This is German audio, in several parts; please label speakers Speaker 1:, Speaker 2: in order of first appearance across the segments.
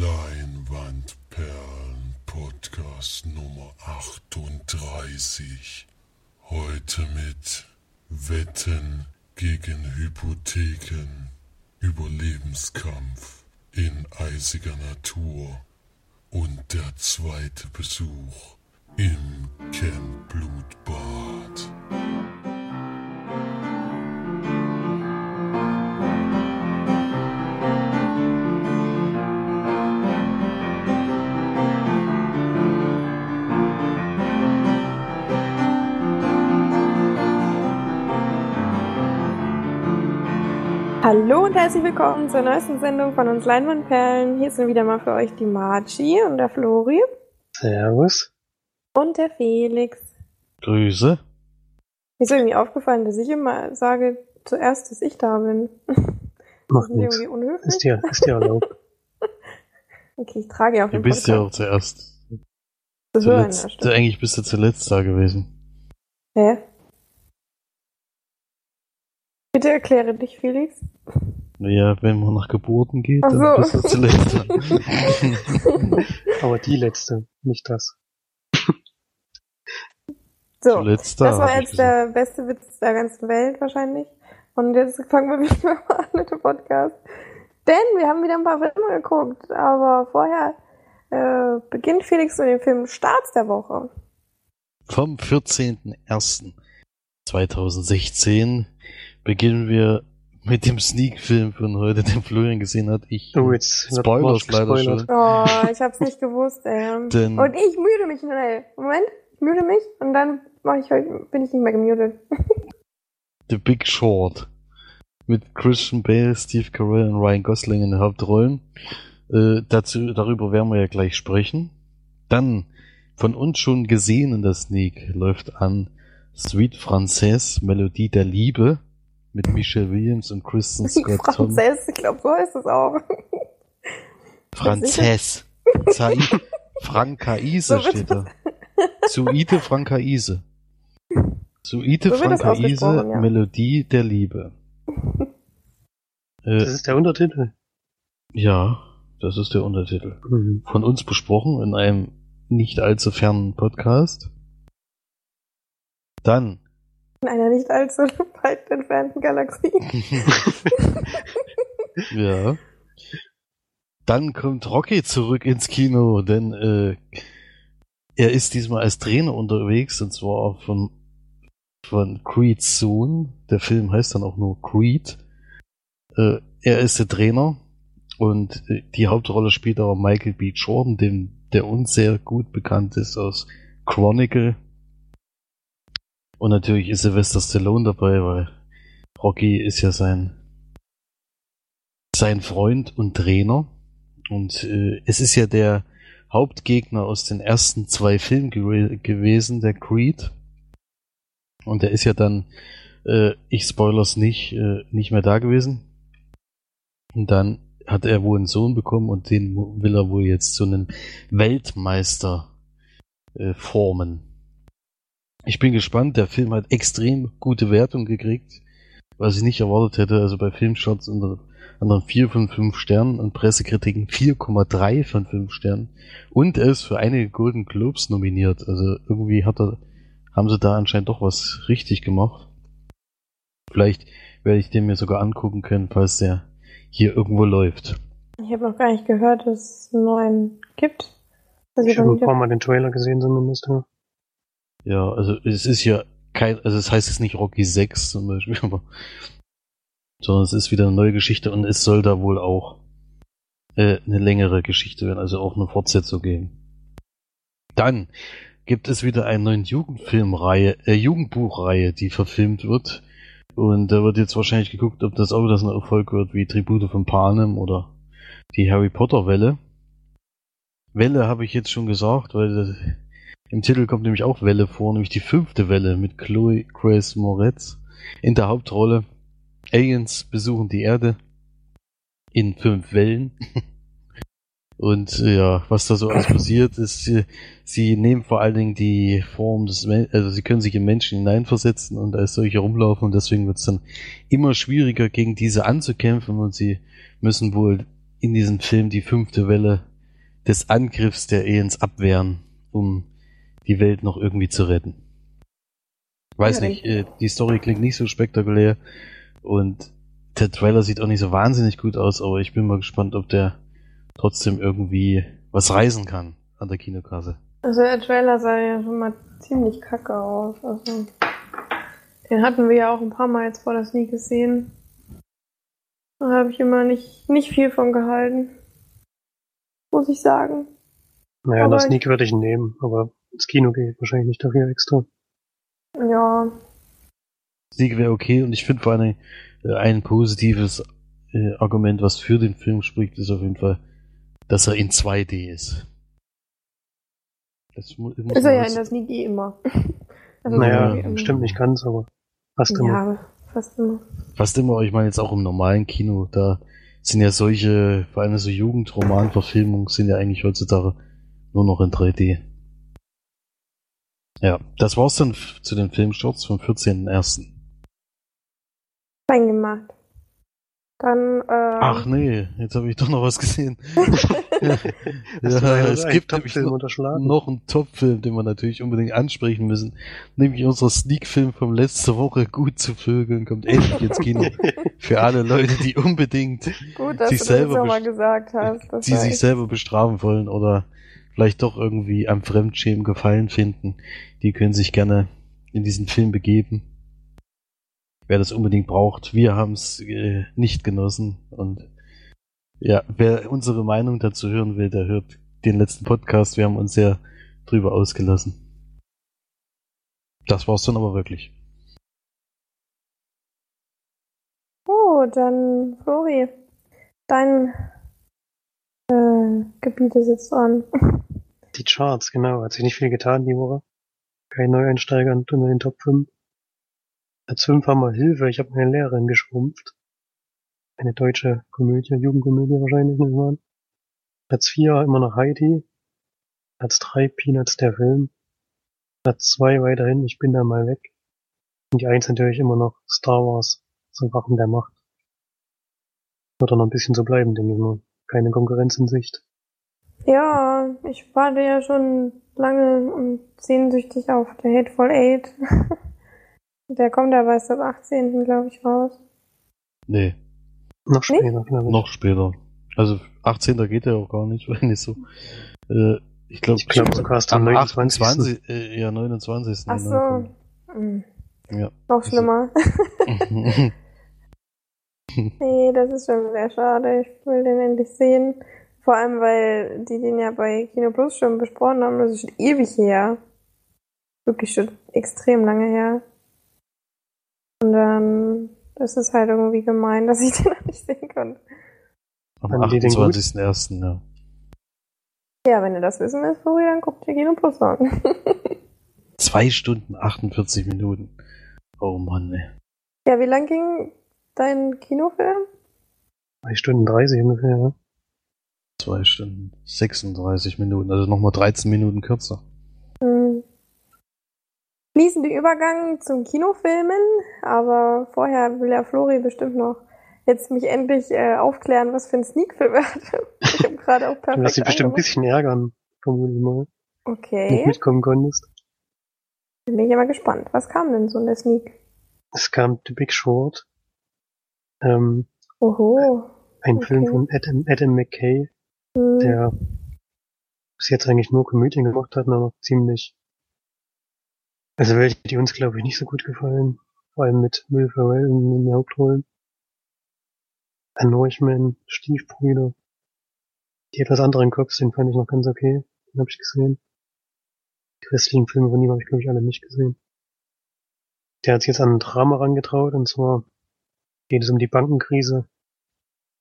Speaker 1: Leinwandperlen Podcast Nummer 38. Heute mit Wetten gegen Hypotheken, Überlebenskampf in eisiger Natur und der zweite Besuch im Camp Blutbad.
Speaker 2: Und herzlich willkommen zur neuesten Sendung von uns Leinwandperlen. Hier sind wieder mal für euch die Marci und der Flori
Speaker 3: Servus.
Speaker 2: und der Felix.
Speaker 4: Grüße.
Speaker 2: Mir ist irgendwie aufgefallen, dass ich immer sage zuerst, dass ich da bin.
Speaker 3: Macht
Speaker 2: Das ist
Speaker 3: nichts.
Speaker 2: irgendwie unhöflich.
Speaker 3: Ist dir, ist dir erlaubt.
Speaker 2: Okay, ich trage ja auch
Speaker 4: Du bist ja auch zuerst.
Speaker 2: zu hören. Ja,
Speaker 4: Zuletzt, eigentlich bist du zuletzt da gewesen.
Speaker 2: Hä? Bitte erkläre dich, Felix.
Speaker 4: Naja, wenn man nach Geburten geht,
Speaker 2: Ach
Speaker 4: dann
Speaker 2: so.
Speaker 4: bist du zuletzt.
Speaker 3: Aber die letzte, nicht das.
Speaker 2: So,
Speaker 4: zuletzt da.
Speaker 2: das war jetzt der beste Witz der ganzen Welt wahrscheinlich. Und jetzt fangen wir wieder mal an mit dem Podcast. Denn wir haben wieder ein paar Filme geguckt. Aber vorher äh, beginnt Felix mit dem Film Starts der Woche.
Speaker 4: Vom 14.01.2016 beginnen wir mit dem Sneak-Film von heute, den Florian gesehen hat. Ich
Speaker 3: Oh, jetzt
Speaker 4: Spoilers leider
Speaker 3: gespoilert.
Speaker 4: schon.
Speaker 2: Oh, ich hab's nicht gewusst, ey.
Speaker 4: Denn
Speaker 2: Und ich müde mich schnell. Moment, ich müde mich und dann mach ich heute, bin ich nicht mehr gemutet.
Speaker 4: The Big Short mit Christian Bale, Steve Carell und Ryan Gosling in den Hauptrollen. Äh, dazu, darüber werden wir ja gleich sprechen. Dann von uns schon gesehen in der Sneak läuft an Sweet Frances, Melodie der Liebe mit Michelle Williams und Kristen Scott Thomas.
Speaker 2: Franzess, ich glaube, so heißt es auch.
Speaker 4: Frances. Zai Francaise
Speaker 2: So
Speaker 4: steht da. Suite Francaise. Suite
Speaker 2: So ausgesprochen, ja.
Speaker 4: Melodie der Liebe. Äh,
Speaker 3: Das ist der Untertitel.
Speaker 4: ja, das ist der Untertitel.
Speaker 3: Mhm.
Speaker 4: Von uns besprochen in einem nicht allzu fernen Podcast. Dann
Speaker 2: In einer nicht allzu weit entfernten Galaxie.
Speaker 4: Ja. Dann kommt Rocky zurück ins Kino, denn äh, er ist diesmal als Trainer unterwegs und zwar von, von Creed's Sohn. Der Film heißt dann auch nur Creed. Äh, er ist der Trainer und äh, die Hauptrolle spielt aber Michael B. Jordan, dem, der uns sehr gut bekannt ist aus Chronicle. Und natürlich ist Sylvester Stallone dabei, weil Rocky ist ja sein sein Freund und Trainer. Und äh, es ist ja der Hauptgegner aus den ersten zwei Filmen gew gewesen, der Creed. Und der ist ja dann, äh, ich spoilers nicht, äh, nicht mehr da gewesen. Und dann hat er wohl einen Sohn bekommen und den will er wohl jetzt zu einem Weltmeister äh, formen. Ich bin gespannt, der Film hat extrem gute Wertung gekriegt, was ich nicht erwartet hätte. Also bei Filmshots unter anderen 4 von 5 Sternen und Pressekritiken 4,3 von 5 Sternen. Und er ist für einige Golden Globes nominiert. Also irgendwie hat er, haben sie da anscheinend doch was richtig gemacht. Vielleicht werde ich den mir sogar angucken können, falls der hier irgendwo läuft.
Speaker 2: Ich habe noch gar nicht gehört, dass es einen neuen gibt. Also
Speaker 3: Ich habe paar Mal den Trailer gesehen zumindest. Ja.
Speaker 4: Ja, also es ist ja kein, also es heißt jetzt nicht Rocky 6 zum Beispiel, aber sondern es ist wieder eine neue Geschichte und es soll da wohl auch äh, eine längere Geschichte werden, also auch eine Fortsetzung geben. Dann gibt es wieder eine neue Jugendfilmreihe, äh, Jugendbuchreihe, die verfilmt wird. Und da wird jetzt wahrscheinlich geguckt, ob das auch wieder so ein Erfolg wird wie Tribute von Panem oder die Harry Potter Welle. Welle habe ich jetzt schon gesagt, weil im Titel kommt nämlich auch Welle vor, nämlich die fünfte Welle mit Chloe Grace Moretz in der Hauptrolle. Aliens besuchen die Erde in fünf Wellen. Und äh, ja, was da so alles passiert, ist, sie, sie nehmen vor allen Dingen die Form des Menschen, also sie können sich in Menschen hineinversetzen und als solche rumlaufen und deswegen wird es dann immer schwieriger, gegen diese anzukämpfen und sie müssen wohl in diesem Film die fünfte Welle des Angriffs der Aliens abwehren, um die Welt noch irgendwie zu retten. Weiß
Speaker 2: Ja,
Speaker 4: nicht, äh, die Story klingt nicht so spektakulär und der Trailer sieht auch nicht so wahnsinnig gut aus, aber ich bin mal gespannt, ob der trotzdem irgendwie was reisen kann an der Kinokasse.
Speaker 2: Also der Trailer sah ja schon mal ziemlich kacke aus. Also den hatten wir ja auch ein paar Mal jetzt vor der Sneak gesehen. Da habe ich immer nicht, nicht viel von gehalten. Muss ich sagen.
Speaker 3: Naja,
Speaker 2: Aber
Speaker 3: das Sneak würde ich nehmen, aber ins Kino gehe ich wahrscheinlich nicht dafür extra.
Speaker 2: Ja,
Speaker 4: Sieg wäre okay und ich finde vor allem äh, ein positives äh, Argument, was für den Film spricht, ist auf jeden Fall, dass er in 2D ist. Das mu- muss
Speaker 2: ist er ja in der Sneak eh immer. Also
Speaker 3: naja,
Speaker 2: immer.
Speaker 3: stimmt nicht ganz, aber fast immer.
Speaker 2: Ja, fast immer.
Speaker 4: Fast immer, ich meine jetzt auch im normalen Kino, da sind ja solche, vor allem so Jugendromanverfilmungen sind ja eigentlich heutzutage nur noch in 3D. Ja, das war's dann zu den Filmstarts vom 14.01.
Speaker 2: Fein gemacht. Dann, ähm,
Speaker 4: Ach nee, jetzt habe ich doch noch was gesehen. Ja, es gibt nämlich noch,
Speaker 3: unterschlagen?
Speaker 4: noch einen Top-Film, den wir natürlich unbedingt ansprechen müssen. Nämlich unser Sneak-Film von letzter Woche, Gut zu Vögeln, kommt endlich ins Kino. Für alle Leute, die unbedingt
Speaker 2: gut, dass
Speaker 4: sich selber sich selber bestrafen wollen oder vielleicht doch irgendwie am Fremdschämen gefallen finden, die können sich gerne in diesen Film begeben. Wer das unbedingt braucht, wir haben es äh, nicht genossen und ja, wer unsere Meinung dazu hören will, der hört den letzten Podcast. Wir haben uns sehr drüber ausgelassen. Das war's dann aber wirklich.
Speaker 2: Oh, dann, Flori, dein äh, Gebiet ist jetzt dran.
Speaker 3: Die Charts, genau. Hat sich nicht viel getan die Woche. Kein Neueinsteiger unter den Top 5. Platz 5 haben wir Hilfe. Ich habe meine Lehrerin geschrumpft. Eine deutsche Komödie, Jugendkomödie wahrscheinlich, nicht mal. Platz 4 immer noch Heidi. Platz 3 Peanuts der Film. Platz 2 weiterhin Ich bin da mal weg. Und die 1 natürlich immer noch Star Wars. So Waffen der Macht. Wird auch noch ein bisschen so bleiben, denke ich mal. Keine Konkurrenz in Sicht.
Speaker 2: Ja, ich warte ja schon lange und sehnsüchtig auf der Hateful Eight. der kommt aber erst ab 18. glaube ich raus.
Speaker 4: Nee,
Speaker 3: Noch später, ich.
Speaker 4: noch später. Also 18. geht ja auch gar nicht, wenn nicht so. Äh, ich glaube,
Speaker 3: Ich glaube sogar erst am 29.
Speaker 4: 28. Äh, ja, 29.
Speaker 2: Ach
Speaker 4: genau.
Speaker 2: so. Hm,
Speaker 4: Ja.
Speaker 2: noch schlimmer. nee, das ist schon sehr schade. Ich will den endlich sehen. Vor allem, weil die den ja bei Kino Plus schon besprochen haben. Das ist schon ewig her. Wirklich schon extrem lange her. Und dann, das ist halt irgendwie gemein, dass ich den noch nicht sehen konnte.
Speaker 4: Am
Speaker 3: Fanden die den gut?
Speaker 4: 28.01. Ja.
Speaker 2: Ja, wenn ihr das wissen willst, Flori, dann guckt ihr Kino Plus an.
Speaker 4: Zwei Stunden 48 Minuten. Oh Mann, ey.
Speaker 2: ja, wie lang ging dein Kinofilm?
Speaker 3: 2 Stunden 30 ungefähr, ja.
Speaker 4: Zwei Stunden 36 Minuten, also nochmal 13 Minuten kürzer.
Speaker 2: Hm. Übergang zum Kinofilmen, aber vorher will ja Flori bestimmt noch jetzt mich endlich äh, aufklären, was für ein Sneak-Film er hatte. Ich habe gerade auch
Speaker 3: Du
Speaker 2: perfekt
Speaker 3: wirst dich bestimmt ein bisschen ärgern, vermutlich mal, wenn du
Speaker 2: Okay,
Speaker 3: mitkommen konntest.
Speaker 2: bin ich aber gespannt. Was kam denn so in der Sneak?
Speaker 3: Es kam The Big Short, ähm,
Speaker 2: Oho.
Speaker 3: ein
Speaker 2: Okay.
Speaker 3: Film von Adam, Adam McKay,
Speaker 2: Hm.
Speaker 3: der bis jetzt eigentlich nur Komödien gemacht hat, aber ziemlich, also welche, die uns glaube ich nicht so gut gefallen, vor allem mit Will Ferrell in den Hauptrollen. Ein Norchman, Stiefbrüder. Die etwas anderen Cops, den fand ich noch ganz okay, den habe ich gesehen. Die restlichen Filme von ihm habe ich glaube ich alle nicht gesehen. Der hat sich jetzt an ein Drama rangetraut, und zwar geht es um die Bankenkrise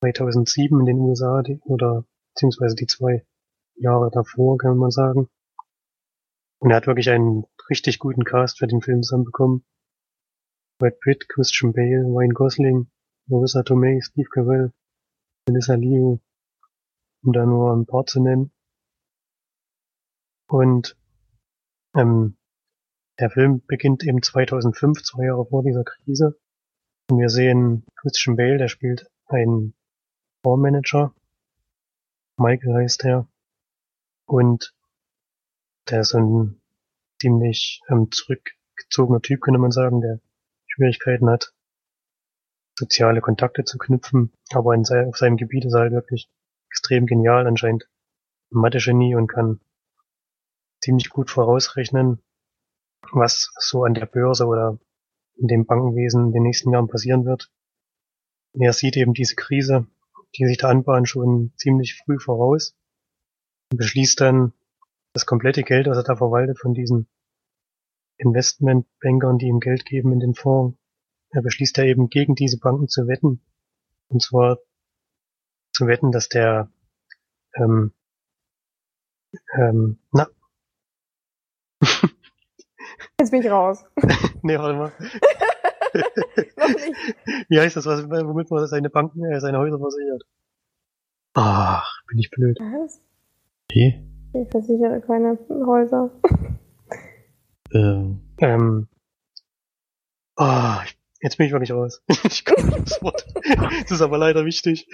Speaker 3: 2007 in den USA, die, oder beziehungsweise die zwei Jahre davor, kann man sagen. Und er hat wirklich einen richtig guten Cast für den Film zusammenbekommen. Brad Pitt, Christian Bale, Ryan Gosling, Marissa Tomei, Steve Carell, Melissa Leo, um da nur ein paar zu nennen. Und ähm, der Film beginnt eben 2005, zwei Jahre vor dieser Krise. Wir sehen Christian Bale, der spielt einen Fondsmanager. Michael heißt er. und der ist ein ziemlich ähm, zurückgezogener Typ, könnte man sagen, der Schwierigkeiten hat, soziale Kontakte zu knüpfen, aber in sein, auf seinem Gebiet ist er halt wirklich extrem genial, anscheinend Mathe-Genie und kann ziemlich gut vorausrechnen, was so an der Börse oder in dem Bankenwesen in den nächsten Jahren passieren wird. Und er sieht eben diese Krise, die sich da anbahnt, schon ziemlich früh voraus und beschließt dann, das komplette Geld, was er da verwaltet von diesen Investmentbankern, die ihm Geld geben in den Fonds, er beschließt da eben gegen diese Banken zu wetten. Und zwar zu wetten, dass der ähm, ähm, na.
Speaker 2: Jetzt bin ich raus.
Speaker 3: nee, warte mal.
Speaker 2: Noch nicht.
Speaker 3: Wie heißt das, was, womit man seine Banken, äh, seine Häuser versichert? Ach, bin ich blöd.
Speaker 2: Was?
Speaker 4: Okay.
Speaker 2: Ich versichere keine Häuser.
Speaker 4: Ähm,
Speaker 3: Ähm, ah, ich- jetzt bin ich wirklich raus. ich komme nicht aufs Wort. Das ist aber leider wichtig.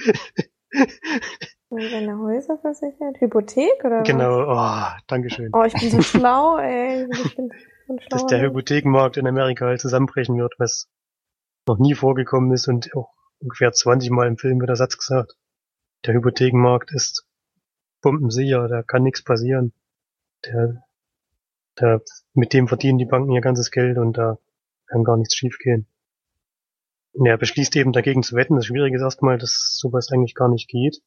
Speaker 2: Seine Häuser versichert? Hypothek oder was?
Speaker 3: Genau, oh, Dankeschön.
Speaker 2: Oh, ich bin so schlau, ey. Ich bin
Speaker 3: Dass der. Hypothekenmarkt in Amerika halt zusammenbrechen wird, was noch nie vorgekommen ist und auch ungefähr 20 Mal im Film wird der Satz gesagt. Der Hypothekenmarkt ist bombensicher, da kann nichts passieren. Der, der, mit dem verdienen die Banken ihr ganzes Geld und da kann gar nichts schiefgehen. Und er beschließt eben dagegen zu wetten. Das Schwierige ist erstmal, dass sowas eigentlich gar nicht geht.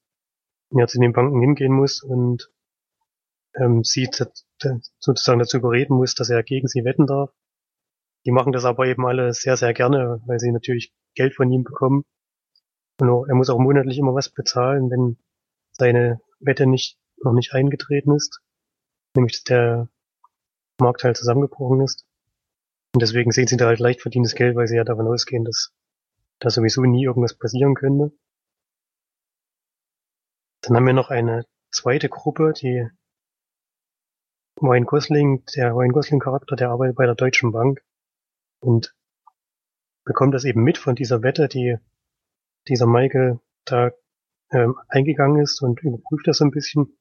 Speaker 3: Und er zu den Banken hingehen muss und ähm, dass sozusagen dazu überreden muss, dass er gegen sie wetten darf. Die machen das aber eben alle sehr, sehr gerne, weil sie natürlich Geld von ihm bekommen. Und er muss auch monatlich immer was bezahlen, wenn seine Wette nicht, noch nicht eingetreten ist. Nämlich, dass der Markt halt zusammengebrochen ist. Und deswegen sehen sie da halt leicht verdientes Geld, weil sie ja davon ausgehen, dass da sowieso nie irgendwas passieren könnte. Dann haben wir noch eine zweite Gruppe, die Ryan Gosling, der Ryan Gosling Charakter, der arbeitet bei der Deutschen Bank und bekommt das eben mit von dieser Wette, die dieser Michael da ähm, eingegangen ist und überprüft das so ein bisschen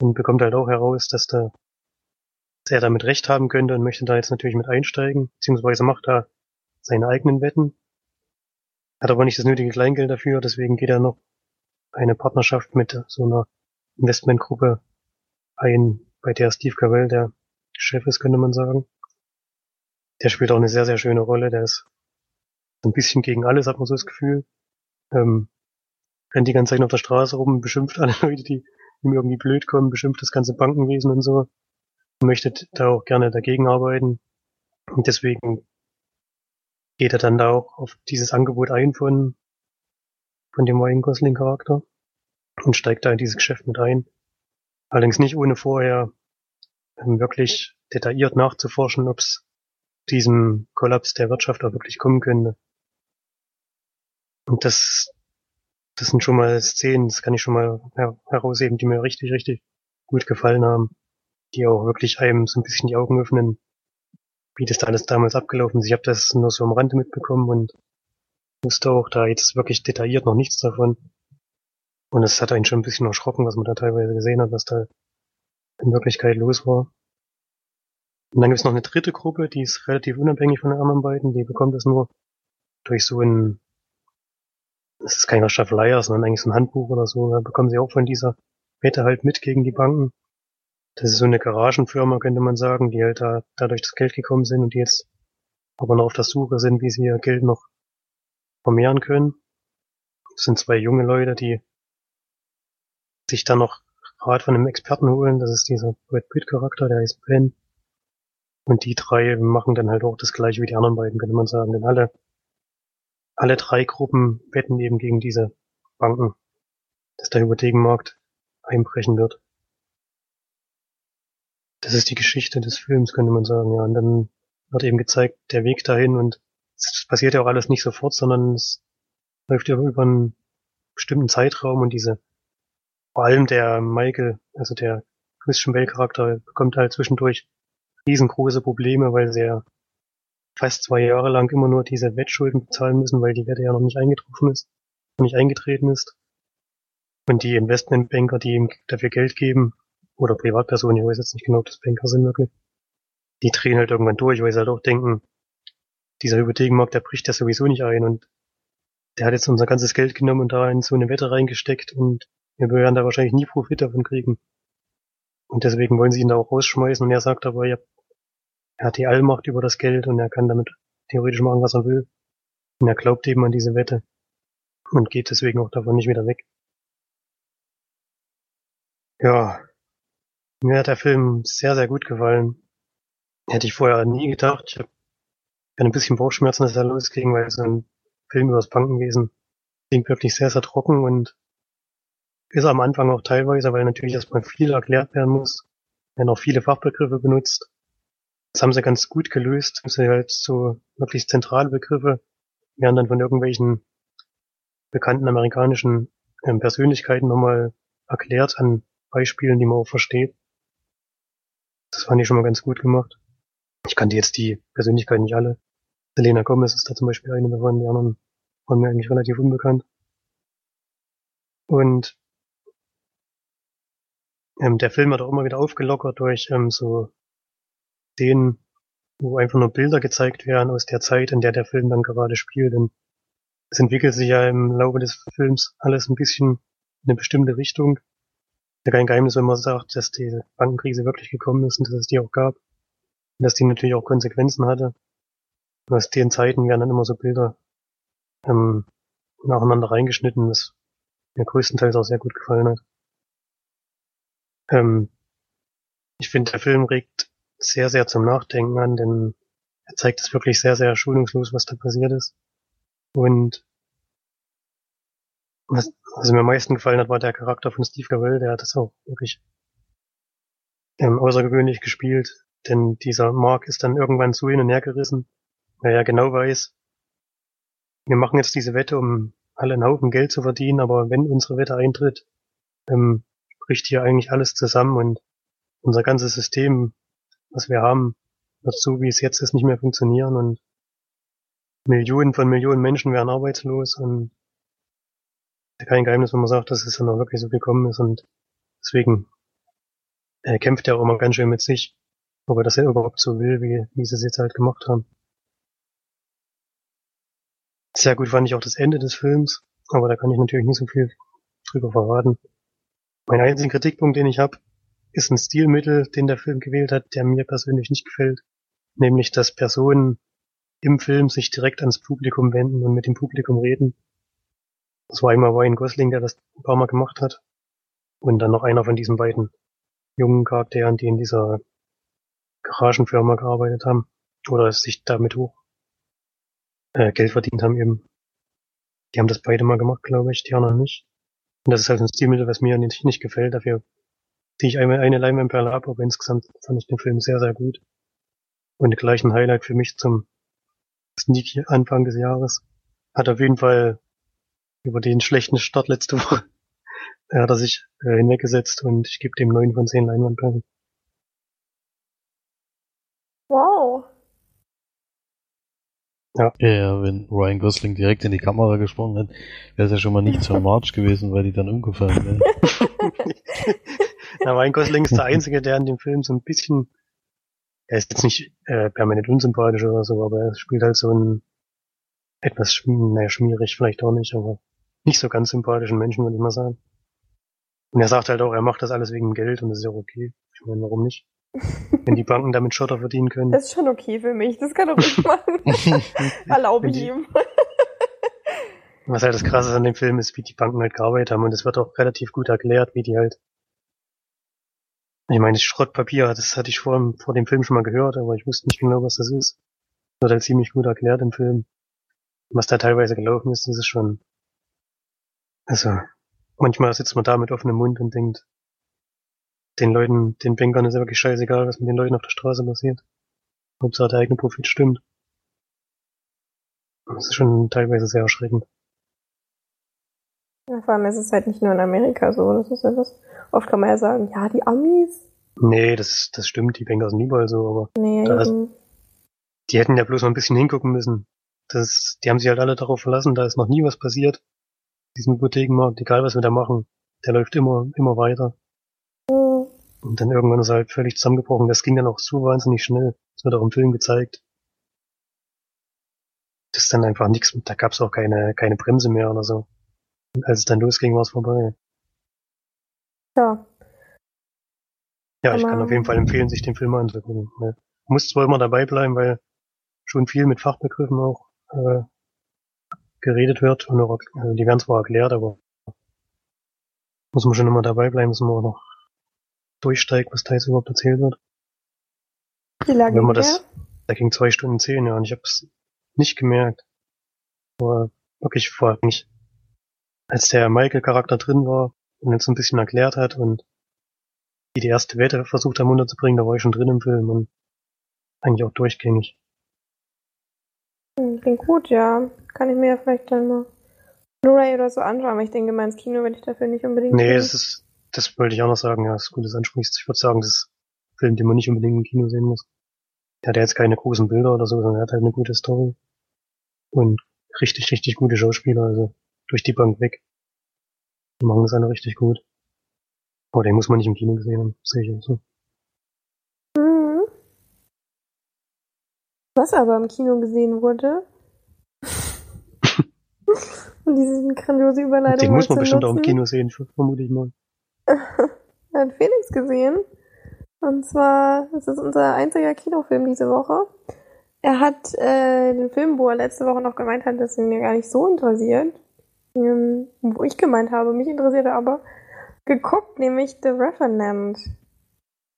Speaker 3: und bekommt halt auch heraus, dass da dass er damit recht haben könnte und möchte da jetzt natürlich mit einsteigen, beziehungsweise macht da seine eigenen Wetten, hat aber nicht das nötige Kleingeld dafür, deswegen geht er noch eine Partnerschaft mit so einer Investmentgruppe ein, bei der Steve Carell der Chef ist, könnte man sagen. Der spielt auch eine sehr, sehr schöne Rolle. Der ist ein bisschen gegen alles, hat man so das Gefühl. Ähm, rennt die ganze Zeit auf der Straße rum, beschimpft alle Leute, die ihm irgendwie blöd kommen, beschimpft das ganze Bankenwesen und so. Möchte da auch gerne dagegen arbeiten. Und deswegen geht er dann da auch auf dieses Angebot ein von, von dem Ryan Gosling Charakter und steigt da in dieses Geschäft mit ein. Allerdings nicht ohne vorher ähm, wirklich detailliert nachzuforschen, ob es diesem Kollaps der Wirtschaft auch wirklich kommen könnte. Und das, das sind schon mal Szenen, das kann ich schon mal her herausheben, die mir richtig, richtig gut gefallen haben, die auch wirklich einem so ein bisschen die Augen öffnen, wie das da alles damals abgelaufen ist. Ich habe das nur so am Rande mitbekommen und wusste auch da jetzt wirklich detailliert noch nichts davon. Und es hat einen schon ein bisschen erschrocken, was man da teilweise gesehen hat, was da in Wirklichkeit los war. Und dann gibt es noch eine dritte Gruppe, die ist relativ unabhängig von den anderen beiden. Die bekommt es nur durch so ein, das ist keine Staffeleier, sondern eigentlich so ein Handbuch oder so. Da bekommen sie auch von dieser Wette halt mit gegen die Banken. Das ist so eine Garagenfirma, könnte man sagen, die halt da dadurch das Geld gekommen sind und die jetzt aber noch auf der Suche sind, wie sie ihr Geld noch vermehren können. Das sind zwei junge Leute, die sich dann noch Rat von einem Experten holen. Das ist dieser Brad Pitt Charakter, der heißt Ben. Und die drei machen dann halt auch das gleiche wie die anderen beiden, könnte man sagen. Denn alle, alle drei Gruppen wetten eben gegen diese Banken, dass der Hypothekenmarkt einbrechen wird. Das ist die Geschichte des Films, könnte man sagen, ja. Und dann wird eben gezeigt, der Weg dahin und es passiert ja auch alles nicht sofort, sondern es läuft ja über einen bestimmten Zeitraum und diese, vor allem der Michael, also der Christian Bale Charakter, bekommt halt zwischendurch riesengroße Probleme, weil sie ja fast zwei Jahre lang immer nur diese Wettschulden bezahlen müssen, weil die Wette ja noch nicht eingetroffen ist, noch nicht eingetreten ist. Und die Investmentbanker, die ihm dafür Geld geben, oder Privatpersonen, ich weiß jetzt nicht genau, ob das Banker sind wirklich, die drehen halt irgendwann durch, weil sie halt auch denken, dieser Hypothekenmarkt, der bricht ja sowieso nicht ein und der hat jetzt unser ganzes Geld genommen und da in so eine Wette reingesteckt und wir werden da wahrscheinlich nie Profit davon kriegen. Und deswegen wollen sie ihn da auch rausschmeißen und er sagt aber, er hat die Allmacht über das Geld und er kann damit theoretisch machen, was er will. Und er glaubt eben an diese Wette und geht deswegen auch davon nicht wieder weg. Ja, mir hat der Film sehr, sehr gut gefallen. Hätte ich vorher nie gedacht. Ich habe ein bisschen Bauchschmerzen, dass er losging, weil so ein Film über das Bankenwesen klingt wirklich sehr, sehr trocken und ist am Anfang auch teilweise, weil natürlich erstmal viel erklärt werden muss, werden auch viele Fachbegriffe benutzt. Das haben sie ganz gut gelöst. Das sind halt so wirklich zentrale Begriffe, werden dann von irgendwelchen bekannten amerikanischen ähm, Persönlichkeiten nochmal erklärt an Beispielen, die man auch versteht. Das fand ich schon mal ganz gut gemacht. Ich kannte jetzt die Persönlichkeiten nicht alle. Selena Gomez ist da zum Beispiel eine davon, die anderen waren mir eigentlich relativ unbekannt. Und ähm, der Film hat auch immer wieder aufgelockert durch ähm, so Szenen, wo einfach nur Bilder gezeigt werden aus der Zeit, in der der Film dann gerade spielt. Und es entwickelt sich ja im Laufe des Films alles ein bisschen in eine bestimmte Richtung. Ja kein Geheimnis, wenn man sagt, dass die Bankenkrise wirklich gekommen ist und dass es die auch gab. Und dass die natürlich auch Konsequenzen hatte. Und aus den Zeiten werden dann immer so Bilder ähm, nacheinander reingeschnitten, was mir größtenteils auch sehr gut gefallen hat. Ähm, ich finde, der Film regt sehr, sehr zum Nachdenken an, denn er zeigt es wirklich sehr, sehr schonungslos, was da passiert ist. Und was, was mir am meisten gefallen hat, war der Charakter von Steve Carell, der hat das auch wirklich ähm, außergewöhnlich gespielt, denn dieser Mark ist dann irgendwann zu hin und her gerissen, weil er genau weiß, wir machen jetzt diese Wette, um alle einen Haufen Geld zu verdienen, aber wenn unsere Wette eintritt, ähm, bricht hier eigentlich alles zusammen und unser ganzes System, was wir haben, wird so wie es jetzt ist nicht mehr funktionieren und Millionen von Millionen Menschen werden arbeitslos und kein Geheimnis, wenn man sagt, dass es dann auch wirklich so gekommen ist und deswegen äh, kämpft er auch immer ganz schön mit sich, ob er das ja überhaupt so will, wie, wie sie es jetzt halt gemacht haben. Sehr gut fand ich auch das Ende des Films, aber da kann ich natürlich nicht so viel drüber verraten. Mein einziger Kritikpunkt, den ich habe, ist ein Stilmittel, den der Film gewählt hat, der mir persönlich nicht gefällt. Nämlich, dass Personen im Film sich direkt ans Publikum wenden und mit dem Publikum reden. Das war einmal Ryan Gosling, der das ein paar Mal gemacht hat. Und dann noch einer von diesen beiden jungen Charakteren, die in dieser Garagenfirma gearbeitet haben. Oder sich damit hoch äh, Geld verdient haben eben. Die haben das beide mal gemacht, glaube ich, die anderen nicht. Und das ist halt ein Stilmittel, was mir nicht, nicht gefällt. Dafür ziehe ich einmal eine Leinwandperle ab, aber insgesamt fand ich den Film sehr, sehr gut. Und gleich ein Highlight für mich zum Sneak Anfang des Jahres. Hat auf jeden Fall über den schlechten Start letzte Woche er hat er sich äh, hinweggesetzt und ich gebe dem neun von zehn Leinwandperlen.
Speaker 2: Wow.
Speaker 4: Ja. ja, wenn Ryan Gosling direkt in die Kamera gesprungen hätte, wäre es ja schon mal nicht zur March gewesen, weil die dann umgefallen wäre.
Speaker 3: Na, Ryan Gosling ist der Einzige, der in dem Film so ein bisschen, er ist jetzt nicht äh, permanent unsympathisch oder so, aber er spielt halt so ein etwas, naja, schmierig vielleicht auch nicht, aber nicht so ganz sympathischen Menschen, würde ich mal sagen. Und er sagt halt auch, er macht das alles wegen Geld und das ist ja okay. Ich meine, warum nicht? Wenn die Banken damit Schotter verdienen können.
Speaker 2: Das ist schon okay für mich. Das kann er ruhig machen. Erlaube ich ihm.
Speaker 3: Was halt das Krasse an dem Film ist, wie die Banken halt gearbeitet haben. Und es wird auch relativ gut erklärt, wie die halt. Ich meine, das Schrottpapier, das hatte ich vor, vor dem Film schon mal gehört, aber ich wusste nicht genau, was das ist. Das wird halt ziemlich gut erklärt im Film. Was da teilweise gelaufen ist, das ist schon. Also, manchmal sitzt man da mit offenem Mund und denkt, den Leuten, den Bankern ist ja wirklich scheißegal, was mit den Leuten auf der Straße passiert. Hauptsache der eigene Profit stimmt. Das ist schon teilweise sehr erschreckend.
Speaker 2: Ja, vor allem ist es halt nicht nur in Amerika so. Das ist etwas, oft kann man ja sagen, ja, die Amis.
Speaker 3: Nee, das, das stimmt, die Banker sind überall so, aber
Speaker 2: Nee,
Speaker 3: Da
Speaker 2: eben.
Speaker 3: die hätten ja bloß mal ein bisschen hingucken müssen. Das, die haben sich halt alle darauf verlassen, da ist noch nie was passiert. Diesen Hypothekenmarkt, egal was wir da machen, der läuft immer, immer weiter. Und dann irgendwann ist er halt völlig zusammengebrochen. Das ging dann auch so wahnsinnig schnell. Das wird auch im Film gezeigt. Das ist dann einfach nichts, da gab es auch keine, keine Bremse mehr oder so. Und als es dann losging, war es vorbei.
Speaker 2: Ja.
Speaker 3: Ja, ich
Speaker 2: Aber-
Speaker 3: kann auf jeden Fall empfehlen, sich den Film anzugucken. Ne? Muss zwar immer dabei bleiben, weil schon viel mit Fachbegriffen auch äh, geredet wird und auch, äh, die werden zwar erklärt, aber muss man schon immer dabei bleiben, dass man auch noch durchsteigt, was da jetzt überhaupt erzählt wird.
Speaker 2: Wie lange
Speaker 3: Wenn man das, da ging zwei Stunden zehn, ja, und ich habe es nicht gemerkt. Aber wirklich vor eigentlich, als der Michael-Charakter drin war und uns ein bisschen erklärt hat und die die erste Wette versucht haben unterzubringen, da war ich schon drin im Film und eigentlich auch durchgängig.
Speaker 2: Hm, Klingt gut, ja. Kann ich mir ja vielleicht dann mal Blu-ray oder so anschauen, aber ich denke mal ins Kino werde ich dafür nicht unbedingt
Speaker 3: Nee,
Speaker 2: gehen.
Speaker 3: es ist, das wollte ich auch noch sagen, ja, ist gut, dass du ansprichst. Ich würde sagen, das ist ein Film, den man nicht unbedingt im Kino sehen muss. Der hat ja jetzt keine großen Bilder oder so, sondern er hat halt eine gute Story. Und richtig, richtig gute Schauspieler, also durch die Bank weg. Die machen das alle richtig gut. Aber den muss man nicht im Kino gesehen haben, sehe ich auch so.
Speaker 2: Mhm. Was aber im Kino gesehen wurde. Und diese grandiose Überleitung.
Speaker 3: Den muss man bestimmt auch im
Speaker 2: nutzen.
Speaker 3: Kino sehen, vermute ich mal.
Speaker 2: hat Felix gesehen. Und zwar, das ist unser einziger Kinofilm diese Woche. Er hat äh, den Film, wo er letzte Woche noch gemeint hat, dass ihn mir gar nicht so interessiert. Ähm, wo ich gemeint habe, mich interessiert er aber, geguckt, nämlich The Revenant.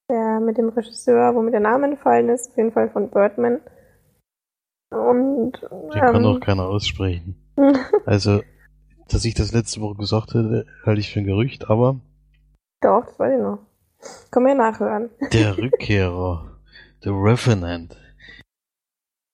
Speaker 2: Der mit dem Regisseur, wo mir der Name entfallen ist, auf jeden Fall von Birdman. Und
Speaker 4: Den kann
Speaker 2: ähm,
Speaker 4: doch keiner aussprechen. Also, dass ich das letzte Woche gesagt hätte, halte ich für ein Gerücht, aber
Speaker 2: doch, das weiß ich noch. Können wir nachhören.
Speaker 4: der Rückkehrer, The Revenant,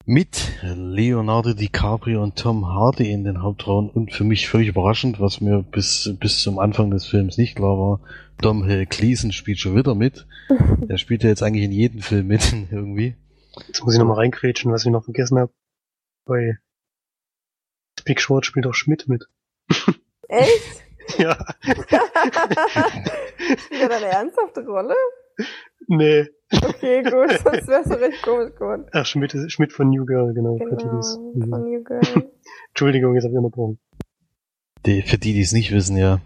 Speaker 4: mit Leonardo DiCaprio und Tom Hardy in den Hauptrollen und für mich völlig überraschend, was mir bis, bis zum Anfang des Films nicht klar war, Dom Hill Gleason spielt schon wieder mit. Der spielt ja jetzt eigentlich in jedem Film mit, irgendwie.
Speaker 3: Jetzt muss ich nochmal reingrätschen, was ich noch vergessen habe. Bei Big Short spielt auch Schmidt mit.
Speaker 2: Echt?
Speaker 3: ja.
Speaker 2: Spielt er da eine ernsthafte Rolle?
Speaker 3: nee.
Speaker 2: Okay, gut, sonst wär's doch recht komisch geworden.
Speaker 3: Ach, Schmidt, ist- Schmidt von New Girl, genau.
Speaker 2: Genau,
Speaker 3: Prejudice. Mhm.
Speaker 2: von You Girl.
Speaker 3: Entschuldigung, jetzt habe ich unterbrochen.
Speaker 4: Die, für die, die es nicht wissen, ja.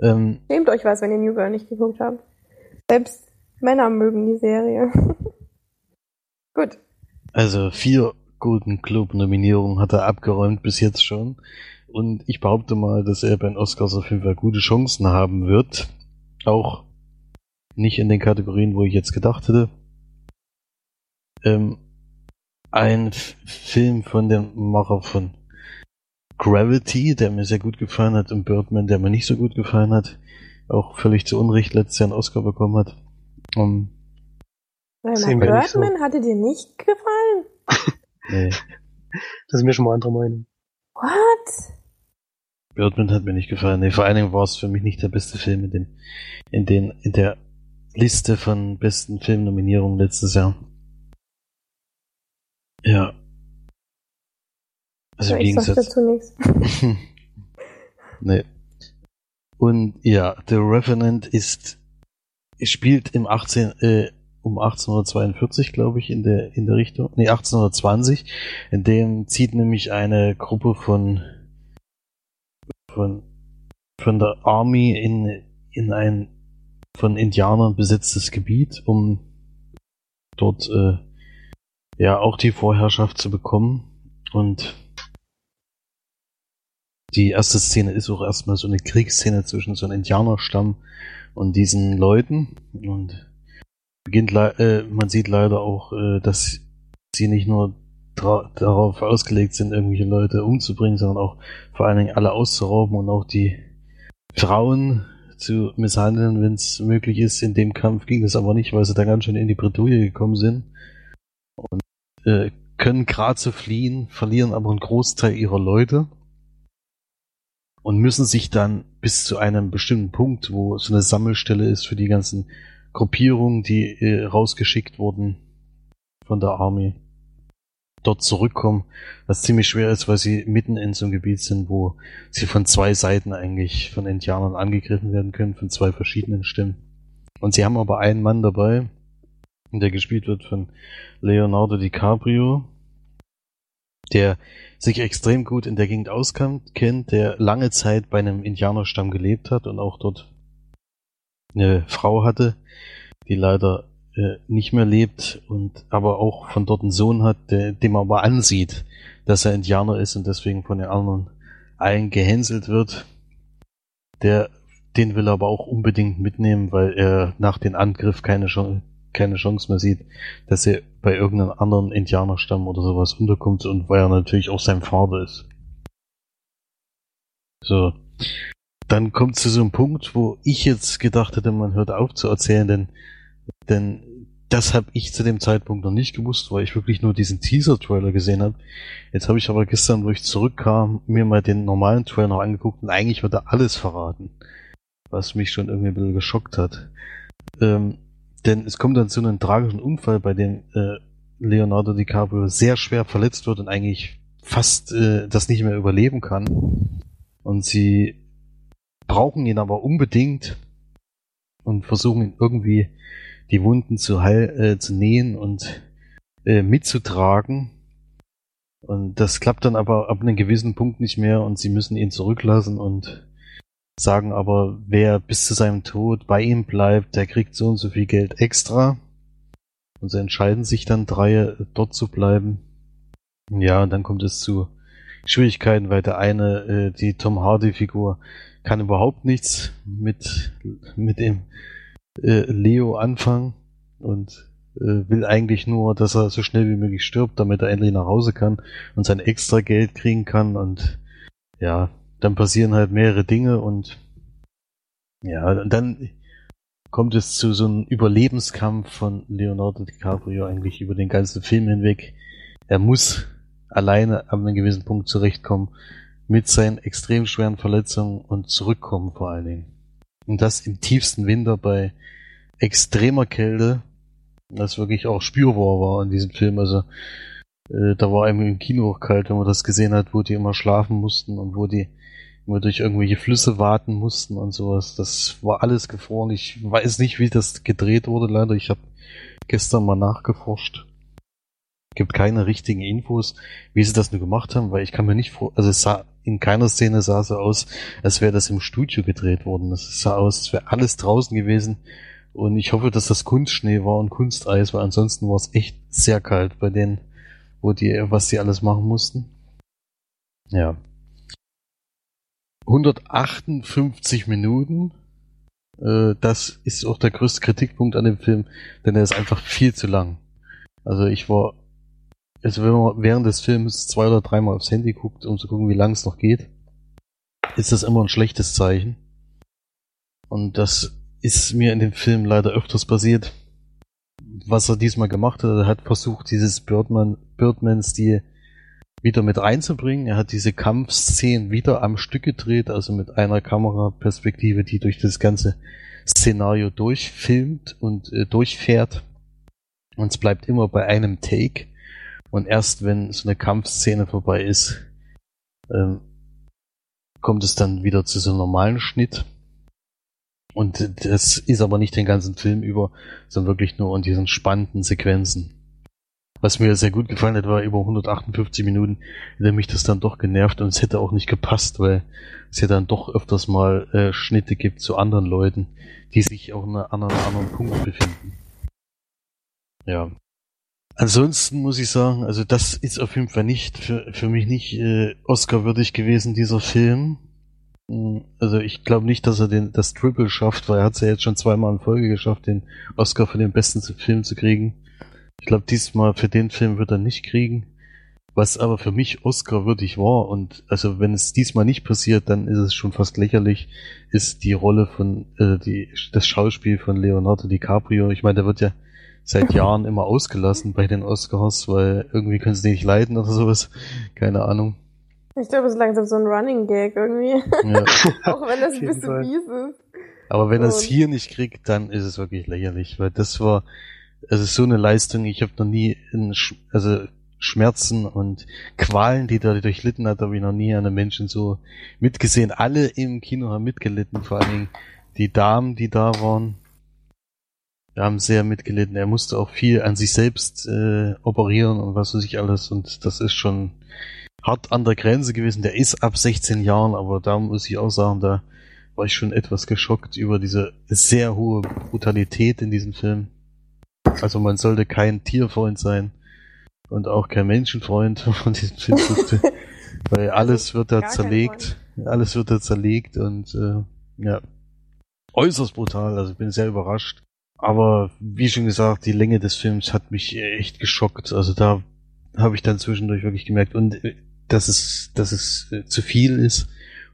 Speaker 4: Ähm,
Speaker 2: Nehmt euch was, wenn ihr New Girl nicht geguckt habt. Selbst Männer mögen die Serie. gut.
Speaker 4: Also vier Golden Globe Nominierungen hat er abgeräumt bis jetzt schon. Und ich behaupte mal, dass er bei den Oscars auf jeden Fall gute Chancen haben wird. Auch nicht in den Kategorien, wo ich jetzt gedacht hätte. Ähm, ein F Film von dem Macher von Gravity, der mir sehr gut gefallen hat, und Birdman, der mir nicht so gut gefallen hat. Auch völlig zu Unrecht letztes Jahr einen Oscar bekommen hat. Um,
Speaker 3: wir nicht so.
Speaker 2: Birdman hatte dir nicht gefallen?
Speaker 4: nee,
Speaker 3: Das sind wir schon mal anderer Meinung.
Speaker 2: What?
Speaker 4: Birdman hat mir nicht gefallen. Nee, vor allen Dingen war es für mich nicht der beste Film in den, in den, in der Liste von besten Filmnominierungen letztes Jahr. Ja. Also im Gegensatz.
Speaker 2: dazu nichts.
Speaker 4: nee. Und ja, The Revenant ist, spielt im 18, äh, um 1842, glaube ich, in der, in der Richtung, nee, 1820. In dem zieht nämlich eine Gruppe von, von, von der Army in, in ein von Indianern besetztes Gebiet, um dort, äh, ja, auch die Vorherrschaft zu bekommen. Und die erste Szene ist auch erstmal so eine Kriegsszene zwischen so einem Indianerstamm und diesen Leuten. Und beginnt äh, man sieht leider auch, äh, dass sie nicht nur darauf ausgelegt sind, irgendwelche Leute umzubringen, sondern auch vor allen Dingen alle auszurauben und auch die Frauen zu misshandeln, wenn es möglich ist. In dem Kampf ging das aber nicht, weil sie da ganz schön in die Bredouille gekommen sind. Und äh, können gerade so fliehen, verlieren aber einen Großteil ihrer Leute und müssen sich dann bis zu einem bestimmten Punkt, wo so eine Sammelstelle ist für die ganzen Gruppierungen, die äh, rausgeschickt wurden von der Army, dort zurückkommen, was ziemlich schwer ist, weil sie mitten in so einem Gebiet sind, wo sie von zwei Seiten eigentlich von Indianern angegriffen werden können, von zwei verschiedenen Stimmen. Und sie haben aber einen Mann dabei, der gespielt wird von Leonardo DiCaprio, der sich extrem gut in der Gegend auskennt, der lange Zeit bei einem Indianerstamm gelebt hat und auch dort eine Frau hatte, die leider äh, nicht mehr lebt und aber auch von dort einen Sohn hat, der, dem er aber ansieht, dass er Indianer ist und deswegen von den anderen allen gehänselt wird. Der, den will er aber auch unbedingt mitnehmen, weil er nach dem Angriff keine Chance, keine Chance mehr sieht, dass er bei irgendeinem anderen Indianerstamm oder sowas unterkommt und weil er natürlich auch sein Vater ist. So. Dann kommt zu so einem Punkt, wo ich jetzt gedacht hätte, man hört auf zu erzählen, denn, denn das habe ich zu dem Zeitpunkt noch nicht gewusst, weil ich wirklich nur diesen Teaser-Trailer gesehen habe. Jetzt habe ich aber gestern, wo ich zurückkam, mir mal den normalen Trailer angeguckt und eigentlich wird er alles verraten. Was mich schon irgendwie ein bisschen geschockt hat. Ähm, denn es kommt dann zu einem tragischen Unfall, bei dem äh, Leonardo DiCaprio sehr schwer verletzt wird und eigentlich fast äh, das nicht mehr überleben kann. Und sie brauchen ihn aber unbedingt und versuchen ihn irgendwie die Wunden zu, heil, äh, zu nähen und äh, mitzutragen. Und das klappt dann aber ab einem gewissen Punkt nicht mehr und sie müssen ihn zurücklassen und sagen aber, wer bis zu seinem Tod bei ihm bleibt, der kriegt so und so viel Geld extra. Und sie entscheiden sich dann drei, dort zu bleiben. Ja, und dann kommt es zu Schwierigkeiten, weil der eine, äh, die Tom Hardy-Figur, kann überhaupt nichts mit, mit dem äh, Leo anfangen und äh, will eigentlich nur, dass er so schnell wie möglich stirbt, damit er endlich nach Hause kann und sein extra Geld kriegen kann und ja, dann passieren halt mehrere Dinge und ja, und dann kommt es zu so einem Überlebenskampf von Leonardo DiCaprio eigentlich über den ganzen Film hinweg. Er muss alleine an einem gewissen Punkt zurechtkommen mit seinen extrem schweren Verletzungen und zurückkommen vor allen Dingen. Und das im tiefsten Winter bei extremer Kälte, das wirklich auch spürbar war in diesem Film. Also äh, da war einem im Kino auch kalt, wenn man das gesehen hat, wo die immer schlafen mussten und wo die immer durch irgendwelche Flüsse warten mussten und sowas. Das war alles gefroren. Ich weiß nicht, wie das gedreht wurde, leider. Ich habe gestern mal nachgeforscht. Gibt keine richtigen Infos, wie sie das nur gemacht haben, weil ich kann mir nicht vor, also es sah in keiner Szene sah so aus, als wäre das im Studio gedreht worden. Es sah aus, als wäre alles draußen gewesen. Und ich hoffe, dass das Kunstschnee war und Kunsteis, weil ansonsten war es echt sehr kalt bei denen, wo die, was die alles machen mussten. Ja. 158 Minuten. Äh, das ist auch der größte Kritikpunkt an dem Film, denn er ist einfach viel zu lang. Also ich war, also wenn man während des Films zwei oder dreimal aufs Handy guckt, um zu gucken, wie lang es noch geht, ist das immer ein schlechtes Zeichen. Und das ist mir in dem Film leider öfters passiert. Was er diesmal gemacht hat, er hat versucht, dieses Birdman, Birdman-Stil wieder mit einzubringen. Er hat diese Kampfszenen wieder am Stück gedreht, also mit einer Kameraperspektive, die durch das ganze Szenario durchfilmt und äh, durchfährt. Und es bleibt immer bei einem Take. Und erst wenn so eine Kampfszene vorbei ist, ähm, kommt es dann wieder zu so einem normalen Schnitt. Und das ist aber nicht den ganzen Film über, sondern wirklich nur in diesen spannenden Sequenzen. Was mir sehr gut gefallen hat, war über 158 Minuten, in dem mich das dann doch genervt und es hätte auch nicht gepasst, weil es ja dann doch öfters mal äh, Schnitte gibt zu anderen Leuten, die sich auch an einem anderen Punkt befinden. Ja. Ansonsten muss ich sagen, also das ist auf jeden Fall nicht für, für mich nicht äh, Oscar-würdig gewesen, dieser Film. Hm, also ich glaube nicht, dass er den das Triple schafft, weil er hat es ja jetzt schon zweimal in Folge geschafft, den Oscar für den besten Film zu kriegen. Ich glaube, diesmal für den Film wird er nicht kriegen. Was aber für mich Oscar würdig war und also wenn es diesmal nicht passiert, dann ist es schon fast lächerlich, ist die Rolle von äh, die das Schauspiel von Leonardo DiCaprio. Ich meine, der wird ja seit Jahren immer ausgelassen bei den Oscars, weil irgendwie können sie nicht leiden oder sowas. Keine Ahnung.
Speaker 2: Ich glaube, es ist langsam so ein Running Gag irgendwie. Ja. Auch wenn das ein bisschen fies ist.
Speaker 4: Aber wenn er es hier nicht kriegt, dann ist es wirklich lächerlich, weil das war es ist so eine Leistung, ich habe noch nie in, also Schmerzen und Qualen, die da durchlitten hat, habe ich noch nie an einem Menschen so mitgesehen. Alle im Kino haben mitgelitten, vor allen Dingen die Damen, die da waren. Wir haben sehr mitgelitten. Er musste auch viel an sich selbst äh, operieren und was weiß ich alles. Und das ist schon hart an der Grenze gewesen. Der ist ab 16 Jahren, aber da muss ich auch sagen, da war ich schon etwas geschockt über diese sehr hohe Brutalität in diesem Film. Also man sollte kein Tierfreund sein und auch kein Menschenfreund von diesem Film. weil alles wird da zerlegt. Alles wird da zerlegt und äh, ja, äußerst brutal. Also ich bin sehr überrascht. Aber wie schon gesagt, die Länge des Films hat mich echt geschockt. Also da habe ich dann zwischendurch wirklich gemerkt und äh, dass es, dass es äh, zu viel ist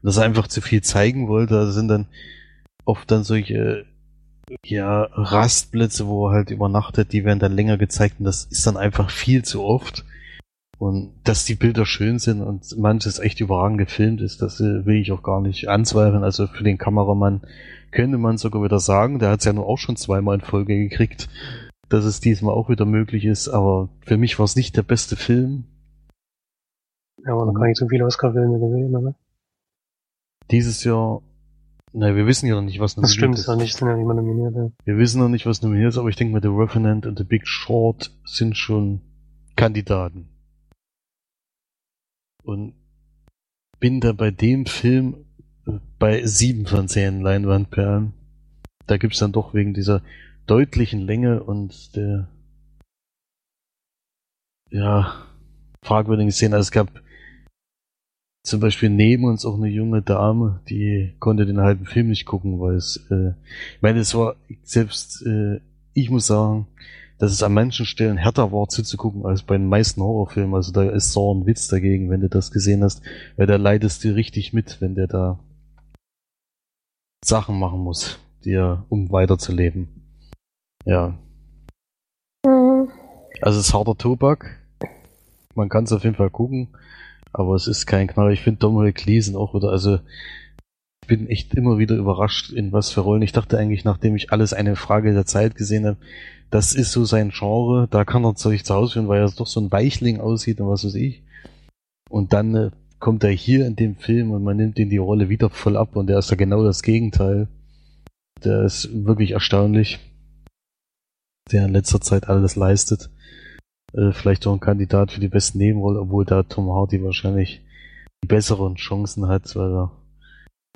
Speaker 4: und dass er einfach zu viel zeigen wollte. Also sind dann oft dann solche ja, Rastplätze, wo er halt übernachtet, die werden dann länger gezeigt und das ist dann einfach viel zu oft. Und dass die Bilder schön sind und manches echt überragend gefilmt ist, das äh, will ich auch gar nicht anzweifeln. Also für den Kameramann könnte man sogar wieder sagen, der hat es ja nur auch schon zweimal in Folge gekriegt, dass es diesmal auch wieder möglich ist, aber für mich war es nicht der beste Film.
Speaker 3: Ja, aber noch gar nicht so viele Oscar-Filme gesehen, oder?
Speaker 4: Dieses Jahr, na, wir wissen ja noch nicht, was
Speaker 3: nominiert ist. Das stimmt, ist noch nicht, sind ja nicht mal nominiert. Ja.
Speaker 4: Wir wissen noch nicht, was nominiert ist, aber ich denke mal, The Revenant und The Big Short sind schon Kandidaten. Und bin da bei dem Film bei sieben von zehn Leinwandperlen. Da gibt's dann doch wegen dieser deutlichen Länge und der ja fragwürdigen Szene. Also es gab zum Beispiel neben uns auch eine junge Dame, die konnte den halben Film nicht gucken, weil es, äh, ich meine, es war selbst, äh, ich muss sagen, dass es an manchen Stellen härter war zuzugucken als bei den meisten Horrorfilmen. Also da ist so ein Witz dagegen, wenn du das gesehen hast, weil da leidest du richtig mit, wenn der da Sachen machen muss, die er, um weiterzuleben. Ja. Mhm. Also es ist harter Tobak. Man kann es auf jeden Fall gucken, aber es ist kein Knall. Ich finde Dominic Gleason auch wieder, also ich bin echt immer wieder überrascht, in was für Rollen. Ich dachte eigentlich, nachdem ich alles eine Frage der Zeit gesehen habe, das ist so sein Genre, da kann er sich zu Hause führen, weil er doch so ein Weichling aussieht und was weiß ich. Und dann äh, kommt er hier in dem Film und man nimmt ihn die Rolle wieder voll ab und der ist ja genau das Gegenteil. Der ist wirklich erstaunlich, der in letzter Zeit alles leistet. Äh, vielleicht auch ein Kandidat für die besten Nebenrolle, obwohl da Tom Hardy wahrscheinlich die besseren Chancen hat, weil er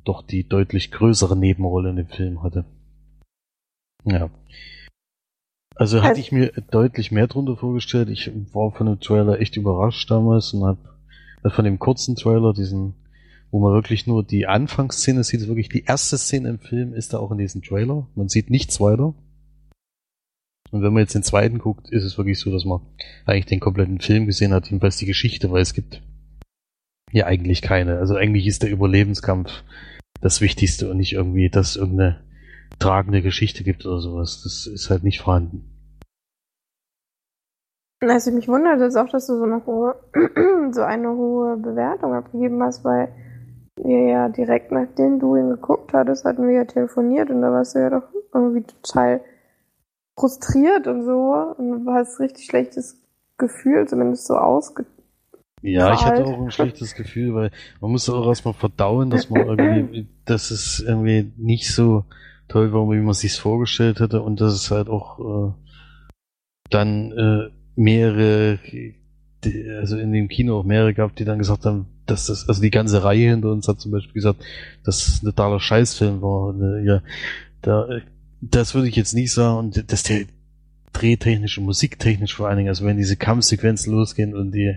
Speaker 4: doch die deutlich größere Nebenrolle in dem Film hatte. Ja. Also hatte ich mir deutlich mehr drunter vorgestellt. Ich war von dem Trailer echt überrascht damals und habe von dem kurzen Trailer, diesen, wo man wirklich nur die Anfangsszene sieht, wirklich die erste Szene im Film ist da auch in diesem Trailer. Man sieht nichts weiter. Und wenn man jetzt den zweiten guckt, ist es wirklich so, dass man eigentlich den kompletten Film gesehen hat, jedenfalls die Geschichte, weil es gibt ja eigentlich keine. Also eigentlich ist der Überlebenskampf das Wichtigste und nicht irgendwie, dass es irgendeine tragende Geschichte gibt oder sowas. Das ist halt nicht vorhanden.
Speaker 2: Also mich wundert es auch, dass du so eine hohe, so eine hohe Bewertung abgegeben hast, weil wir ja direkt nachdem du ihn geguckt hattest, hatten wir ja telefoniert und da warst du ja doch irgendwie total frustriert und so und du hast richtig schlechtes Gefühl, zumindest so ausge
Speaker 4: ja, ich hatte auch ein schlechtes Gefühl, weil man muss auch erstmal verdauen, dass man irgendwie, dass es irgendwie nicht so toll war, wie man sich's vorgestellt hätte und dass es halt auch äh, dann äh, mehrere, also in dem Kino auch mehrere gab, die dann gesagt haben, dass das, also die ganze Reihe hinter uns hat zum Beispiel gesagt, dass es ein totaler Scheißfilm war. Und, ja, da, das würde ich jetzt nicht sagen und dass der drehtechnisch und musiktechnisch vor allen Dingen, also wenn diese Kampfsequenzen losgehen und die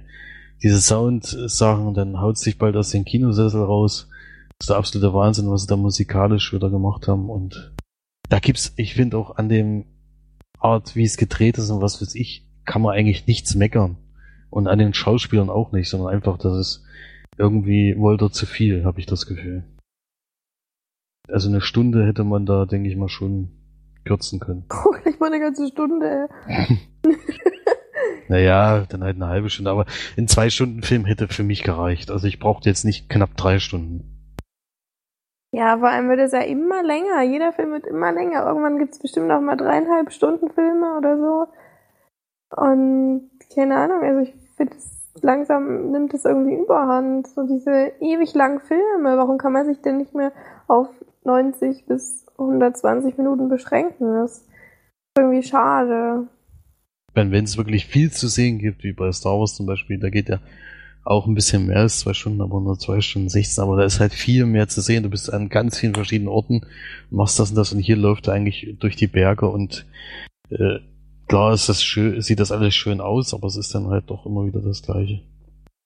Speaker 4: diese Sound-Sachen, dann haut sich bald aus den Kinosessel raus. Das ist der absolute Wahnsinn, was sie da musikalisch wieder gemacht haben und da gibt's, ich finde auch an dem Art, wie es gedreht ist und was weiß ich, kann man eigentlich nichts meckern. Und an den Schauspielern auch nicht, sondern einfach, dass es irgendwie wollte er zu viel, habe ich das Gefühl. Also eine Stunde hätte man da, denke ich mal, schon kürzen können.
Speaker 2: Oh, gleich mal eine ganze Stunde,
Speaker 4: naja, dann halt eine halbe Stunde, aber in zwei Stunden Film hätte für mich gereicht. Also ich brauchte jetzt nicht knapp drei Stunden.
Speaker 2: Ja, vor allem wird es ja immer länger. Jeder Film wird immer länger. Irgendwann gibt es bestimmt noch mal dreieinhalb Stunden Filme oder so. Und keine Ahnung, also ich finde langsam nimmt es irgendwie überhand. So diese ewig langen Filme, warum kann man sich denn nicht mehr auf 90 bis 120 Minuten beschränken? Das Irgendwie schade.
Speaker 4: Wenn es wirklich viel zu sehen gibt, wie bei Star Wars zum Beispiel, da geht ja auch ein bisschen mehr als zwei Stunden, aber nur zwei Stunden 16, aber da ist halt viel mehr zu sehen. Du bist an ganz vielen verschiedenen Orten, machst das und das und hier läuft er eigentlich durch die Berge und äh, klar ist das schön, sieht das alles schön aus, aber es ist dann halt doch immer wieder das Gleiche.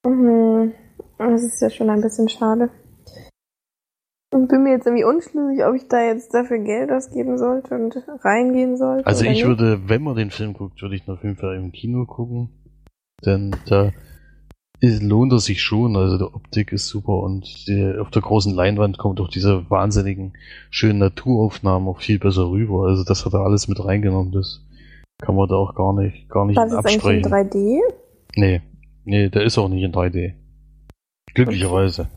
Speaker 2: Mhm. Das ist ja schon ein bisschen schade. Und bin mir jetzt irgendwie unschlüssig, ob ich da jetzt dafür Geld ausgeben sollte und reingehen sollte.
Speaker 4: Also ich
Speaker 2: nicht.
Speaker 4: würde, wenn man den Film guckt, würde ich ihn auf jeden Fall im Kino gucken. Denn da ist, lohnt er sich schon. Also die Optik ist super und die, auf der großen Leinwand kommt auch diese wahnsinnigen schönen Naturaufnahmen auch viel besser rüber. Also das hat er alles mit reingenommen. Das kann man da auch gar nicht, gar nicht
Speaker 2: Was ist eigentlich in
Speaker 4: absprechen.
Speaker 2: 3D?
Speaker 4: Nee, nee, der ist auch nicht in 3D. Glücklicherweise.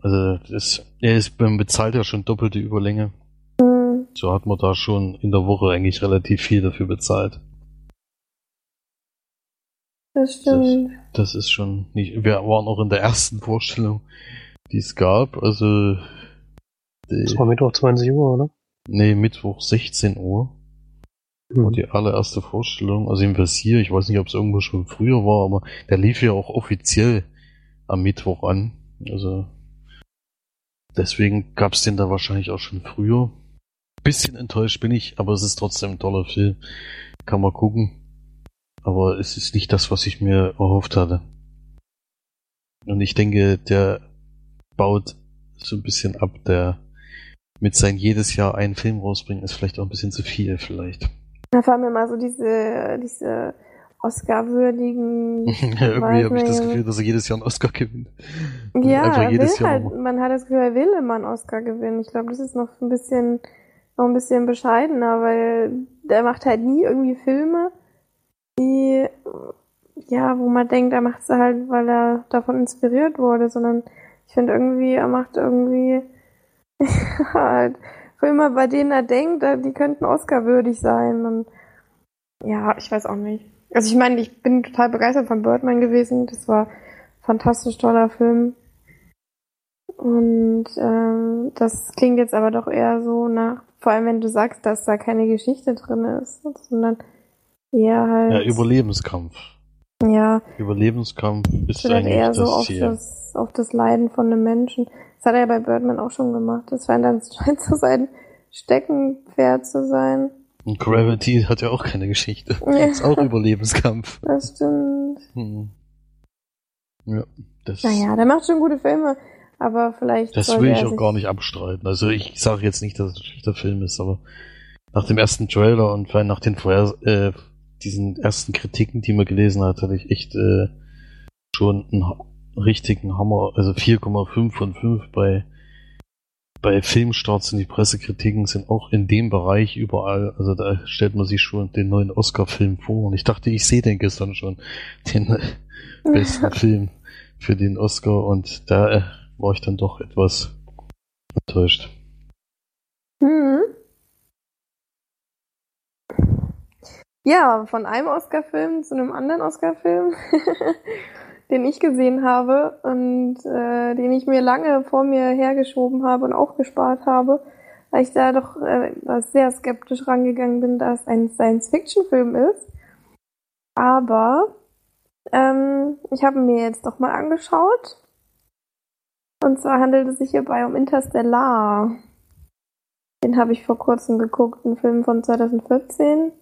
Speaker 4: Also das, er ist beim bezahlt ja schon doppelte Überlänge.
Speaker 2: Hm,
Speaker 4: So hat man da schon in der Woche eigentlich relativ viel dafür bezahlt.
Speaker 2: das stimmt.
Speaker 4: Das ist schon nicht. Wir waren auch in der ersten Vorstellung, die es gab. Also
Speaker 3: Das
Speaker 4: die,
Speaker 3: war Mittwoch 20 Uhr, oder?
Speaker 4: nee, Mittwoch 16 Uhr
Speaker 3: Mhm.
Speaker 4: die allererste Vorstellung. Also im Versier, ich weiß nicht, ob es irgendwo schon früher war, aber der lief ja auch offiziell am Mittwoch an. Also deswegen gab es den da wahrscheinlich auch schon früher. Bisschen enttäuscht bin ich, aber es ist trotzdem ein toller Film. Kann man gucken. Aber es ist nicht das, was ich mir erhofft hatte. Und ich denke, der baut so ein bisschen ab, der mit sein jedes Jahr einen Film rausbringen, ist vielleicht auch ein bisschen zu viel, vielleicht.
Speaker 2: Da fahren mir mal so diese, diese Oscar-würdigen.
Speaker 4: Irgendwie habe ich das. Gefühl, dass er jedes Jahr einen Oscar gewinnt.
Speaker 2: Ja,
Speaker 4: Einfach jedes
Speaker 2: will
Speaker 4: Jahr
Speaker 2: halt, man hat das Gefühl, er will immer einen Oscar gewinnen. Ich glaube, das ist noch ein bisschen, noch ein bisschen bescheidener, weil der macht halt nie irgendwie Filme, die, ja, wo man denkt, er macht sie halt, weil er davon inspiriert wurde, sondern ich finde irgendwie, er macht irgendwie halt Filme, bei denen er denkt, äh, die könnten Oscar-würdig sein und ja, ich weiß auch nicht. Also ich meine, ich bin total begeistert von Birdman gewesen. Das war ein fantastisch toller Film. Und ähm, das klingt jetzt aber doch eher so nach, vor allem wenn du sagst, dass da keine Geschichte drin ist, sondern eher halt.
Speaker 4: Ja, Überlebenskampf.
Speaker 2: Ja,
Speaker 4: Überlebenskampf ist eigentlich
Speaker 2: eher so
Speaker 4: das
Speaker 2: auf
Speaker 4: Ziel.
Speaker 2: das, auf das Leiden von einem Menschen. Das hat er ja bei Birdman auch schon gemacht. Das scheint dann scheint so sein Steckenpferd zu sein.
Speaker 4: Und Gravity hat ja auch keine Geschichte.
Speaker 2: Ja.
Speaker 4: Ist auch Überlebenskampf.
Speaker 2: Das stimmt.
Speaker 4: Hm. Ja, das,
Speaker 2: Naja, der macht schon gute Filme, aber vielleicht.
Speaker 4: das will ich auch gar nicht abstreiten. Also ich sage jetzt nicht, dass es ein schlechter Film ist, aber nach dem ersten Trailer und vor allem nach den vorher, äh, diesen ersten Kritiken, die man gelesen hat, hatte ich echt äh, schon einen ha- richtigen Hammer, also 4,5 von 5 bei bei Filmstarts und die Pressekritiken sind auch in dem Bereich überall, also da stellt man sich schon den neuen Oscar-Film vor und ich dachte, ich sehe den gestern schon, den besten Film für den Oscar und da äh, war ich dann doch etwas enttäuscht.
Speaker 2: Hm. Ja, von einem Oscar-Film zu einem anderen Oscar-Film, den ich gesehen habe und äh, den ich mir lange vor mir hergeschoben habe und aufgespart habe, weil ich da doch äh, sehr skeptisch rangegangen bin, dass es ein Science-Fiction-Film ist. Aber ähm, ich habe mir jetzt doch mal angeschaut. Und zwar handelt es sich hierbei um Interstellar. Den habe ich vor kurzem geguckt, ein Film von 2014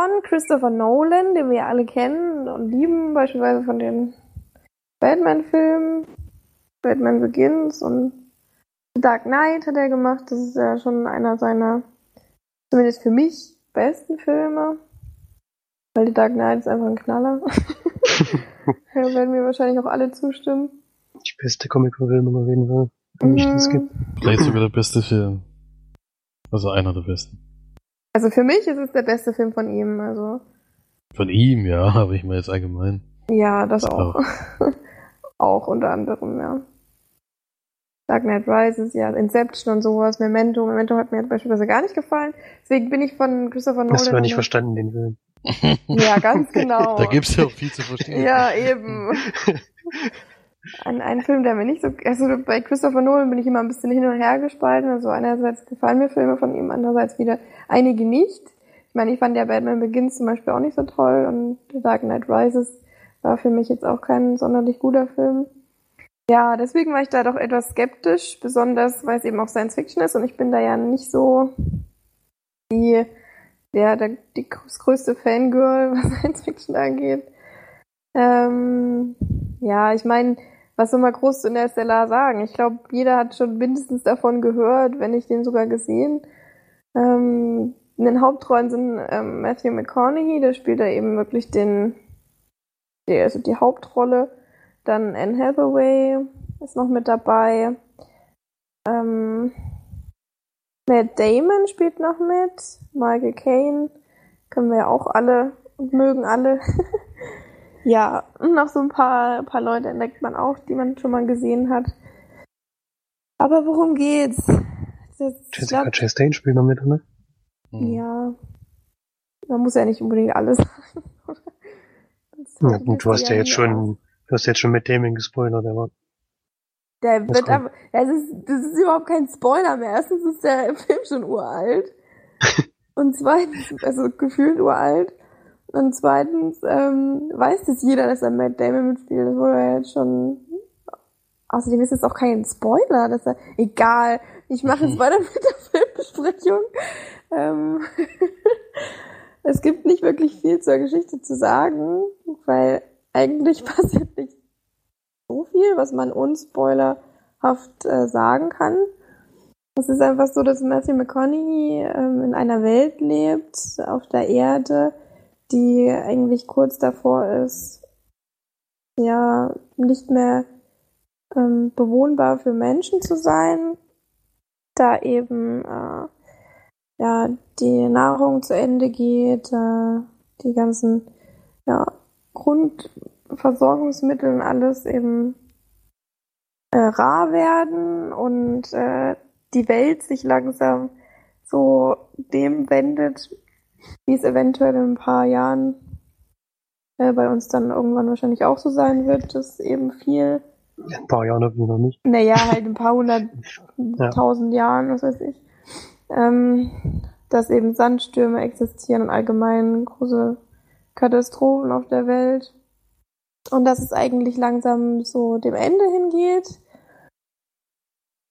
Speaker 2: von Christopher Nolan, den wir ja alle kennen und lieben, beispielsweise von den Batman-Filmen, Batman Begins und The Dark Knight hat er gemacht. Das ist ja schon einer seiner, zumindest für mich, besten Filme. Weil The Dark Knight ist einfach ein Knaller. da werden mir wahrscheinlich auch alle zustimmen.
Speaker 3: Die beste Comic-Verfilmung auf jeden Fall.
Speaker 2: Mhm.
Speaker 3: gibt.
Speaker 4: Vielleicht sogar der beste Film. Also einer der besten.
Speaker 2: Also für mich ist es der beste Film von ihm. Also
Speaker 4: Von ihm, ja, habe ich mir jetzt allgemein.
Speaker 2: ja, das
Speaker 4: Das
Speaker 2: auch. auch unter anderem, ja. Dark Knight Rises, ja, Inception und sowas, Memento. Memento hat mir jetzt beispielsweise gar nicht gefallen. Deswegen bin ich von Christopher Nolan.
Speaker 3: Hast du ja nicht verstanden, den Film.
Speaker 2: Ja, ganz genau.
Speaker 4: Da gibt's ja auch viel zu verstehen.
Speaker 2: Ja, eben. Ein, ein Film, der mir nicht so, also bei Christopher Nolan bin ich immer ein bisschen hin und her gespalten. Also einerseits gefallen mir Filme von ihm, andererseits wieder einige nicht. Ich meine, ich fand ja Batman Begins zum Beispiel auch nicht so toll und The Dark Knight Rises war für mich jetzt auch kein sonderlich guter Film. Ja, deswegen war ich da doch etwas skeptisch, besonders weil es eben auch Science Fiction ist und ich bin da ja nicht so die, der, der die, das größte Fangirl, was Science Fiction angeht. Ähm, ja, ich meine, was soll man groß in der Stellar sagen? Ich glaube, jeder hat schon mindestens davon gehört, wenn nicht den sogar gesehen. Ähm, in den Hauptrollen sind ähm, Matthew McConaughey, der spielt da eben wirklich den, die, also die Hauptrolle. Dann Anne Hathaway ist noch mit dabei. Ähm, Matt Damon spielt noch mit. Michael Caine. Können wir ja auch alle und mögen alle. ja, und noch so ein paar, paar Leute entdeckt man auch, die man schon mal gesehen hat. Aber worum geht's? Das,
Speaker 3: Jessica glaub, Chastain spielt noch mit, oder?
Speaker 2: Mhm. Ja. Man muss ja nicht unbedingt alles sagen.
Speaker 3: ja, gut, du hast ja jetzt schon, du hast jetzt schon mit Damon gespoilert, aber.
Speaker 2: Der wird aber, das ist, das ist überhaupt kein Spoiler mehr. Erstens ist der Film schon uralt. und zweitens, also gefühlt uralt. Und zweitens, ähm, weiß das jeder, dass er Matt Damon mitspielt. Das wurde ja jetzt schon, außerdem ist es auch kein Spoiler, dass er, egal. Ich mache jetzt weiter mit der Filmbesprechung. Ähm, es gibt nicht wirklich viel zur Geschichte zu sagen, weil eigentlich passiert nicht so viel, was man unspoilerhaft äh, sagen kann. Es ist einfach so, dass Matthew McConaughey ähm, in einer Welt lebt, auf der Erde, die eigentlich kurz davor ist, ja, nicht mehr ähm, bewohnbar für Menschen zu sein, da eben äh, ja die Nahrung zu Ende geht, äh, die ganzen ja, Grund Versorgungsmittel und alles eben äh, rar werden und äh, die Welt sich langsam so dem wendet, wie es eventuell in ein paar Jahren äh, bei uns dann irgendwann wahrscheinlich auch so sein wird, dass eben viel.
Speaker 3: In ein paar Jahren noch nicht.
Speaker 2: Naja, halt ein paar hunderttausend ja. Jahren, was weiß ich. Ähm, dass eben Sandstürme existieren und allgemein große Katastrophen auf der Welt. Und dass es eigentlich langsam so dem Ende hingeht.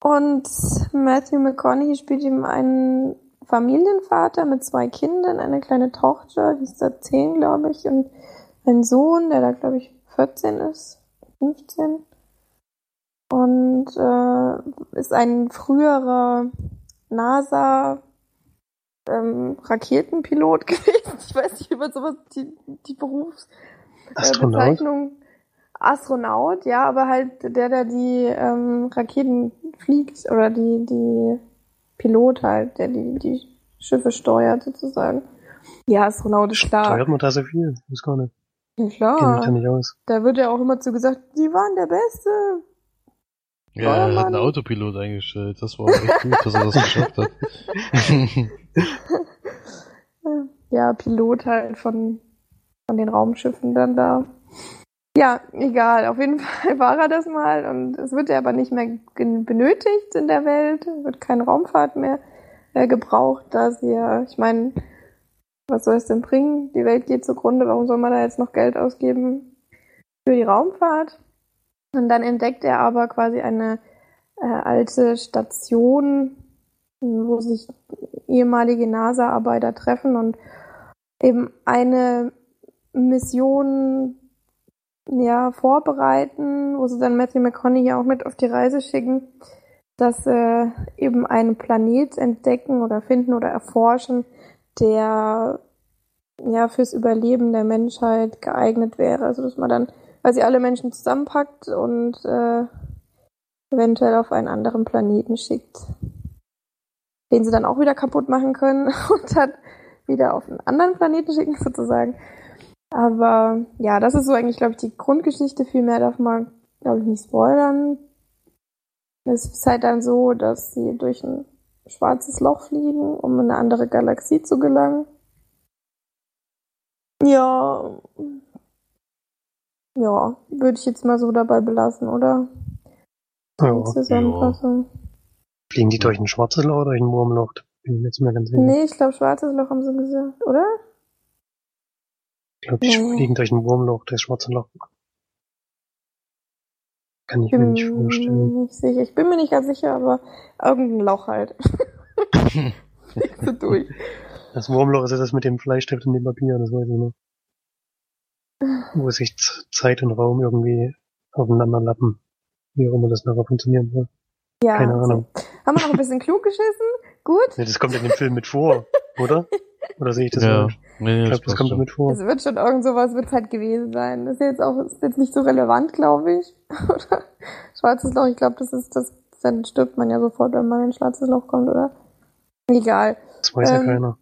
Speaker 2: Und Matthew McConaughey spielt ihm einen Familienvater mit zwei Kindern, eine kleine Tochter, die ist da zehn, glaube ich, und einen Sohn, der da, glaube ich, 14 ist, 15. Und äh, ist ein früherer NASA ähm, Raketenpilot gewesen. Ich weiß nicht, über sowas die, die Berufsbezeichnung. Äh, Astronaut, ja, aber halt der, der die ähm, Raketen fliegt oder die, die Pilot halt, der die, die Schiffe steuert sozusagen. Ja, Astronaut ist klar.
Speaker 3: Steuert man da so viel? Muss gar nicht.
Speaker 2: Ja, klar. Ja nicht aus. Da wird ja auch immer zu gesagt, die waren der Beste.
Speaker 4: Ja, er hat einen Autopilot eingestellt. Das war echt gut, dass er das geschafft hat.
Speaker 2: ja, Pilot halt von, von den Raumschiffen dann da. Ja, egal. Auf jeden Fall war er das mal und es wird ja aber nicht mehr benötigt in der Welt. Es wird keine Raumfahrt mehr äh, gebraucht, da sie ja, ich meine, was soll es denn bringen? Die Welt geht zugrunde, warum soll man da jetzt noch Geld ausgeben für die Raumfahrt? Und dann entdeckt er aber quasi eine äh, alte Station, wo sich ehemalige NASA-Arbeiter treffen und eben eine Mission ja, vorbereiten, wo sie dann Matthew McConaughey auch mit auf die Reise schicken, dass sie eben einen Planet entdecken oder finden oder erforschen, der ja fürs Überleben der Menschheit geeignet wäre. Also dass man dann quasi alle Menschen zusammenpackt und äh, eventuell auf einen anderen Planeten schickt, den sie dann auch wieder kaputt machen können und dann wieder auf einen anderen Planeten schicken sozusagen. Aber ja, das ist so eigentlich, glaube ich, die Grundgeschichte. Viel mehr darf man, glaube ich, nicht spoilern. Es ist halt dann so, dass sie durch ein schwarzes Loch fliegen, um in eine andere Galaxie zu gelangen. Ja, Ja, würde ich jetzt mal so dabei belassen, oder?
Speaker 3: Ja.
Speaker 2: Zusammenfassung.
Speaker 3: Fliegen die durch ein schwarzes Loch oder durch ein Wurmloch? Bin ich mir jetzt mal ganz sicher.
Speaker 2: Nee, ich glaube, schwarzes Loch haben sie gesagt, oder?
Speaker 3: Ich glaube, die
Speaker 2: Nee.
Speaker 3: fliegen durch ein Wurmloch, das schwarze Loch. Kann ich mir nicht
Speaker 2: Bin
Speaker 3: vorstellen.
Speaker 2: mir nicht sicher. Ich bin mir nicht ganz sicher, aber irgendein Loch halt. Fliegst du durch.
Speaker 3: Das Wurmloch ist ja das mit dem Fleischstift und dem Papier, das weiß ich noch. Wo sich Zeit und Raum irgendwie aufeinander lappen. Wie auch immer das nachher funktionieren soll.
Speaker 2: Ja.
Speaker 3: Keine Ahnung.
Speaker 2: So. Haben wir noch ein bisschen klug geschissen? Gut.
Speaker 3: Nee, das kommt in dem Film mit vor, oder? Oder sehe ich das
Speaker 4: ja,
Speaker 3: falsch?
Speaker 4: nee,
Speaker 3: Ich glaube, das kommt
Speaker 4: schon.
Speaker 3: mit vor.
Speaker 2: Es wird schon irgend sowas wird halt gewesen sein. Das ist jetzt auch ist jetzt nicht so relevant, glaube ich. Oder? Schwarzes Loch, ich glaube, das ist das, dann stirbt man ja sofort, wenn man in ein schwarzes Loch kommt, oder? Egal.
Speaker 3: Das weiß ja
Speaker 2: ähm,
Speaker 3: keiner.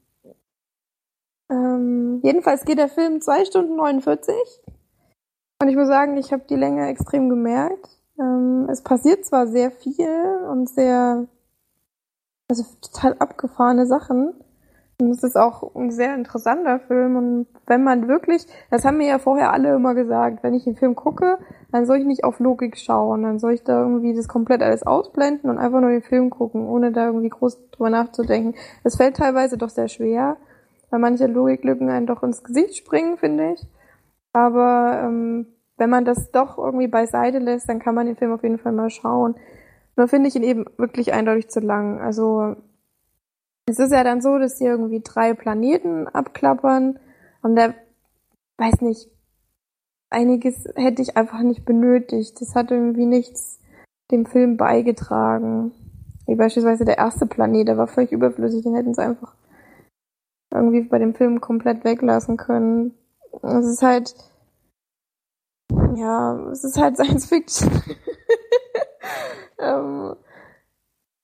Speaker 2: Ähm, jedenfalls geht der Film zwei Stunden 49. Und ich muss sagen, ich habe die Länge extrem gemerkt. Ähm, es passiert zwar sehr viel und sehr, also total abgefahrene Sachen. Es ist auch ein sehr interessanter Film. Und wenn man wirklich, das haben mir ja vorher alle immer gesagt, wenn ich einen Film gucke, dann soll ich nicht auf Logik schauen. Dann soll ich da irgendwie das komplett alles ausblenden und einfach nur den Film gucken, ohne da irgendwie groß drüber nachzudenken. Es fällt teilweise doch sehr schwer, weil manche Logiklücken einen doch ins Gesicht springen, finde ich. Aber ähm, wenn man das doch irgendwie beiseite lässt, dann kann man den Film auf jeden Fall mal schauen. Nur finde ich ihn eben wirklich eindeutig zu lang. Also es ist ja dann so, dass sie irgendwie drei Planeten abklappern und der, weiß nicht, einiges hätte ich einfach nicht benötigt. Das hat irgendwie nichts dem Film beigetragen. Wie beispielsweise der erste Planet, der war völlig überflüssig, den hätten sie einfach irgendwie bei dem Film komplett weglassen können. Es ist halt, ja, es ist halt Science Fiction. ähm,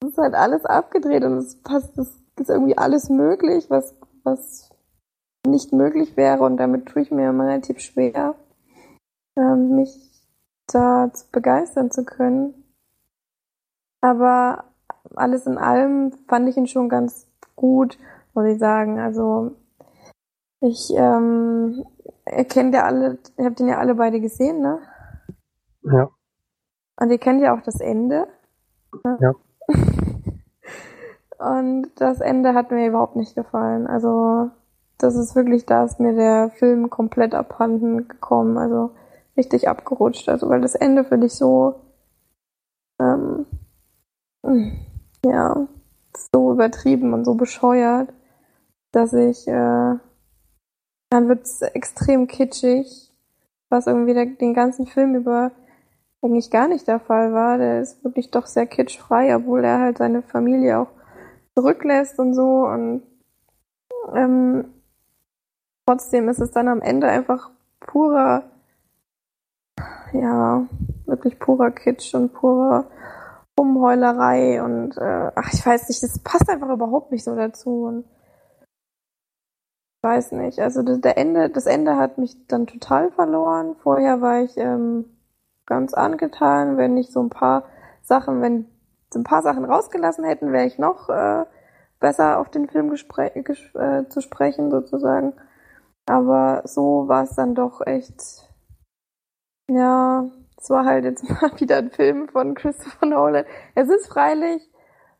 Speaker 2: es ist halt alles abgedreht und es passt, es ist irgendwie alles möglich, was, was nicht möglich wäre und damit tue ich mir immer relativ schwer, ähm, mich da zu begeistern zu können. Aber alles in allem fand ich ihn schon ganz gut, muss ich sagen. Also ich ähm, ihr kennt ja alle, ihr habt ihn ja alle beide gesehen, ne?
Speaker 3: Ja.
Speaker 2: Und ihr kennt ja auch das Ende. Ne?
Speaker 3: Ja.
Speaker 2: Und das Ende hat mir überhaupt nicht gefallen. Also das ist wirklich, da ist mir der Film komplett abhanden gekommen. Also richtig abgerutscht. Also weil das Ende finde ich so ähm, ja so übertrieben und so bescheuert, dass ich äh, dann wird es extrem kitschig, was irgendwie der, den ganzen Film über eigentlich gar nicht der Fall war. Der ist wirklich doch sehr kitschfrei, obwohl er halt seine Familie auch zurücklässt und so. Und ähm, trotzdem ist es dann am Ende einfach purer, ja, wirklich purer Kitsch und purer Rumheulerei und äh, ach, ich weiß nicht, das passt einfach überhaupt nicht so dazu. Und weiß nicht. Also das, der Ende, das Ende hat mich dann total verloren. Vorher war ich ähm, ganz angetan, wenn ich so ein paar Sachen, wenn ein paar Sachen rausgelassen hätten, wäre ich noch äh, besser auf den Film äh, zu sprechen sozusagen. Aber so war es dann doch echt, ja, es war halt jetzt mal wieder ein Film von Christopher Nolan. Es ist freilich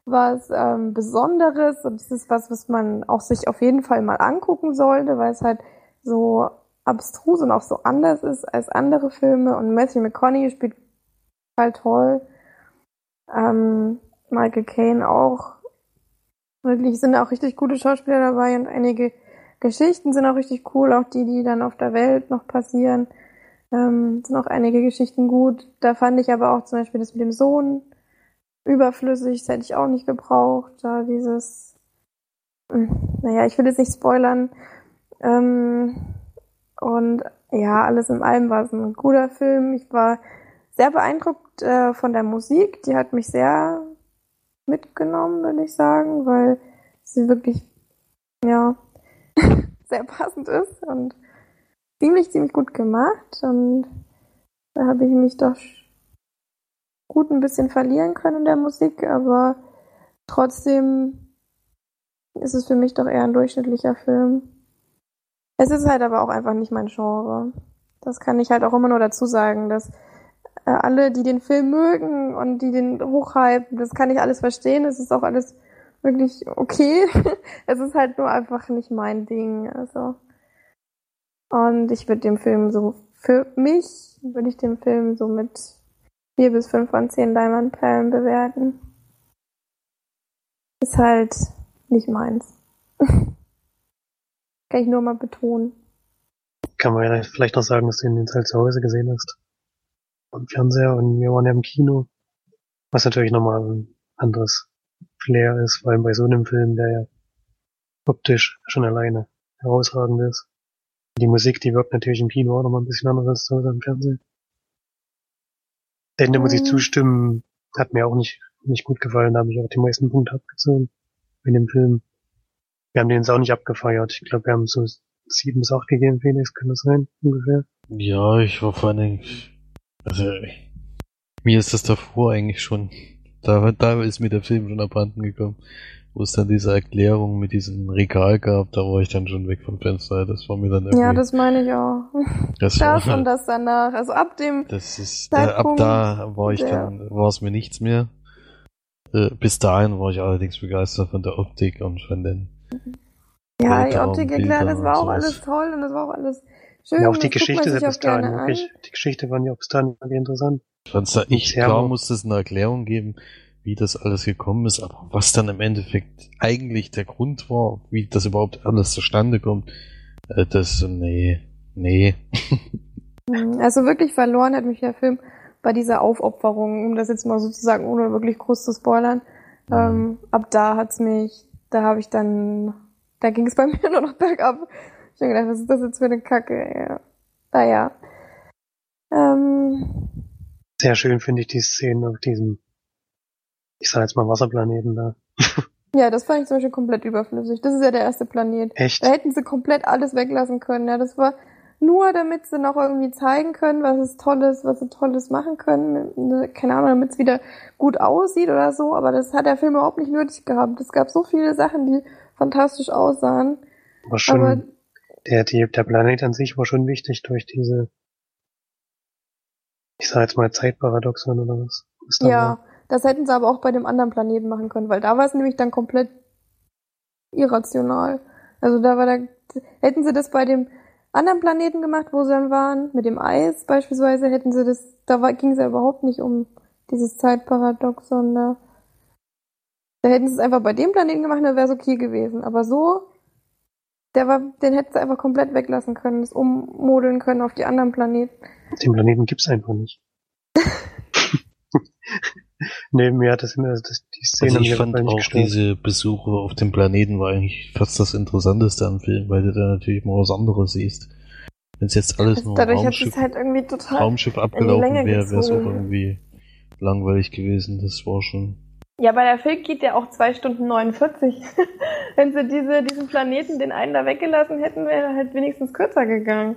Speaker 2: was ähm, Besonderes und es ist was, was man auch sich auf jeden Fall mal angucken sollte, weil es halt so abstrus und auch so anders ist als andere Filme und Matthew McConaughey spielt halt toll. Ähm, Michael Caine auch. Wirklich sind auch richtig gute Schauspieler dabei und einige Geschichten sind auch richtig cool, auch die, die dann auf der Welt noch passieren. Ähm, sind auch einige Geschichten gut. Da fand ich aber auch zum Beispiel das mit dem Sohn überflüssig, das hätte ich auch nicht gebraucht. Da dieses, naja, ich will jetzt nicht spoilern. Ähm, und ja, alles in allem war es ein guter Film. Ich war sehr beeindruckt äh, von der Musik. Die hat mich sehr mitgenommen, würde ich sagen, weil sie wirklich, ja, sehr passend ist und ziemlich, ziemlich gut gemacht. Und da habe ich mich doch gut ein bisschen verlieren können in der Musik, aber trotzdem ist es für mich doch eher ein durchschnittlicher Film. Es ist halt aber auch einfach nicht mein Genre. Das kann ich halt auch immer nur dazu sagen, dass äh, alle, die den Film mögen und die den hochhypen, das kann ich alles verstehen. Es ist auch alles wirklich okay. es ist halt nur einfach nicht mein Ding. Also. Und ich würde den Film so, für mich würde ich den Film so mit vier bis fünf von zehn Diamondperlen bewerten. Ist halt nicht meins. Kann ich nur mal betonen.
Speaker 3: Kann man ja vielleicht noch sagen, dass du ihn jetzt halt zu Hause gesehen hast. Am Fernseher und wir waren ja im Kino. Was natürlich nochmal ein anderes Flair ist, vor allem bei so einem Film, der ja optisch schon alleine herausragend ist. Die Musik, die wirkt natürlich im Kino auch nochmal ein bisschen anders als zu Hause im Fernsehen. Ende muss ich
Speaker 2: Mhm.
Speaker 3: zustimmen, hat mir auch nicht, nicht gut gefallen, da habe ich auch die meisten Punkte abgezogen in dem Film. Wir haben den jetzt auch nicht abgefeiert. Ich glaube, wir haben so sieben bis acht gegeben, Felix, kann das sein, ungefähr?
Speaker 4: Ja, ich war vor allen Dingen, also, mir ist das davor eigentlich schon, da, da ist mir der Film schon abhanden gekommen, wo es dann diese Erklärung mit diesem Regal gab, da war ich dann schon weg vom Fenster, das war mir dann irgendwie,
Speaker 2: Ja, das meine ich auch.
Speaker 4: das,
Speaker 2: Das
Speaker 4: war,
Speaker 2: und das danach. Also ab dem,
Speaker 4: das ist, äh, ab da war ich
Speaker 2: der-
Speaker 4: dann, war es mir nichts mehr. Äh, bis dahin war ich allerdings begeistert von der Optik und von den,
Speaker 2: ja, die
Speaker 4: Bilder
Speaker 2: Optik, ja klar, das war auch alles toll und das war auch alles schön.
Speaker 3: Ja, auch die Geschichte
Speaker 2: gerne an.
Speaker 3: wirklich, die Geschichte waren ja bis dahin irgendwie interessant.
Speaker 4: Ich fand's da ich,
Speaker 3: gut.
Speaker 4: muss es eine Erklärung geben, wie das alles gekommen ist, aber was dann im Endeffekt eigentlich der Grund war, wie das überhaupt alles zustande kommt, äh, das, nee, nee.
Speaker 2: Mhm, Also wirklich verloren hat mich der Film bei dieser Aufopferung, um das jetzt mal sozusagen ohne wirklich groß zu spoilern. Ähm, ab da hat's mich, da habe ich dann, da ging es bei mir nur noch bergab. Ich habe gedacht, was ist das jetzt für eine Kacke? Ja. Naja. Ähm,
Speaker 3: Sehr schön finde ich die Szenen auf diesem, ich sag jetzt mal Wasserplaneten da.
Speaker 2: ja, das fand ich zum Beispiel komplett überflüssig. Das ist ja der erste Planet.
Speaker 3: Echt?
Speaker 2: Da hätten sie komplett alles weglassen können. Ja, das war nur, damit sie noch irgendwie zeigen können, was es Tolles, was sie Tolles machen können. Ne, Keine Ahnung, damit es wieder gut aussieht oder so. Aber das hat der Film überhaupt nicht nötig gehabt. Es gab so viele Sachen, die fantastisch aussahen.
Speaker 3: War schon,
Speaker 2: Aber
Speaker 3: der, die, der Planet an sich war schon wichtig durch diese, ich sag jetzt mal Zeitparadoxon oder was. was
Speaker 2: ja,
Speaker 3: war.
Speaker 2: das hätten sie aber auch bei dem anderen Planeten machen können, weil da war es nämlich dann komplett irrational. Also da war da, hätten sie das bei dem anderen Planeten gemacht, wo sie dann waren, mit dem Eis beispielsweise, hätten sie das, da ging es ja überhaupt nicht um dieses Zeitparadoxon da. Da hätten sie es einfach bei dem Planeten gemacht, dann wäre es okay gewesen. Aber so, der war, den hätten sie einfach komplett weglassen können, das ummodeln können auf die anderen Planeten.
Speaker 3: Den Planeten gibt's einfach nicht. nee, mir hat das immer, das, das, die Szene
Speaker 4: Also ich fand auch
Speaker 3: gestört.
Speaker 4: diese Besuche auf dem Planeten war eigentlich fast das Interessanteste am Film, weil du da natürlich mal was anderes siehst. Wenn es jetzt alles nur
Speaker 2: Dadurch hat
Speaker 4: Raumschiff,
Speaker 2: es halt irgendwie total
Speaker 4: Raumschiff abgelaufen wäre, wäre es auch irgendwie langweilig gewesen. Das war schon.
Speaker 2: Ja, aber der Film geht ja auch zwei Stunden 49. Wenn sie diese, diesen Planeten, den einen da weggelassen hätten, wäre halt wenigstens kürzer gegangen.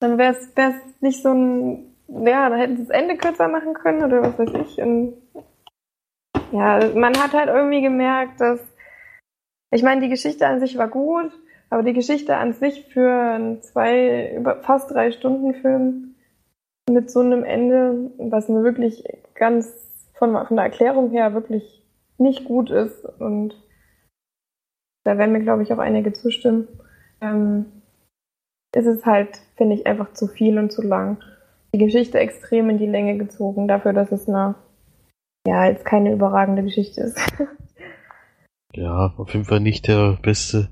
Speaker 2: Dann wäre es nicht so ein, ja, dann hätten sie das Ende kürzer machen können oder was weiß ich. Und ja, man hat halt irgendwie gemerkt, dass, ich meine, die Geschichte an sich war gut, aber die Geschichte an sich für einen zwei, über fast drei Stunden Film mit so einem Ende, was mir wirklich ganz von, von der Erklärung her wirklich nicht gut ist und da werden mir, glaube ich, auch einige zustimmen, ähm, ist es halt, finde ich, einfach zu viel und zu lang. Die Geschichte extrem in die Länge gezogen, dafür, dass es eine, ja, jetzt keine überragende Geschichte ist.
Speaker 4: Ja, auf jeden Fall nicht der beste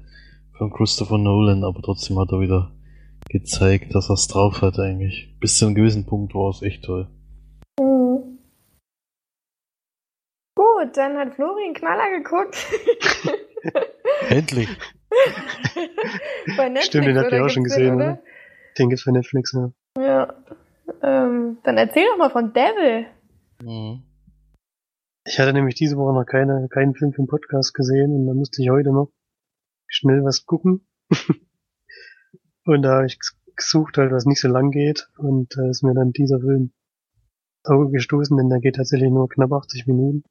Speaker 4: von Christopher Nolan, aber trotzdem hat er wieder gezeigt, dass er es drauf hat eigentlich. Bis zu einem gewissen Punkt war es echt toll.
Speaker 2: Mhm. Gut, dann hat Florian Knaller geguckt.
Speaker 4: Endlich!
Speaker 2: Bei Netflix,
Speaker 3: Stimmt, den habt ihr auch schon gesehen, oder? Den gibt's bei Netflix, ja.
Speaker 2: Ja. Ähm, dann erzähl doch mal von Devil.
Speaker 4: Mhm.
Speaker 3: Ich hatte nämlich diese Woche noch keine, keinen Film für den Podcast gesehen und dann musste ich heute noch schnell was gucken. und da habe ich gesucht, halt, was nicht so lang geht und da ist mir dann dieser Film ins Auge gestoßen, denn der geht tatsächlich nur knapp 80 Minuten.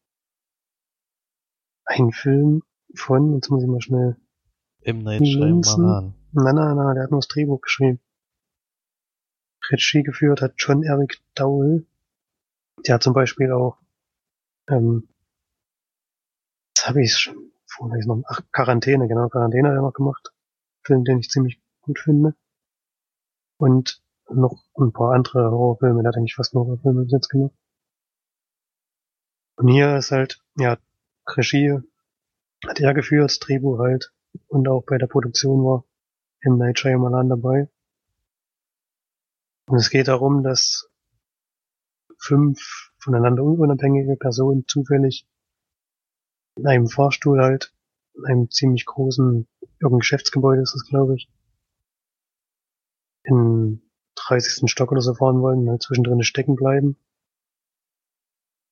Speaker 3: Ein Film von, jetzt muss ich mal schnell,
Speaker 4: M. Night. Shyamalan.
Speaker 3: na na na, der hat nur das Drehbuch geschrieben. Regie geführt hat John Eric Dowell. Der hat zum Beispiel auch, ähm, das habe ich schon, vorher noch, ach, Quarantäne, genau, Quarantäne hat er noch gemacht. Film, den ich ziemlich gut finde. Und noch ein paar andere Horrorfilme, der hat eigentlich fast nur Horrorfilme bis jetzt gemacht. Und hier ist halt, ja, Regie hat er geführt, Drehbuch halt, und auch bei der Produktion war M. Night Shyamalan dabei. Und es geht darum, dass fünf voneinander unabhängige Personen zufällig in einem Fahrstuhl halt, in einem ziemlich großen, irgendein Geschäftsgebäude ist das, glaube ich, in 30. Stock oder so fahren wollen, halt zwischendrin stecken bleiben.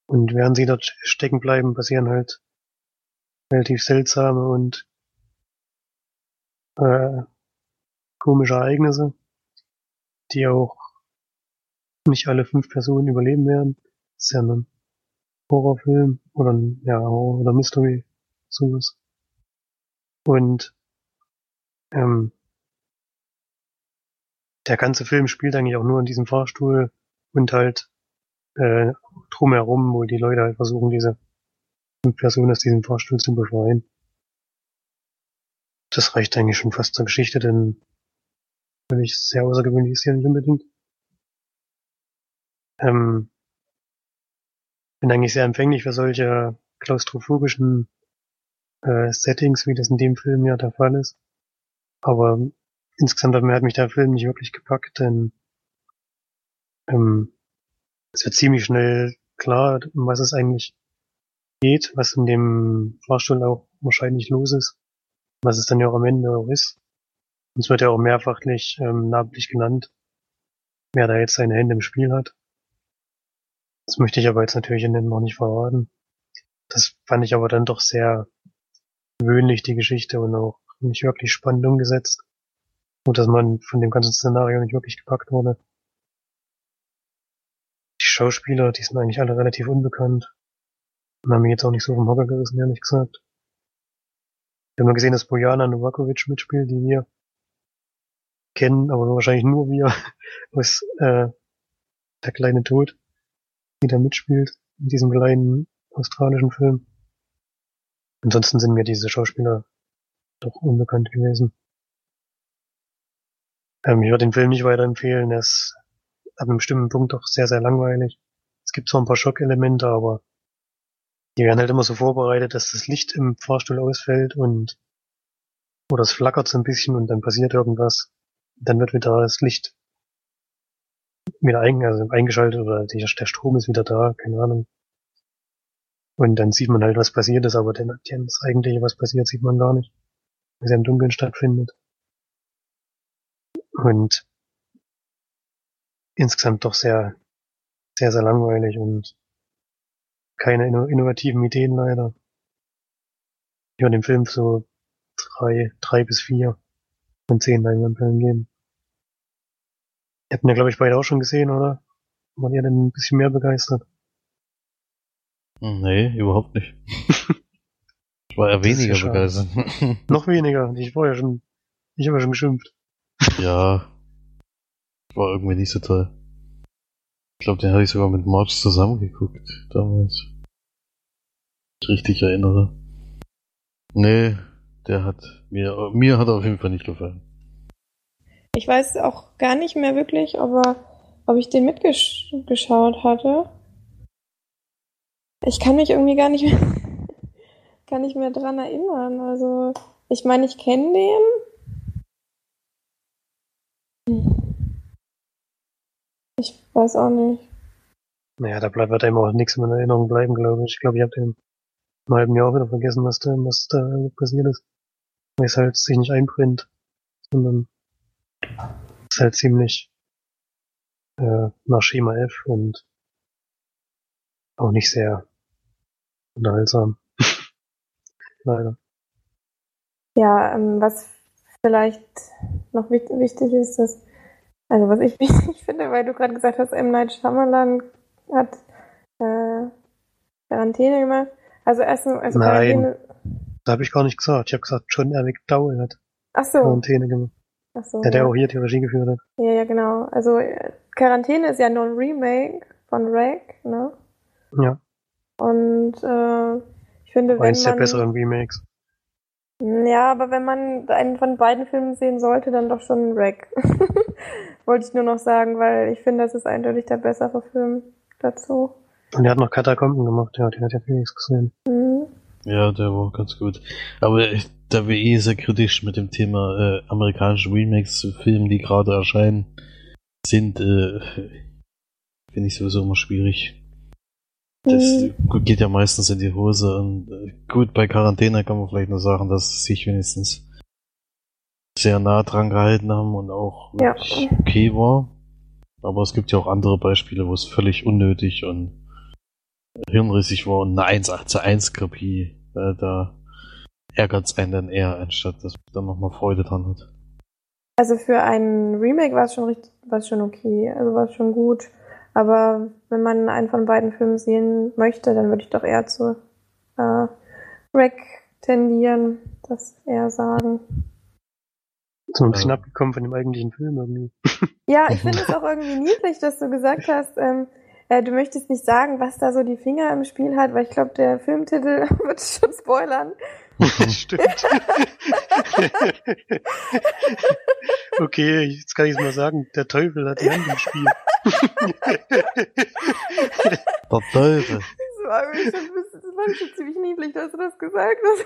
Speaker 3: Und während sie dort stecken bleiben, passieren halt relativ seltsame und äh, komische Ereignisse, die auch nicht alle fünf Personen überleben werden. Das ist ja ein Horrorfilm oder ein, ja, Horror oder Mystery, sowas. Und ähm, der ganze Film spielt eigentlich auch nur in diesem Fahrstuhl und halt äh, drumherum, wo die Leute halt versuchen, diese fünf Personen aus diesem Fahrstuhl zu befreien. Das reicht eigentlich schon fast zur Geschichte, denn völlig sehr außergewöhnlich ist hier nicht unbedingt. Ähm, bin eigentlich sehr empfänglich für solche klaustrophobischen äh, Settings, wie das in dem Film ja der Fall ist. Aber insgesamt hat, mich der Film nicht wirklich gepackt, denn ähm, es wird ziemlich schnell klar, was es eigentlich geht, was in dem Fahrstuhl auch wahrscheinlich los ist, was es dann ja auch am Ende auch ist. Und es wird ja auch mehrfachlich ähm, namentlich genannt, wer da jetzt seine Hände im Spiel hat. Das möchte ich aber jetzt natürlich in dem noch nicht verraten. Das fand ich aber dann doch sehr gewöhnlich, die Geschichte, und auch nicht wirklich spannend umgesetzt. Und dass man von dem ganzen Szenario nicht wirklich gepackt wurde. Die Schauspieler, die sind eigentlich alle relativ unbekannt. Und haben mich jetzt auch nicht so vom Hocker gerissen, ehrlich gesagt. Wir haben gesehen, dass Bojana Novakovic mitspielt, die wir kennen, aber wahrscheinlich nur wir aus äh, Der kleine Tod, die da mitspielt, in diesem kleinen australischen Film. Ansonsten sind mir diese Schauspieler doch unbekannt gewesen. Ähm, ich würde den Film nicht weiterempfehlen, er ist ab einem bestimmten Punkt doch sehr, sehr langweilig. Es gibt zwar ein paar Schockelemente, aber die werden halt immer so vorbereitet, dass das Licht im Fahrstuhl ausfällt und oder es flackert so ein bisschen und dann passiert irgendwas. Dann wird wieder das Licht wieder ein, also eingeschaltet oder der, Strom ist wieder da, keine Ahnung. Und dann sieht man halt, was passiert ist, aber den, das eigentliche, was passiert, sieht man gar nicht. Was ja im Dunkeln stattfindet. Und insgesamt doch sehr, sehr, sehr langweilig und keine innovativen Ideen leider. Ich würde dem Film so drei, drei bis vier von zehn Leinwandperlen geben. Ihr habt ihn ja, glaube ich, beide auch schon gesehen, oder? Waren ihr denn ein bisschen mehr begeistert?
Speaker 4: Nee, überhaupt nicht. ich war ja weniger ja begeistert.
Speaker 3: Noch weniger. Ich war ja schon, ich habe ja schon geschimpft.
Speaker 4: ja. War irgendwie nicht so toll. Ich glaube, den habe ich sogar mit March zusammengeguckt damals. Ich richtig erinnere. Nee, der hat mir, mir hat er auf jeden Fall nicht gefallen.
Speaker 2: Ich weiß auch gar nicht mehr wirklich, ob, er, ob ich den mitgeschaut hatte. Ich kann mich irgendwie gar nicht mehr, gar nicht mehr dran erinnern. Also, ich meine, ich kenne den. Ich weiß auch nicht.
Speaker 3: Naja, da bleibt einem auch nichts in Erinnerung bleiben, glaube ich. Ich glaube, ich habe den im halben Jahr wieder vergessen, was da, was da passiert ist. Weil es halt sich nicht einbrennt, sondern ist halt ziemlich äh, nach Schema F und auch nicht sehr unterhaltsam. Leider.
Speaker 2: Ja, ähm, was vielleicht noch wichtig ist, dass, also was ich wichtig finde, weil du gerade gesagt hast, M. Night Shyamalan hat äh, Quarantäne gemacht. Also erstmal, also
Speaker 3: Nein, Quarantäne. da habe ich gar nicht gesagt. Ich habe gesagt, John Eric Dowell hat
Speaker 2: Ach so.
Speaker 3: Quarantäne gemacht.
Speaker 2: Achso.
Speaker 3: Der, der auch hier die Regie geführt hat.
Speaker 2: Ja, ja, genau. Also äh, Quarantäne ist ja nur ein Remake von Rake, ne?
Speaker 3: Ja,
Speaker 2: Und äh, ich finde,
Speaker 3: war
Speaker 2: wenn
Speaker 3: eins der
Speaker 2: man
Speaker 3: besseren Remakes.
Speaker 2: Ja, aber wenn man einen von beiden Filmen sehen sollte, dann doch schon Wreck. Wollte ich nur noch sagen, weil ich finde, das ist eindeutig der bessere Film dazu.
Speaker 3: Und er hat noch Katakomben gemacht, ja, die hat ja Felix gesehen.
Speaker 2: Mhm.
Speaker 4: Ja, der war ganz gut. Aber ich- da wir eh sehr kritisch mit dem Thema äh, amerikanische Remakes zu Filmen, die gerade erscheinen, sind, äh, finde ich sowieso immer schwierig. Das
Speaker 2: Mhm.
Speaker 4: geht ja meistens in die Hose und äh, gut, bei Quarantäne kann man vielleicht nur sagen, dass sie sich wenigstens sehr nah dran gehalten haben und auch
Speaker 2: Ja.
Speaker 4: okay war. Aber es gibt ja auch andere Beispiele, wo es völlig unnötig und hirnrissig war und eine 1 zu 1 Kopie, äh, da ärgert es einen dann eher, anstatt dass man dann nochmal Freude dran hat.
Speaker 2: Also für ein Remake war es schon richtig, war es schon okay, also war es schon gut. Aber wenn man einen von beiden Filmen sehen möchte, dann würde ich doch eher zu äh, Wreck tendieren, das eher sagen.
Speaker 3: So ein bisschen abgekommen von dem eigentlichen Film irgendwie.
Speaker 2: Ja, ich finde es auch irgendwie niedlich, dass du gesagt hast, ähm, äh, du möchtest nicht sagen, was da so die Finger im Spiel hat, weil ich glaube, der Filmtitel wird schon spoilern.
Speaker 3: Stimmt. okay, jetzt kann ich es mal sagen. Der Teufel hat die Hand im Spiel.
Speaker 4: Der Teufel.
Speaker 2: Das war irgendwie schon, ein bisschen- das war schon ziemlich niedlich, dass du das gesagt hast.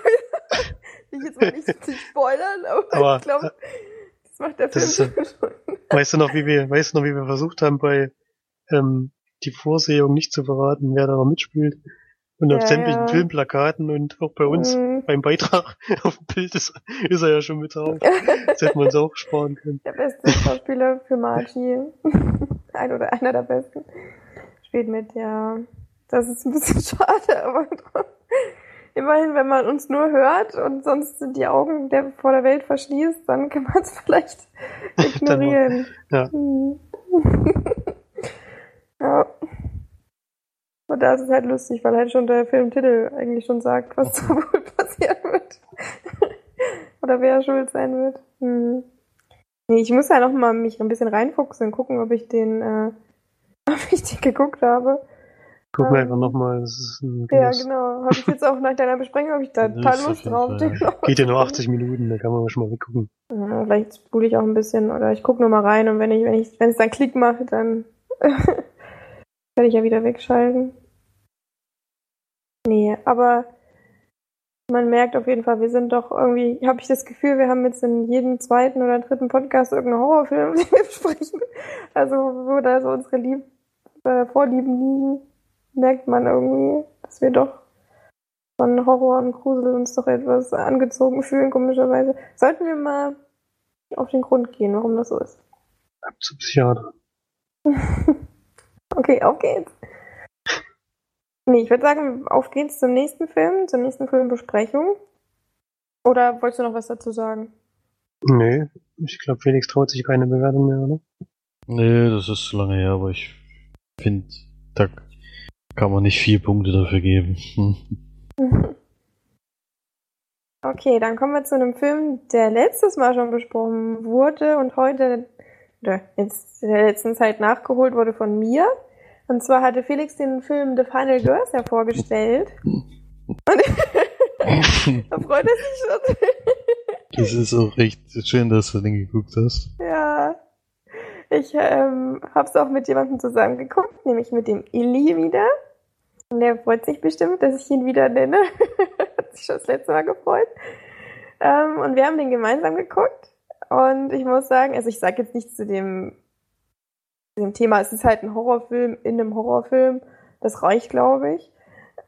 Speaker 2: Ich jetzt mal nicht zu spoilern, aber,
Speaker 3: Aber,
Speaker 2: ich glaube, das macht der
Speaker 3: das
Speaker 2: Film
Speaker 3: ist
Speaker 2: schon.
Speaker 3: Weißt du noch, wie wir, weißt du noch, wie wir versucht haben, bei ähm, die Vorsehung nicht zu verraten, wer da noch mitspielt? Und auf
Speaker 2: Ja,
Speaker 3: sämtlichen
Speaker 2: ja.
Speaker 3: Filmplakaten und auch bei uns
Speaker 2: Mhm.
Speaker 3: beim Beitrag auf dem Bild ist, ist er ja schon mit drauf. Das hätten wir uns auch sparen können.
Speaker 2: Der beste Schauspieler für Margie. Ein oder einer der besten. Spielt mit, ja. Das ist ein bisschen schade, aber immerhin, wenn man uns nur hört und sonst sind die Augen der, vor der Welt verschließt, dann kann man es vielleicht ignorieren.
Speaker 3: ja.
Speaker 2: Ja. Und da ist es halt lustig, weil halt schon der Filmtitel eigentlich schon sagt, was da wohl passieren wird. Oder wer schuld sein wird. Hm. Nee, ich muss ja noch mal mich ein bisschen reinfuchsen und gucken, ob ich den, äh, ob ich den geguckt habe.
Speaker 3: Gucken wir
Speaker 2: Ähm,
Speaker 3: einfach nochmal.
Speaker 2: Ja, genau. Habe ich jetzt auch nach deiner Besprechung, habe ich da total Lust drauf.
Speaker 4: Ja.
Speaker 3: Geht ja nur
Speaker 2: gucken.
Speaker 3: 80 Minuten, da kann man schon mal weggucken.
Speaker 2: Ja, vielleicht spule ich auch ein bisschen oder ich gucke nur mal rein und wenn ich, wenn ich, wenn es dann Klick macht, dann werde ich ja wieder wegschalten. Nee, aber man merkt auf jeden Fall, wir sind doch irgendwie, habe ich das Gefühl, wir haben jetzt in jedem zweiten oder dritten Podcast irgendeinen Horrorfilm, den wir besprechen. Also wo da so unsere Lieb äh, Vorlieben liegen, merkt man irgendwie, dass wir doch von Horror und Grusel uns doch etwas angezogen fühlen, komischerweise. Sollten wir mal auf den Grund gehen, warum das so ist.
Speaker 3: Ab zu Psychiater.
Speaker 2: Okay, auf geht's. Nee, ich würde sagen, auf geht's zum nächsten Film, zur nächsten Filmbesprechung. Oder wolltest du noch was dazu sagen?
Speaker 3: Nee, ich glaube, Felix traut sich keine Bewertung mehr, oder?
Speaker 4: Nee, das ist zu lange her, aber ich finde, da kann man nicht vier Punkte dafür geben.
Speaker 2: Okay, dann kommen wir zu einem Film, der letztes Mal schon besprochen wurde und heute, oder jetzt in der letzten Zeit nachgeholt wurde von mir. Und zwar hatte Felix den Film The Final Girls ja vorgestellt. Und da freut er sich schon.
Speaker 4: Das ist auch echt schön, dass du den geguckt hast.
Speaker 2: Ja. Ich ähm, habe es auch mit jemandem zusammen geguckt, nämlich mit dem Illy wieder. Und der freut sich bestimmt, dass ich ihn wieder nenne. Hat sich schon das letzte Mal gefreut. Ähm, und wir haben den gemeinsam geguckt. Und ich muss sagen, also ich sage jetzt nichts zu dem, dem Thema. Es ist halt ein Horrorfilm in einem Horrorfilm. Das reicht, glaube ich.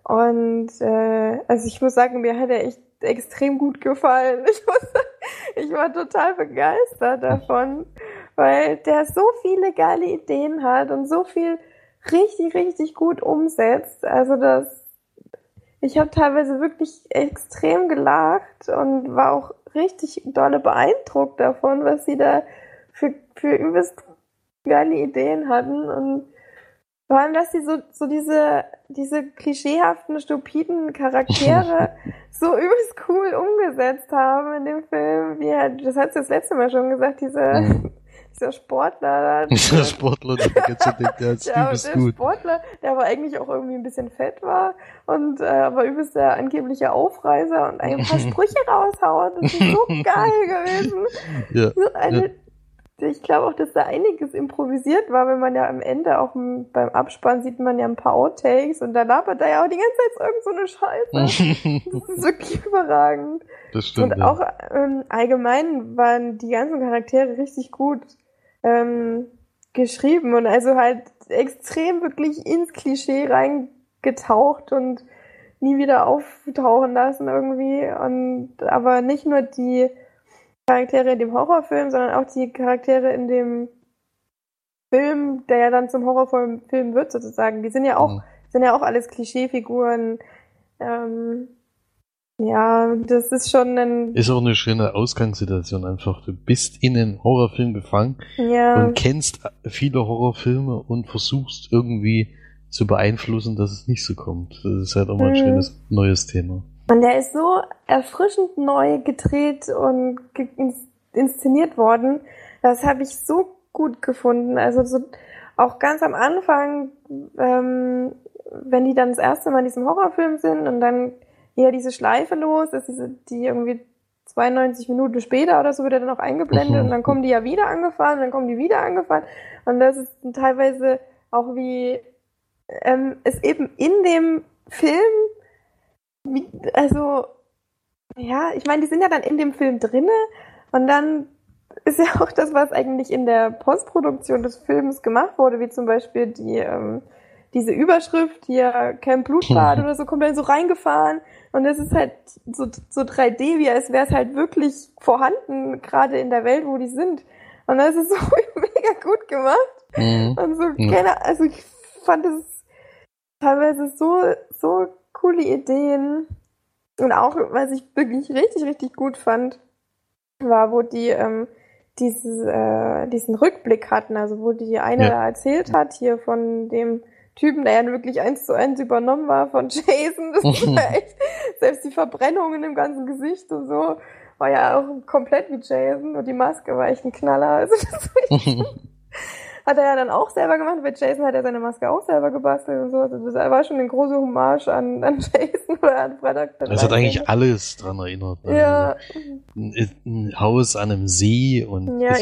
Speaker 2: Und äh, also ich muss sagen, mir hat er echt extrem gut gefallen. Ich muss ich war total begeistert davon, weil der so viele geile Ideen hat und so viel richtig, richtig gut umsetzt. Also das, ich habe teilweise wirklich extrem gelacht und war auch richtig dolle beeindruckt davon, was sie da für, für übelst geile Ideen hatten und Vor allem, dass sie so, so diese, diese klischeehaften, stupiden Charaktere so übelst cool umgesetzt haben in dem Film. Wie halt, das hast du das letzte Mal schon gesagt, diese,
Speaker 4: Mhm.
Speaker 2: dieser Sportler.
Speaker 4: Dieser Sportler, der ganze Ding, der ist
Speaker 2: Ja,
Speaker 4: übelst
Speaker 2: der
Speaker 4: gut.
Speaker 2: Sportler, der aber eigentlich auch irgendwie ein bisschen fett war und äh, aber übelst der angebliche Aufreißer und ein paar Sprüche raushaut. Das ist so geil gewesen.
Speaker 4: Ja,
Speaker 2: So eine, Ich glaube auch, dass da einiges improvisiert war, wenn man ja am Ende auch beim Abspann sieht man ja ein paar Outtakes und da labert er ja auch die ganze Zeit irgend so eine Scheiße. Das ist wirklich überragend.
Speaker 4: das stimmt.
Speaker 2: Und auch ähm, allgemein waren die ganzen Charaktere richtig gut ähm, geschrieben und also halt extrem wirklich ins Klischee reingetaucht und nie wieder auftauchen lassen irgendwie. Und aber nicht nur die Charaktere in dem Horrorfilm, sondern auch die Charaktere in dem Film, der ja dann zum Horrorfilm Film wird sozusagen. Die sind ja auch
Speaker 4: Mhm.
Speaker 2: sind ja auch alles Klischeefiguren. Ähm, ja, das ist schon ein,
Speaker 4: Ist auch eine schöne Ausgangssituation einfach. Du bist in einen Horrorfilm gefangen
Speaker 2: ja,
Speaker 4: und kennst viele Horrorfilme und versuchst irgendwie zu beeinflussen, dass es nicht so kommt. Das ist halt auch mal ein
Speaker 2: Mhm.
Speaker 4: schönes neues Thema.
Speaker 2: Und der ist so erfrischend neu gedreht und inszeniert worden. Das habe ich so gut gefunden. Also so auch ganz am Anfang, ähm, wenn die dann das erste Mal in diesem Horrorfilm sind und dann ja diese Schleife los, ist diese, die irgendwie 92 Minuten später oder so wird er dann auch eingeblendet und dann kommen die ja wieder angefahren, dann kommen die wieder angefahren und das ist teilweise auch wie ähm, es eben in dem Film wie, also ja, ich meine, die sind ja dann in dem Film drinne und dann ist ja auch das, was eigentlich in der Postproduktion des Films gemacht wurde, wie zum Beispiel die ähm, diese Überschrift hier Camp Blutbad oder so kommt dann so reingefahren und es ist halt so, so 3D, wie als wäre es halt wirklich vorhanden, gerade in der Welt, wo die sind. Und das ist so mega gut gemacht.
Speaker 4: Mhm.
Speaker 2: Und so, keine, also ich fand es teilweise so, so coole Ideen. Und auch, was ich wirklich richtig, richtig gut fand, war, wo die ähm, dieses, äh, diesen Rückblick hatten, also wo die eine
Speaker 4: Ja.
Speaker 2: da erzählt hat, hier von dem Typen, der ja wirklich eins zu eins übernommen war von Jason. Das war echt, selbst die Verbrennungen im ganzen Gesicht und so, war ja auch komplett wie Jason und die Maske war echt ein Knaller. Also das war echt hat er ja dann auch selber gemacht. Bei Jason hat er seine Maske auch selber gebastelt und so. Also das war schon eine große Hommage an, an Jason oder an Freitag.
Speaker 4: Es hat
Speaker 2: 13..
Speaker 4: eigentlich alles dran erinnert.
Speaker 2: Ja,
Speaker 4: Ein, ein Haus an einem See und
Speaker 2: ja,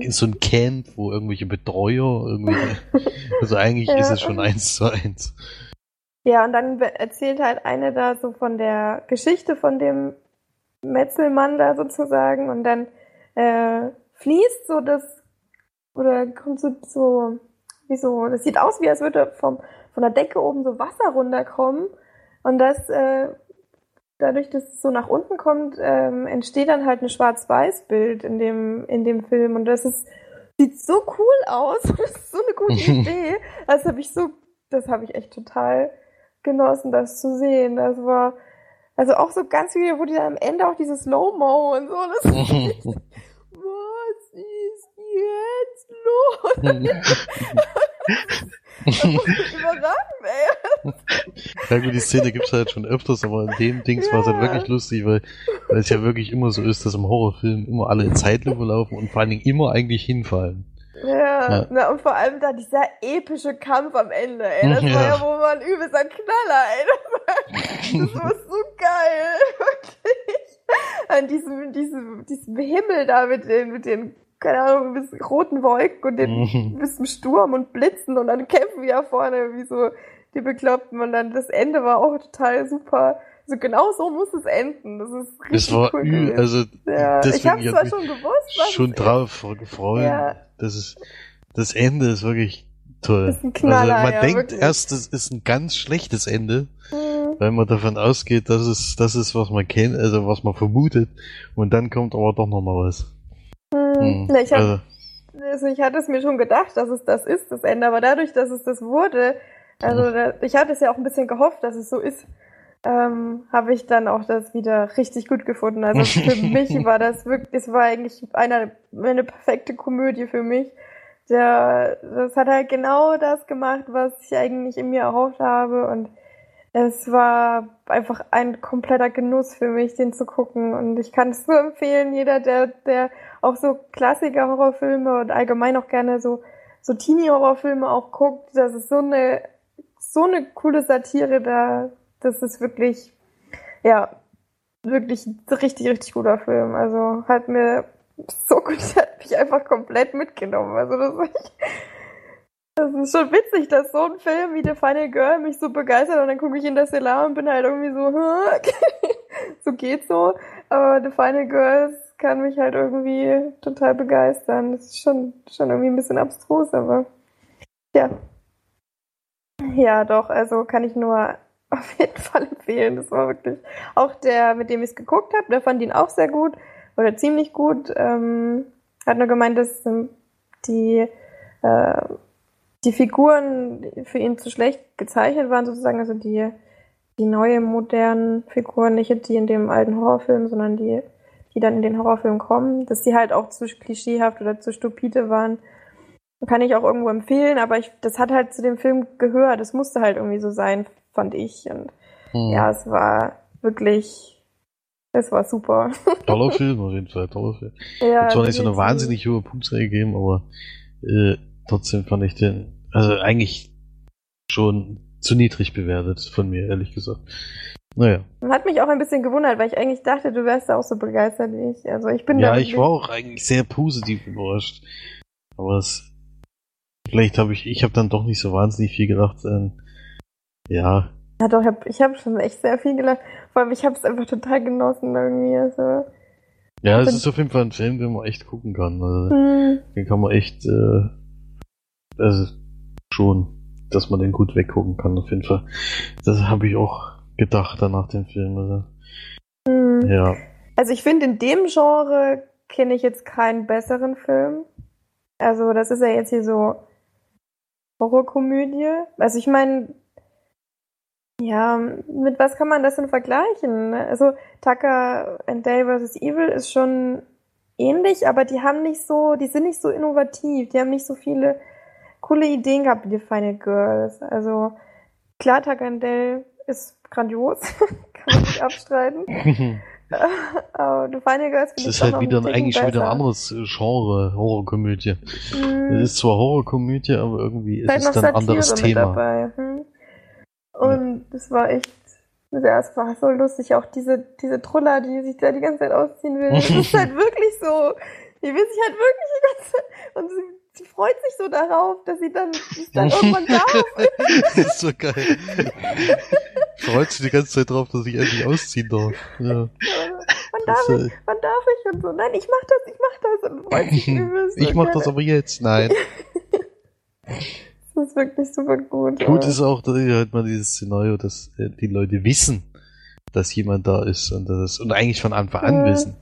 Speaker 4: ist so ein Camp, wo irgendwelche Betreuer irgendwie. also eigentlich
Speaker 2: Ja.
Speaker 4: ist es schon eins zu eins.
Speaker 2: Ja, und dann erzählt halt eine da so von der Geschichte von dem Metzelmann da sozusagen und dann äh, fließt so das oder kommt so, so wie so, das sieht aus wie als würde vom, von der Decke oben so Wasser runterkommen und das äh, dadurch, dass es so nach unten kommt, ähm, entsteht dann halt ein Schwarz-Weiß-Bild in dem in dem Film und das ist sieht so cool aus, das ist so eine gute Idee. Das habe ich so, das habe ich echt total genossen, das zu sehen. Das war also auch so ganz viele, wo die dann am Ende auch dieses Slow-Mo und so, das ist was ist jetzt los? Das ist überragend, ey.
Speaker 4: Ja gut, die Szene gibt's halt schon öfters, aber in dem Dings war es halt
Speaker 2: Ja.
Speaker 4: wirklich lustig, weil, weil es ja wirklich immer so ist, dass im Horrorfilm immer alle in Zeitlupe laufen und vor allen Dingen immer eigentlich hinfallen.
Speaker 2: Ja,
Speaker 4: Ja.
Speaker 2: Na, und vor allem da dieser epische Kampf am Ende, ey. Das war
Speaker 4: Ja.
Speaker 2: ja wohl mal ein übelster Knaller, ey. Das war, das war so geil, wirklich. An diesem, diesem, diesem Himmel da mit den, mit den, keine Ahnung, bis roten Wolken und den bis zum Sturm und Blitzen und dann kämpfen wir da vorne wie so die Bekloppten und dann das Ende war auch total super. Also genau so muss es enden. Das ist richtig
Speaker 4: Das war
Speaker 2: cool gewesen.
Speaker 4: also
Speaker 2: ja, ich habe zwar schon gewusst, was
Speaker 4: schon drauf gefreut.
Speaker 2: Ja.
Speaker 4: Das ist das Ende ist wirklich toll.
Speaker 2: Das ist ein Knaller,
Speaker 4: also man
Speaker 2: ja,
Speaker 4: denkt
Speaker 2: wirklich.
Speaker 4: erst, es ist ein ganz schlechtes Ende.
Speaker 2: Mhm.
Speaker 4: weil man davon ausgeht, dass es das ist, was man kennt, also was man vermutet, und dann kommt aber doch noch mal was. Hm.
Speaker 2: Na, ich hab,
Speaker 4: also,
Speaker 2: also ich hatte es mir schon gedacht, dass es das ist, das Ende, aber dadurch, dass es das wurde, also da, ich hatte es ja auch ein bisschen gehofft, dass es so ist, ähm, habe ich dann auch das wieder richtig gut gefunden. Also für mich war das wirklich, es war eigentlich einer, eine perfekte Komödie für mich. der, das hat halt genau das gemacht, was ich eigentlich in mir erhofft habe und es war einfach ein kompletter Genuss für mich, den zu gucken und ich kann es nur empfehlen, jeder, der, der auch so Klassiker-Horrorfilme und allgemein auch gerne so, so Teenie-Horrorfilme auch guckt, das ist so eine, so eine coole Satire da, das ist wirklich, ja, wirklich richtig, richtig guter Film. Also hat mir so gut, hat mich einfach komplett mitgenommen. Also das ist, das ist schon witzig, dass so ein Film wie The Final Girl mich so begeistert und dann gucke ich in das Stellar und bin halt irgendwie so, so geht's so. Aber The Final Girls kann mich halt irgendwie total begeistern. Das ist schon, schon irgendwie ein bisschen abstrus, aber ja. Ja, doch, also kann ich nur auf jeden Fall empfehlen. Das war wirklich auch der, mit dem ich es geguckt habe, der fand ihn auch sehr gut oder ziemlich gut. Ähm, hat nur gemeint, dass ähm, die äh, die Figuren für ihn zu schlecht gezeichnet waren, sozusagen, also die, die neue modernen Figuren, nicht die in dem alten Horrorfilm, sondern die, die dann in den Horrorfilm kommen, dass die halt auch zu klischeehaft oder zu stupide waren. Kann ich auch irgendwo empfehlen, aber ich, das hat halt zu dem Film gehört. Das musste halt irgendwie so sein, fand ich. Und hm. ja, es war wirklich, es war super.
Speaker 4: Toller Film auf jeden Fall, toller Film. Ja, Hat zwar nicht so eine wahnsinnig hohe Punktzahl gegeben, aber äh, trotzdem fand ich den, also eigentlich schon zu niedrig bewertet von mir, ehrlich gesagt. Naja.
Speaker 2: Hat mich auch ein bisschen gewundert, weil ich eigentlich dachte, du wärst da auch so begeistert wie ich. Also ich bin
Speaker 4: Ja, ich war auch eigentlich sehr positiv überrascht. Aber es, vielleicht habe ich, ich habe dann doch nicht so wahnsinnig viel gedacht. Ähm, ja.
Speaker 2: Ja doch, ich habe hab schon echt sehr viel gelacht. Vor allem, ich habe es einfach total genossen irgendwie. Also,
Speaker 4: ja, es ist auf jeden Fall ein Film, den man echt gucken kann. Also, hm. Den kann man echt, äh, also schon, dass man den gut weggucken kann, auf jeden Fall. Das habe ich auch gedacht danach dem Film. Also,
Speaker 2: hm. Ja. Also ich finde, in dem Genre kenne ich jetzt keinen besseren Film. Also das ist ja jetzt hier so Horrorkomödie. Also ich meine, ja, mit was kann man das denn vergleichen? Also Tucker and Dale vs. Evil ist schon ähnlich, aber die haben nicht so, die sind nicht so innovativ, die haben nicht so viele coole Ideen gehabt, die Final Girls. Also klar, Tucker and Dale ist grandios, kann man nicht abstreiten. Aber The Final Girls
Speaker 4: Das ist halt wieder ein, eigentlich schon wieder ein anderes Genre, Horrorkomödie. Mm. Es ist zwar Horrorkomödie, aber irgendwie ist es dann ein anderes Thema. Dabei. Hm?
Speaker 2: Und das war echt, ja, es war so lustig, auch diese, diese Truller, die sich da die ganze Zeit ausziehen will. Das ist halt wirklich so, die will sich halt wirklich die ganze Zeit, und sie, freut sich so darauf, dass sie dann, dann irgendwann darf.
Speaker 4: das ist so geil. freut sich die ganze Zeit drauf, dass ich endlich ausziehen darf. Ja.
Speaker 2: Wann darf das, ich? Wann darf ich? Und so, nein, ich mach das, ich mach das. Und freut sich
Speaker 4: übelst. ich mach das aber jetzt, nein.
Speaker 2: Das ist wirklich super gut.
Speaker 4: Gut ist auch, dass halt mal dieses Szenario, dass äh, die Leute wissen, dass jemand da ist und das und eigentlich von Anfang an ja. wissen.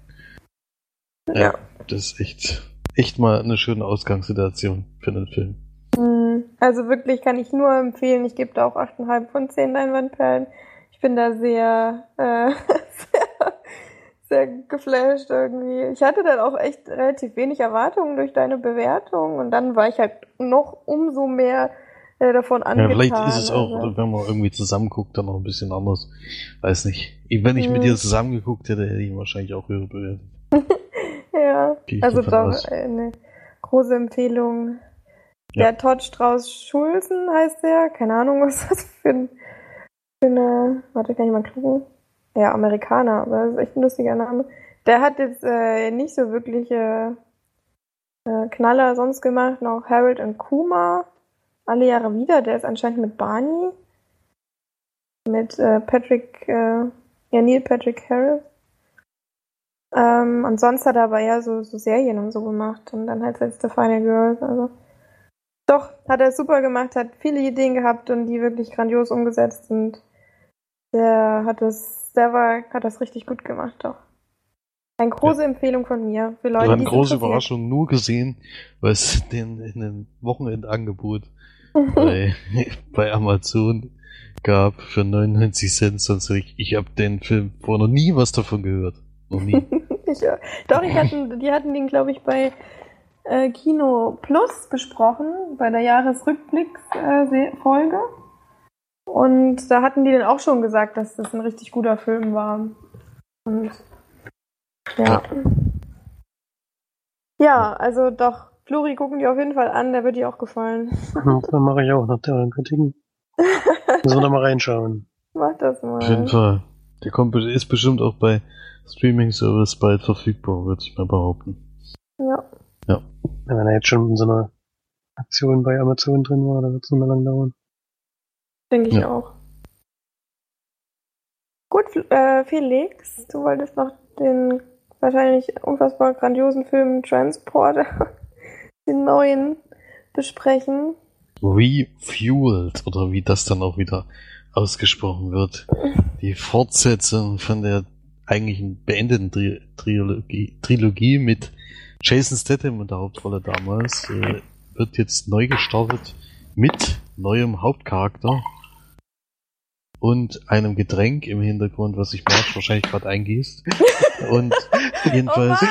Speaker 4: Ja, ja. Das ist echt, echt mal eine schöne Ausgangssituation für den Film.
Speaker 2: Mhm. Also wirklich kann ich nur empfehlen. Ich gebe da auch 8,5 von 10 Leinwandperlen. Ich bin da sehr, äh, sehr, sehr geflasht irgendwie. Ich hatte dann auch echt relativ wenig Erwartungen durch deine Bewertung und dann war ich halt noch umso mehr äh, davon angetan. Ja,
Speaker 4: vielleicht ist es auch, also. wenn man irgendwie zusammenguckt, dann noch ein bisschen anders. Weiß nicht. Wenn ich mit mhm. dir zusammengeguckt hätte, hätte ich wahrscheinlich auch höher bewertet.
Speaker 2: ja, also doch eine große Empfehlung. Ja. Der Todd Strauß Schulzen heißt der. Keine Ahnung, was das für, ein, für eine. Warte, kann ich mal gucken. Ja, Amerikaner, aber das ist echt ein lustiger Name. Der hat jetzt äh, nicht so wirkliche äh, Knaller sonst gemacht. Noch Harold und Kuma. Alle Jahre wieder. Der ist anscheinend mit Barney. Mit äh, Patrick, äh, ja, Neil Patrick Harris. Ähm, und sonst hat er aber eher so, so Serien und so gemacht. Und dann halt jetzt The Final Girls. Also. Doch, hat er super gemacht, hat viele Ideen gehabt und die wirklich grandios umgesetzt sind. Der hat das, der war, hat das richtig gut gemacht, doch. Eine große ja. Empfehlung von mir
Speaker 4: für Leute, die. eine große Überraschung nur gesehen, weil es den in einem Wochenendangebot bei, bei Amazon gab für 99 Cent. Sonst ich, ich habe den Film vorher noch nie was davon gehört.
Speaker 2: Ich, doch, ich hatten, die hatten den, glaube ich, bei äh, Kino Plus besprochen, bei der Jahresrückblicks-Folge. Und da hatten die dann auch schon gesagt, dass das ein richtig guter Film war. Und ja. Ja, also doch, Flori gucken die auf jeden Fall an, der wird dir auch gefallen.
Speaker 3: Ja, Dann mache ich auch nach der Kritiken. Müssen wir da mal reinschauen.
Speaker 2: Mach das mal.
Speaker 4: Auf jeden Fall. Der kommt, ist bestimmt auch bei Streaming-Service bald verfügbar, würde ich mal behaupten.
Speaker 2: Ja.
Speaker 3: Ja, wenn er jetzt schon in so einer Aktion bei Amazon drin war, dann wird es nicht mehr lang dauern.
Speaker 2: Denke ich
Speaker 4: Ja.
Speaker 2: auch. Gut, äh, Felix, du wolltest noch den wahrscheinlich unfassbar grandiosen Film Transporter, den neuen, besprechen.
Speaker 4: Refueled, oder wie das dann auch wieder ausgesprochen wird. Die Fortsetzung von der eigentlichen beendeten Tri Trilogie, Trilogie mit Jason Statham in der Hauptrolle damals, äh, wird jetzt neu gestartet mit neuem Hauptcharakter und einem Getränk im Hintergrund, was sich Marge wahrscheinlich gerade eingießt. Und jedenfalls,
Speaker 2: Oh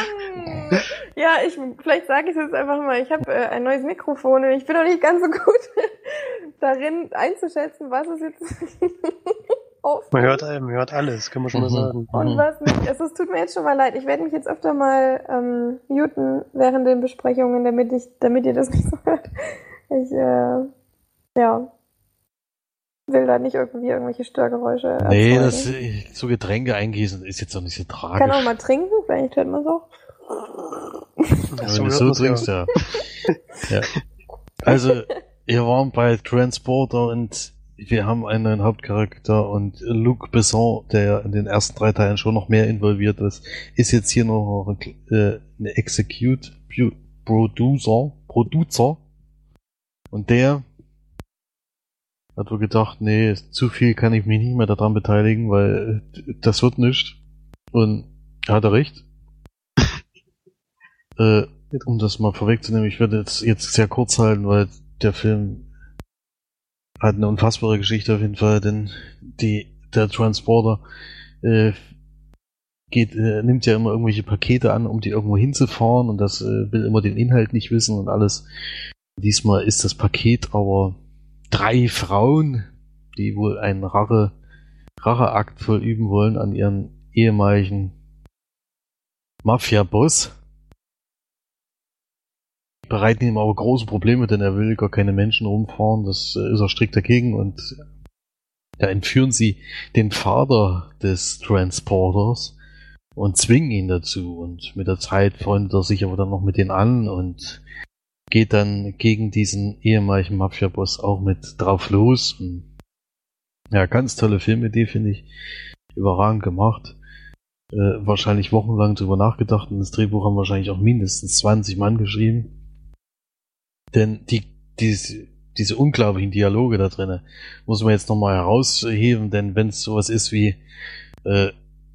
Speaker 2: Mann! Ja, ich, vielleicht sage ich es jetzt einfach mal. Ich habe äh, ein neues Mikrofon und ich bin noch nicht ganz so gut darin einzuschätzen, was es jetzt auf
Speaker 3: Man hört, man hört alles, kann man schon mal
Speaker 4: Mhm.
Speaker 3: sagen.
Speaker 2: und
Speaker 4: Mhm.
Speaker 2: was nicht. Also, es tut mir jetzt schon mal leid. Ich werde mich jetzt öfter mal ähm, muten während den Besprechungen, damit ich, damit ihr das nicht so hört. Ich, äh, ja, will da nicht irgendwie irgendwelche Störgeräusche
Speaker 4: nee,
Speaker 2: erzeugen.
Speaker 4: das, äh, so Getränke eingießen ist jetzt auch nicht so tragisch.
Speaker 2: kann auch mal trinken, vielleicht hört man es auch.
Speaker 4: Ja,
Speaker 3: So
Speaker 4: wenn du
Speaker 3: hört
Speaker 4: so trinkst, ja. ja. Also, wir waren bei Transporter und wir haben einen neuen Hauptcharakter und Luc Besson, der in den ersten drei Teilen schon noch mehr involviert ist, ist jetzt hier noch äh, eine Execute Producer, Producer. Und der hat wohl gedacht, nee, zu viel kann ich mich nicht mehr daran beteiligen, weil äh, das wird nicht. Und hat er recht. äh, um das mal vorwegzunehmen, ich werde jetzt, jetzt sehr kurz halten, weil der Film hat eine unfassbare Geschichte auf jeden Fall, denn die, der Transporter äh, geht, äh, nimmt ja immer irgendwelche Pakete an, um die irgendwo hinzufahren und das äh, will immer den Inhalt nicht wissen und alles. Diesmal ist das Paket aber drei Frauen, die wohl einen Rache, Racheakt vollüben wollen an ihren ehemaligen Mafia-Boss. Bereiten ihm aber große Probleme, denn er will gar keine Menschen rumfahren. Das äh, ist er strikt dagegen und da entführen sie den Vater des Transporters und zwingen ihn dazu. Und mit der Zeit freundet er sich aber dann noch mit denen an und geht dann gegen diesen ehemaligen Mafia-Boss auch mit drauf los. Und ja, ganz tolle Filmidee, finde ich. Überragend gemacht. Äh, wahrscheinlich wochenlang drüber nachgedacht und das Drehbuch haben wahrscheinlich auch mindestens 20 Mann geschrieben. Denn die, diese, diese unglaublichen Dialoge da drinnen muss man jetzt nochmal herausheben, denn wenn es sowas ist wie, äh,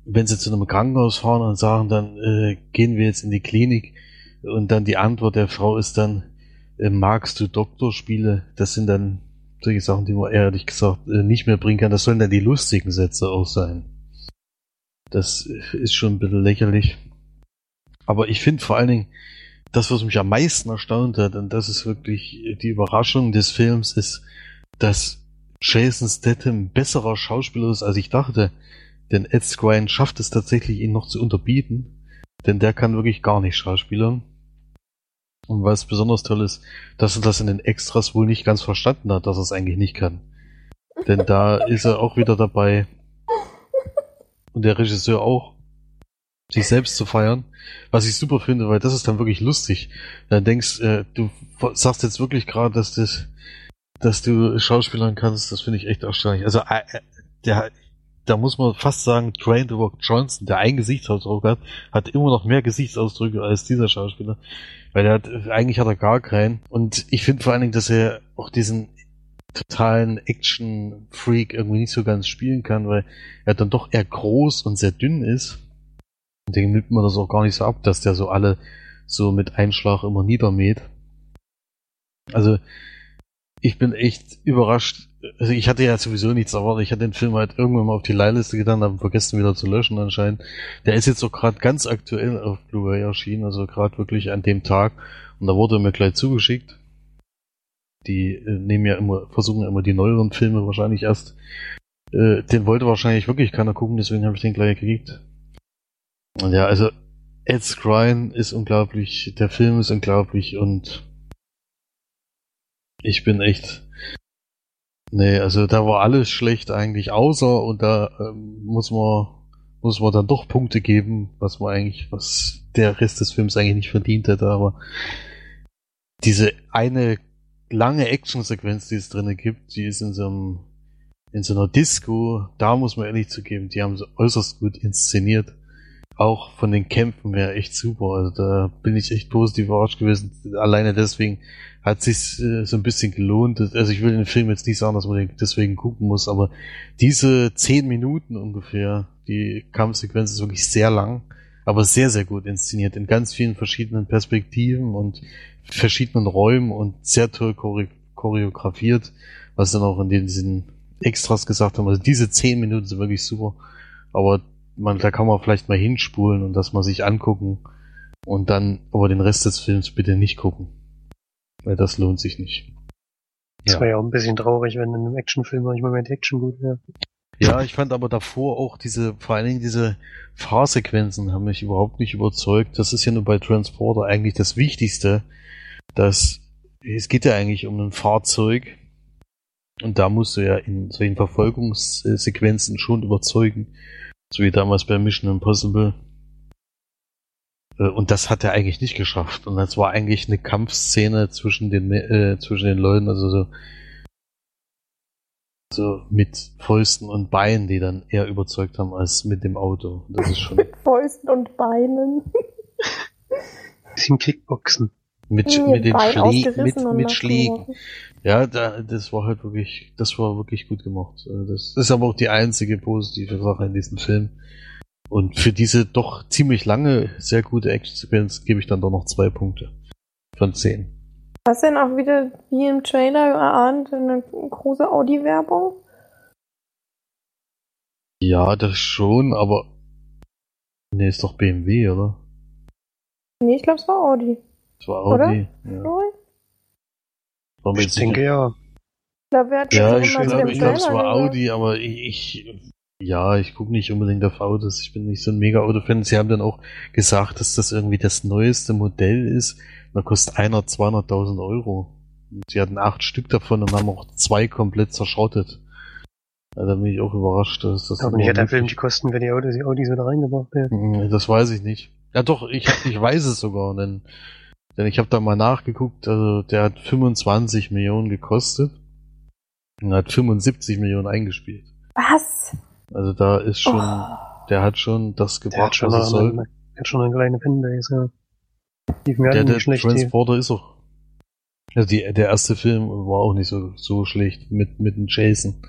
Speaker 4: wenn sie zu einem Krankenhaus fahren und sagen dann, äh, gehen wir jetzt in die Klinik und dann die Antwort der Frau ist dann, äh, magst du Doktorspiele? Das sind dann solche Sachen, die man ehrlich gesagt äh, nicht mehr bringen kann. Das sollen dann die lustigen Sätze auch sein. Das ist schon ein bisschen lächerlich. Aber ich finde vor allen Dingen, das, was mich am meisten erstaunt hat, und das ist wirklich die Überraschung des Films, ist, dass Jason Statham besserer Schauspieler ist, als ich dachte. Denn Ed Skrein schafft es tatsächlich, ihn noch zu unterbieten. Denn der kann wirklich gar nicht schauspielern. Und was besonders toll ist, dass er das in den Extras wohl nicht ganz verstanden hat, dass er es eigentlich nicht kann. Denn da ist er auch wieder dabei. Und der Regisseur auch sich selbst zu feiern, was ich super finde, weil das ist dann wirklich lustig. Dann denkst, äh, du sagst jetzt wirklich gerade, dass das, dass du Schauspielern kannst, das finde ich echt erstaunlich. Also äh, äh, der, da muss man fast sagen, Train the Rock Johnson, der einen Gesichtsausdruck hat, hat immer noch mehr Gesichtsausdrücke als dieser Schauspieler, weil er hat eigentlich hat er gar keinen. Und ich finde vor allen Dingen, dass er auch diesen totalen Action-Freak irgendwie nicht so ganz spielen kann, weil er dann doch eher groß und sehr dünn ist. Und dem nimmt man das auch gar nicht so ab, dass der so alle so mit Einschlag immer niedermäht. Also, ich bin echt überrascht. Also ich hatte ja sowieso nichts erwartet. Ich hatte den Film halt irgendwann mal auf die Leihliste getan, habe vergessen wieder zu löschen anscheinend. Der ist jetzt auch gerade ganz aktuell auf Blu-ray erschienen, also gerade wirklich an dem Tag. Und da wurde er mir gleich zugeschickt. Die äh, nehmen ja immer, versuchen ja immer die neueren Filme wahrscheinlich erst. Äh, den wollte wahrscheinlich wirklich keiner gucken, deswegen habe ich den gleich gekriegt. Und ja, also Ed Skrein ist unglaublich, der Film ist unglaublich und ich bin echt. Nee, also da war alles schlecht eigentlich, außer und da ähm, muss man muss man dann doch Punkte geben, was man eigentlich, was der Rest des Films eigentlich nicht verdient hätte, aber diese eine lange Actionsequenz, die es drinnen gibt, die ist in so einem in so einer Disco, da muss man ehrlich zugeben, die haben sie äußerst gut inszeniert. Auch von den Kämpfen wäre echt super. Also da bin ich echt positiv überrascht gewesen. Alleine deswegen hat sich äh, so ein bisschen gelohnt. Also ich will den Film jetzt nicht sagen, dass man den deswegen gucken muss, aber diese zehn Minuten ungefähr, die Kampfsequenz ist wirklich sehr lang, aber sehr, sehr gut inszeniert in ganz vielen verschiedenen Perspektiven und verschiedenen Räumen und sehr toll choreografiert, was dann auch in diesen Extras gesagt haben. Also diese zehn Minuten sind wirklich super, aber man, da kann man vielleicht mal hinspulen und das mal sich angucken und dann aber den Rest des Films bitte nicht gucken. Weil das lohnt sich nicht.
Speaker 3: Das ja. war ja auch ein bisschen traurig, wenn in einem Actionfilm manchmal mehr die Action gut wäre.
Speaker 4: Ja, ich fand aber davor auch diese, vor allen Dingen diese Fahrsequenzen haben mich überhaupt nicht überzeugt. Das ist ja nur bei Transporter eigentlich das Wichtigste, dass es geht ja eigentlich um ein Fahrzeug und da musst du ja in solchen Verfolgungssequenzen schon überzeugen, so wie damals bei Mission Impossible. Äh, und das hat er eigentlich nicht geschafft. Und das war eigentlich eine Kampfszene zwischen den, äh, zwischen den Leuten, also so, so mit Fäusten und Beinen, die dann eher überzeugt haben als mit dem Auto. Das ist schon.
Speaker 2: mit Fäusten und Beinen.
Speaker 3: Bisschen Kickboxen.
Speaker 4: Mit, mit den Schlägen, mit, mit Schlägen. Ja, da, das war halt wirklich, das war wirklich gut gemacht. Äh, das ist aber auch die einzige positive Sache in diesem Film. Und für diese doch ziemlich lange, sehr gute Action-Sequenz gebe ich dann doch noch zwei Punkte von zehn.
Speaker 2: Hast du denn auch wieder, wie im Trailer erahnt, eine große Audi-Werbung?
Speaker 4: Ja, das schon, aber. Nee, ist doch BMW, oder?
Speaker 2: Nee, ich glaube, es war Audi.
Speaker 4: Es war Audi. Oder?
Speaker 3: Ja. ich denke ja.
Speaker 2: Ich glaube,
Speaker 4: ja, ich glaube, glaub, es war Audi, aber ich, ja, ich gucke nicht unbedingt auf Autos. Ich bin nicht so ein mega Auto-Fan. Sie haben dann auch gesagt, dass das irgendwie das neueste Modell ist. Da kostet einer 200.000 Euro. Und sie hatten acht Stück davon und haben auch zwei komplett zerschrottet. Ja, da bin ich auch überrascht, dass das.
Speaker 3: Aber nicht hat der Film die Kosten, wenn die Autos, die Audis wieder reingebracht werden.
Speaker 4: Hm, das weiß ich nicht. Ja doch, ich, ich weiß es sogar, denn, denn ich habe da mal nachgeguckt, also der hat 25 Millionen gekostet und hat 75 Millionen eingespielt.
Speaker 2: Was?
Speaker 4: Also da ist schon, oh. der hat schon das gebracht,
Speaker 3: schon was er soll. Der hat schon eine kleine Fanbase, ja. Die
Speaker 4: der, der Transporter hier. ist auch. Also die, der erste Film war auch nicht so, so schlecht mit, mit dem Jason.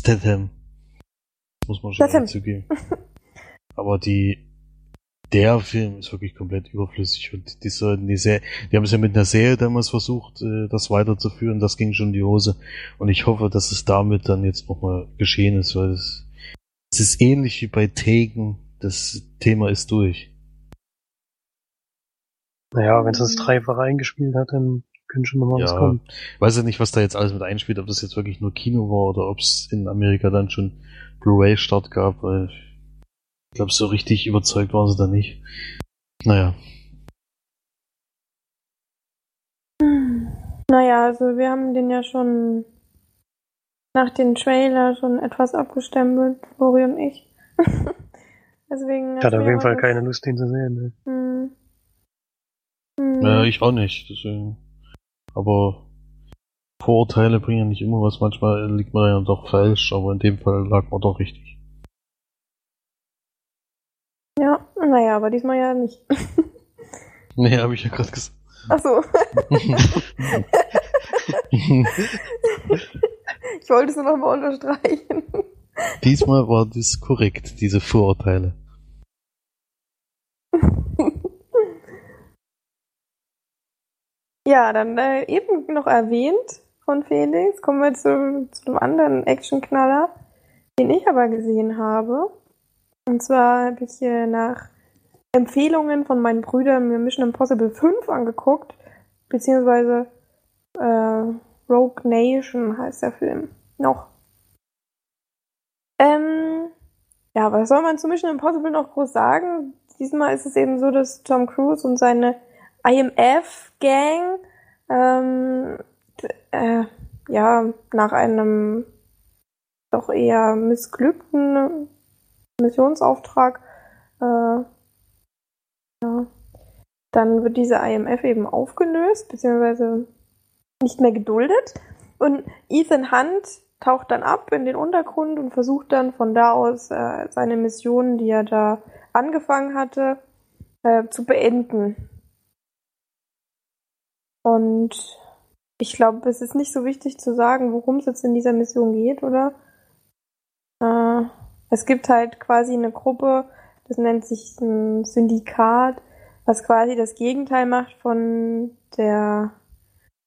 Speaker 4: Statham. Muss man schon zugeben. Aber die, der Film ist wirklich komplett überflüssig und die sollten die Serie, die haben es ja mit einer Serie damals versucht, äh, das weiterzuführen, das ging schon in die Hose und ich hoffe, dass es damit dann jetzt nochmal geschehen ist, weil es, es ist ähnlich wie bei Taken, das Thema ist durch.
Speaker 3: Naja, wenn es das dreifach eingespielt hat, dann könnte schon nochmal ja, was kommen.
Speaker 4: Ich weiß ja nicht, was da jetzt alles mit einspielt, ob das jetzt wirklich nur Kino war oder ob es in Amerika dann schon Blu-ray-Start gab, weil ich glaube, so richtig überzeugt waren sie da nicht. Naja.
Speaker 2: Naja, also wir haben den ja schon nach dem Trailer schon etwas abgestempelt, Flori und ich. Deswegen.
Speaker 3: Ich hatte auf jeden Fall keine Lust, den zu sehen. Ne? Hm.
Speaker 4: Hm. Ja, ich auch nicht, deswegen. Aber Vorurteile bringen ja nicht immer was, manchmal liegt man ja doch falsch, aber in dem Fall lag man doch richtig.
Speaker 2: Ja, naja, aber diesmal ja nicht.
Speaker 4: nee, habe ich ja gerade gesagt.
Speaker 2: Ach so. ich wollte es nur noch mal unterstreichen.
Speaker 4: Diesmal war das korrekt, diese Vorurteile.
Speaker 2: Ja, dann äh, eben noch erwähnt von Felix, kommen wir zu, zu einem anderen Actionknaller, den ich aber gesehen habe. Und zwar habe ich äh, nach Empfehlungen von meinen Brüdern mir Mission Impossible 5 angeguckt, beziehungsweise äh, Rogue Nation heißt der Film. Noch. Ähm, ja, was soll man zu Mission Impossible noch groß sagen? Diesmal ist es eben so, dass Tom Cruise und seine IMF-Gang ähm, äh, ja nach einem doch eher missglückten Missionsauftrag äh, ja, dann wird diese IMF eben aufgelöst, beziehungsweise nicht mehr geduldet. Und Ethan Hunt taucht dann ab in den Untergrund und versucht dann von da aus äh, seine Mission, die er da angefangen hatte, äh, zu beenden. Und ich glaube, es ist nicht so wichtig zu sagen, worum es jetzt in dieser Mission geht, oder? Äh, es gibt halt quasi eine Gruppe, das nennt sich ein Syndikat, was quasi das Gegenteil macht von der,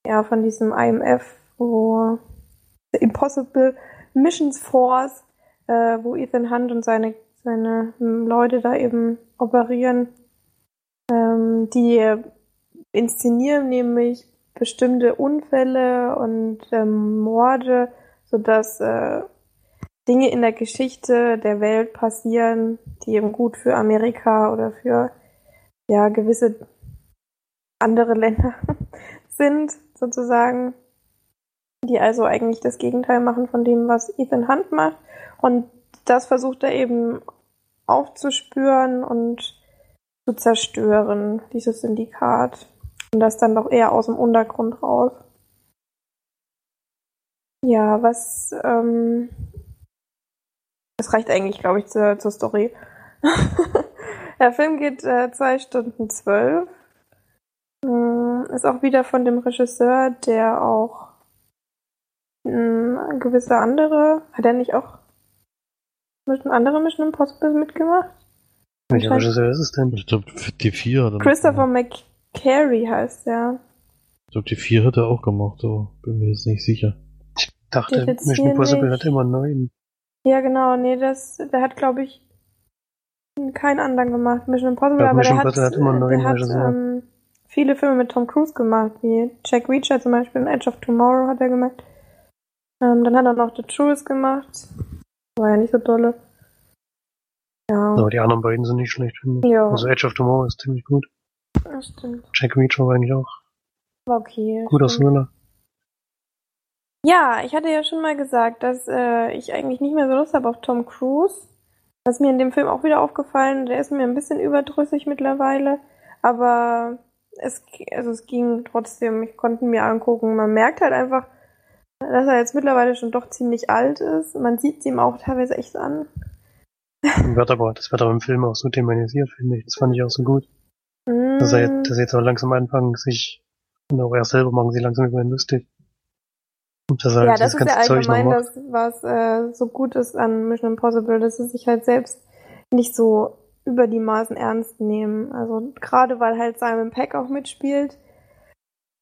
Speaker 2: ja, von diesem IMF, wo The Impossible Missions Force, äh, wo Ethan Hunt und seine, seine Leute da eben operieren. Ähm, die inszenieren nämlich bestimmte Unfälle und ähm, Morde, sodass äh, Dinge in der Geschichte der Welt passieren, die eben gut für Amerika oder für ja gewisse andere Länder sind, sozusagen, die also eigentlich das Gegenteil machen von dem, was Ethan Hunt macht. Und das versucht er eben aufzuspüren und zu zerstören, dieses Syndikat. Und das dann doch eher aus dem Untergrund raus. Ja, was ähm, das reicht eigentlich, glaube ich, zur, zur Story. Der Film geht äh, zwei Stunden zwölf. Ähm, ist auch wieder von dem Regisseur, der auch äh, gewisse andere, hat er nicht auch Mission, andere Mission Impossible mitgemacht?
Speaker 3: Welcher Regisseur ist es denn?
Speaker 4: Ich glaube, die vier hat er
Speaker 2: Christopher McCary heißt der.
Speaker 4: Ich glaube, die vier hat er auch gemacht, aber bin mir jetzt nicht sicher.
Speaker 3: Ich dachte, Mission Impossible hat immer neun.
Speaker 2: Ja, genau, nee, das, der hat, glaube ich, keinen anderen gemacht. Mission Impossible,
Speaker 3: Ja,
Speaker 2: aber
Speaker 3: Mission
Speaker 2: der hat,
Speaker 3: hat immer
Speaker 2: der hat ähm, viele Filme mit Tom Cruise gemacht, wie Jack Reacher zum Beispiel, Edge of Tomorrow hat er gemacht. Ähm, dann hat er noch The Truth gemacht. War ja nicht so dolle. Ja,
Speaker 3: Aber die anderen beiden sind nicht schlecht, finde ich.
Speaker 2: ja,
Speaker 3: Also Edge of Tomorrow ist ziemlich gut.
Speaker 2: das stimmt.
Speaker 3: Jack Reacher war eigentlich auch
Speaker 2: War okay.
Speaker 3: guter. Thriller.
Speaker 2: Ja, ich hatte ja schon mal gesagt, dass äh, ich eigentlich nicht mehr so Lust habe auf Tom Cruise. Das ist mir in dem Film auch wieder aufgefallen. Der ist mir ein bisschen überdrüssig mittlerweile. Aber es, also es ging trotzdem. Ich konnte ihn mir angucken. Man merkt halt einfach, dass er jetzt mittlerweile schon doch ziemlich alt ist. Man sieht es ihm auch teilweise echt an.
Speaker 3: Und wird aber, das wird aber im Film auch so thematisiert, finde ich. Das fand ich auch so gut. Dass er
Speaker 2: Mm,
Speaker 3: jetzt, dass er jetzt auch langsam anfangen, sich, und auch er selber machen sie langsam über ihn lustig. Er
Speaker 2: ja, das
Speaker 3: dieses
Speaker 2: ist ja allgemein das, was äh, so gut ist an Mission Impossible, dass sie sich halt selbst nicht so über die Maßen ernst nehmen. Also gerade weil halt Simon Peck auch mitspielt,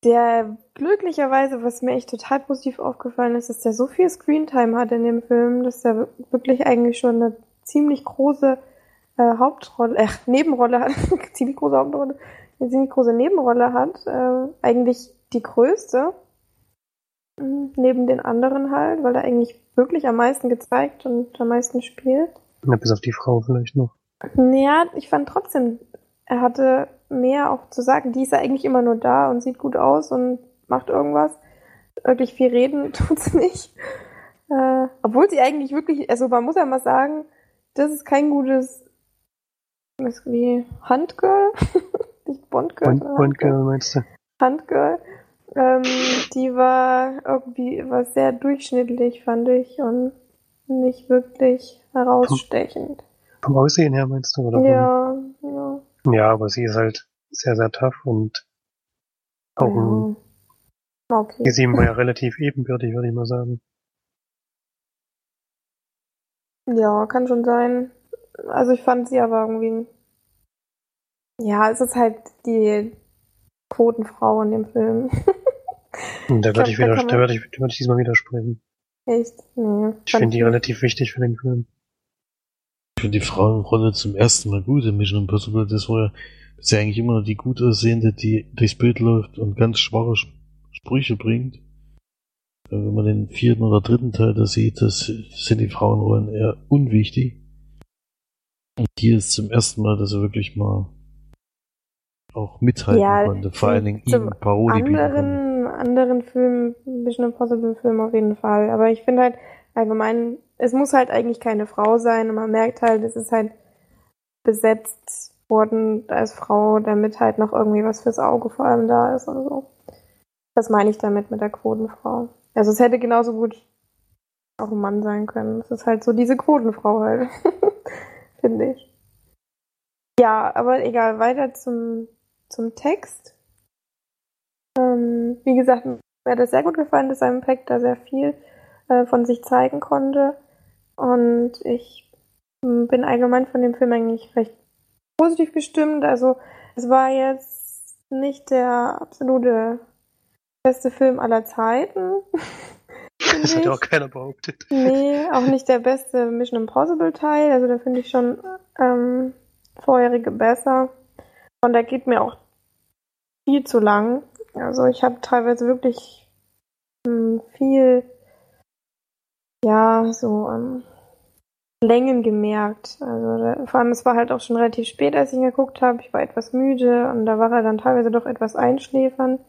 Speaker 2: der glücklicherweise, was mir echt total positiv aufgefallen ist, dass der so viel Screentime hat in dem Film, dass der wirklich eigentlich schon eine ziemlich große äh, Hauptrolle, äh, Nebenrolle hat, ziemlich große Hauptrolle, eine ziemlich große Nebenrolle hat, äh, eigentlich die größte. Neben den anderen halt, weil er eigentlich wirklich am meisten gezeigt und am meisten spielt.
Speaker 3: Ja, bis auf die Frau vielleicht noch.
Speaker 2: Naja, ich fand trotzdem, er hatte mehr auch zu sagen. Die ist ja eigentlich immer nur da und sieht gut aus und macht irgendwas. Wirklich viel reden tut's nicht. Äh, obwohl sie eigentlich wirklich, also man muss ja mal sagen, das ist kein gutes, was wie Handgirl? nicht Bondgirl,
Speaker 3: und
Speaker 2: Handgirl.
Speaker 3: Girl meinst du?
Speaker 2: Handgirl. Ähm, die war irgendwie war sehr durchschnittlich, fand ich, und nicht wirklich herausstechend.
Speaker 3: Vom Aussehen her meinst du? Oder
Speaker 2: Ja, ja.
Speaker 3: Ja, aber sie ist halt sehr, sehr tough und auch ein,
Speaker 2: ja. Okay.
Speaker 3: die sieben war ja relativ ebenbürtig, würde ich mal sagen.
Speaker 2: Ja, kann schon sein. Also ich fand sie aber irgendwie. Ja, es ist halt die Quotenfrau in dem Film.
Speaker 3: Und da würde ich,
Speaker 2: glaub, da
Speaker 3: wieder, da würde ich, da würde ich diesmal widersprechen.
Speaker 2: Echt? Nee.
Speaker 3: Ich finde die relativ wichtig für den Film.
Speaker 4: Ich finde die Frauenrolle zum ersten Mal gut in Mission Impossible. Das war ja bisher eigentlich immer nur die gut aussehende, die durchs Bild läuft und ganz schwache Sp- Sprüche bringt. Äh, Wenn man den vierten oder dritten Teil da sieht, das sind die Frauenrollen eher unwichtig. Und hier ist zum ersten Mal, dass er wirklich mal auch mithalten
Speaker 2: Ja,
Speaker 4: konnte. Vor allen Dingen ihm Paroli bieten konnte.
Speaker 2: Anderen, anderen Film, Mission Impossible Film auf jeden Fall. Aber ich finde halt allgemein, es muss halt eigentlich keine Frau sein und man merkt halt, es ist halt besetzt worden als Frau, damit halt noch irgendwie was fürs Auge vor allem da ist und so. Das meine ich damit mit der Quotenfrau. Also es hätte genauso gut auch ein Mann sein können. Es ist halt so diese Quotenfrau halt. finde ich. Ja, aber egal, weiter zum, zum Text. Ähm, wie gesagt, mir hat es sehr gut gefallen, dass Simon Peck da sehr viel äh, von sich zeigen konnte. Und ich m, bin allgemein von dem Film eigentlich recht positiv gestimmt. Also es war jetzt nicht der absolute beste Film aller Zeiten.
Speaker 3: Das hat ja auch keiner behauptet.
Speaker 2: Nee, auch nicht der beste Mission Impossible Teil. Also da finde ich schon ähm, vorherige besser. Und der geht mir auch viel zu lang. Also ich habe teilweise wirklich ähm, viel, ja, so ähm, Längen gemerkt. Also da, vor allem es war halt auch schon relativ spät, als ich ihn geguckt habe. Ich war etwas müde und da war er dann teilweise doch etwas einschläfernd.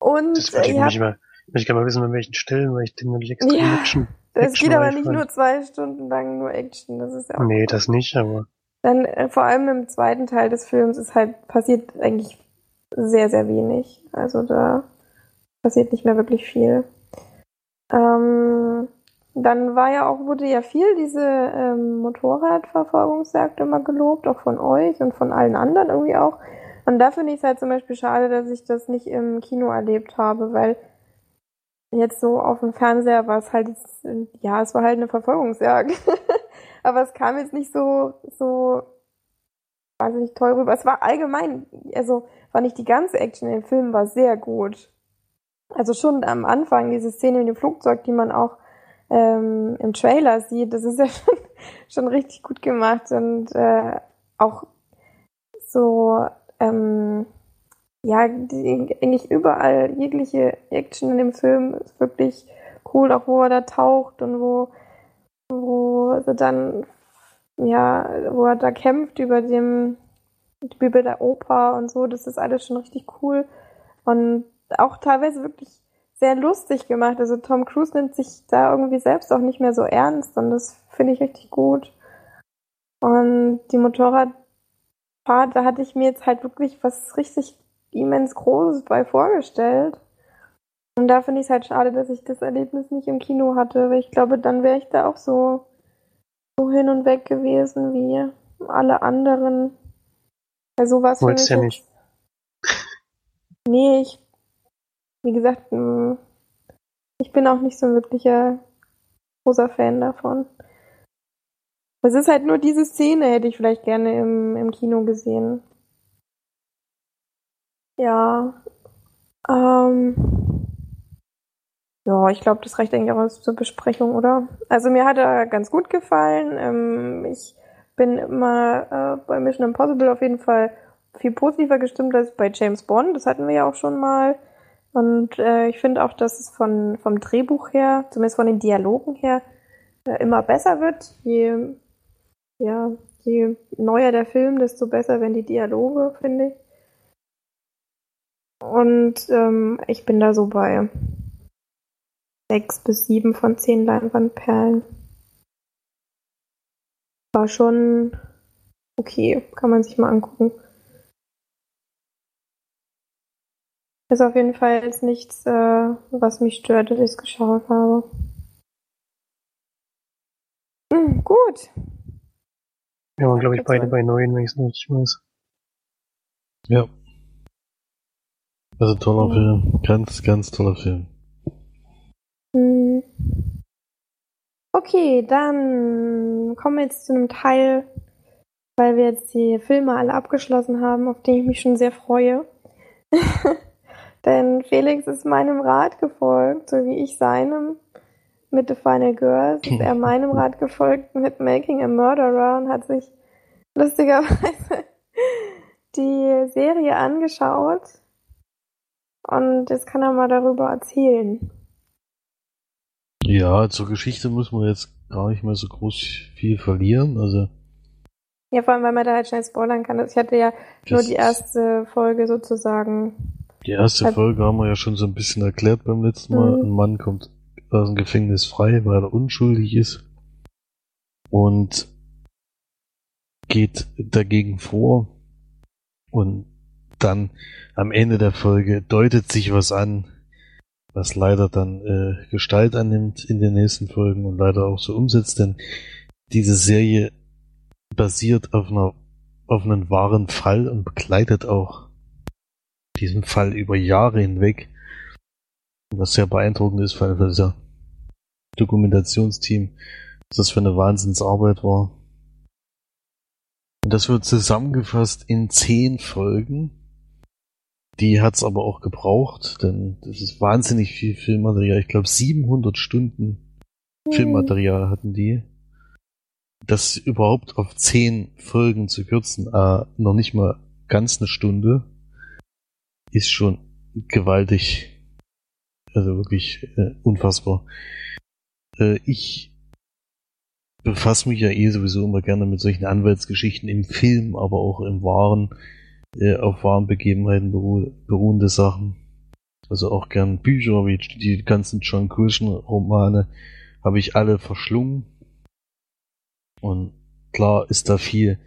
Speaker 2: Und
Speaker 3: Das würde ich
Speaker 2: ihr
Speaker 3: mich mal, ich gerne mal wissen, an welchen Stellen, weil ich den nämlich extrem
Speaker 2: Ja.
Speaker 3: Action.
Speaker 2: Es
Speaker 3: Action
Speaker 2: geht aber nicht
Speaker 3: fand.
Speaker 2: nur zwei Stunden lang nur Action. Das ist ja auch
Speaker 3: Nee,
Speaker 2: gut.
Speaker 3: das nicht, aber
Speaker 2: Dann äh, vor allem im zweiten Teil des Films ist halt passiert eigentlich sehr, sehr wenig. Also da passiert nicht mehr wirklich viel. Ähm, dann war ja auch, wurde ja viel diese ähm, Motorradverfolgungsjagd immer gelobt, auch von euch und von allen anderen irgendwie auch. Und da finde ich es halt zum Beispiel schade, dass ich das nicht im Kino erlebt habe, weil jetzt so auf dem Fernseher war es halt, ja, es war halt eine Verfolgungsjagd. Aber es kam jetzt nicht so, so wahnsinnig toll rüber. Es war allgemein, also war nicht die ganze Action in dem Film war sehr gut. Also schon am Anfang diese Szene mit dem Flugzeug, die man auch ähm, im Trailer sieht, das ist ja schon, schon richtig gut gemacht und äh, auch so ähm, ja, die, eigentlich überall jegliche Action in dem Film ist wirklich cool, auch wo er da taucht und wo, wo sie dann, ja, wo er da kämpft über dem, über der Oper und so, das ist alles schon richtig cool und auch teilweise wirklich sehr lustig gemacht. Also Tom Cruise nimmt sich da irgendwie selbst auch nicht mehr so ernst und das finde ich richtig gut. Und die Motorradfahrt, da hatte ich mir jetzt halt wirklich was richtig immens Großes bei vorgestellt. Und da finde ich es halt schade, dass ich das Erlebnis nicht im Kino hatte, weil ich glaube, dann wäre ich da auch so, so hin und weg gewesen wie alle anderen. Weil sowas
Speaker 3: Wolltest ja
Speaker 2: jetzt- Nee, ich, wie gesagt, mh, ich bin auch nicht so ein wirklicher großer Fan davon. Es ist halt nur diese Szene, hätte ich vielleicht gerne im, im Kino gesehen. Ja. Ähm. Ja, ich glaube, das reicht eigentlich auch zur Besprechung, oder? Also mir hat er ganz gut gefallen. Ähm, ich bin immer äh, bei Mission Impossible auf jeden Fall viel positiver gestimmt als bei James Bond. Das hatten wir ja auch schon mal. Und äh, ich finde auch, dass es von, vom Drehbuch her, zumindest von den Dialogen her, äh, immer besser wird. Je, ja, je neuer der Film, desto besser werden die Dialoge, finde ich. Und ähm, ich bin da so bei sechs bis sieben von zehn Leinwandperlen. War schon okay, kann man sich mal angucken. Ist auf jeden Fall jetzt nichts, äh, was mich stört, dass ich es geschaut habe. Hm, gut.
Speaker 3: wir waren, glaube ich, beide bei neun, wenn ich es richtig weiß.
Speaker 4: Ja. Also toller
Speaker 2: Mhm.
Speaker 4: Film. Ganz, ganz toller Film.
Speaker 2: Hm. Okay, dann kommen wir jetzt zu einem Teil, weil wir jetzt die Filme alle abgeschlossen haben, auf die ich mich schon sehr freue. Denn Felix ist meinem Rat gefolgt, so wie ich seinem mit The Final Girls, ist er meinem Rat gefolgt mit Making a Murderer und hat sich lustigerweise die Serie angeschaut. Und jetzt kann er mal darüber erzählen.
Speaker 4: Ja, zur Geschichte muss man jetzt gar nicht mehr so groß viel verlieren. Also
Speaker 2: Ja, vor allem, weil man da halt schnell spoilern kann. Ich hatte ja nur die erste Folge sozusagen.
Speaker 4: die erste
Speaker 2: Hat-
Speaker 4: Folge haben wir ja schon so ein bisschen erklärt beim letzten Mal.
Speaker 2: Mhm.
Speaker 4: Ein Mann kommt aus dem Gefängnis frei, weil er unschuldig ist und geht dagegen vor und dann am Ende der Folge deutet sich was an, was leider dann äh, Gestalt annimmt in den nächsten Folgen und leider auch so umsetzt, denn diese Serie basiert auf einer auf einen wahren Fall und begleitet auch diesen Fall über Jahre hinweg. Was sehr beeindruckend ist, weil dieser Dokumentationsteam, was das für eine Wahnsinnsarbeit war. Und das wird zusammengefasst in zehn Folgen. Die hat's aber auch gebraucht, denn das ist wahnsinnig viel Filmmaterial. Ich glaube 700 Stunden Filmmaterial hatten die. Das überhaupt auf zehn Folgen zu kürzen, äh, noch nicht mal ganz eine Stunde, ist schon gewaltig. Also wirklich äh, unfassbar. Äh, ich befasse mich ja eh sowieso immer gerne mit solchen Anwaltsgeschichten im Film, aber auch im wahren, äh, auf wahren Begebenheiten beruh beruhende Sachen. Also auch gern Bücher, wie die ganzen John Grisham-Romane, habe ich alle verschlungen. Und klar ist da viel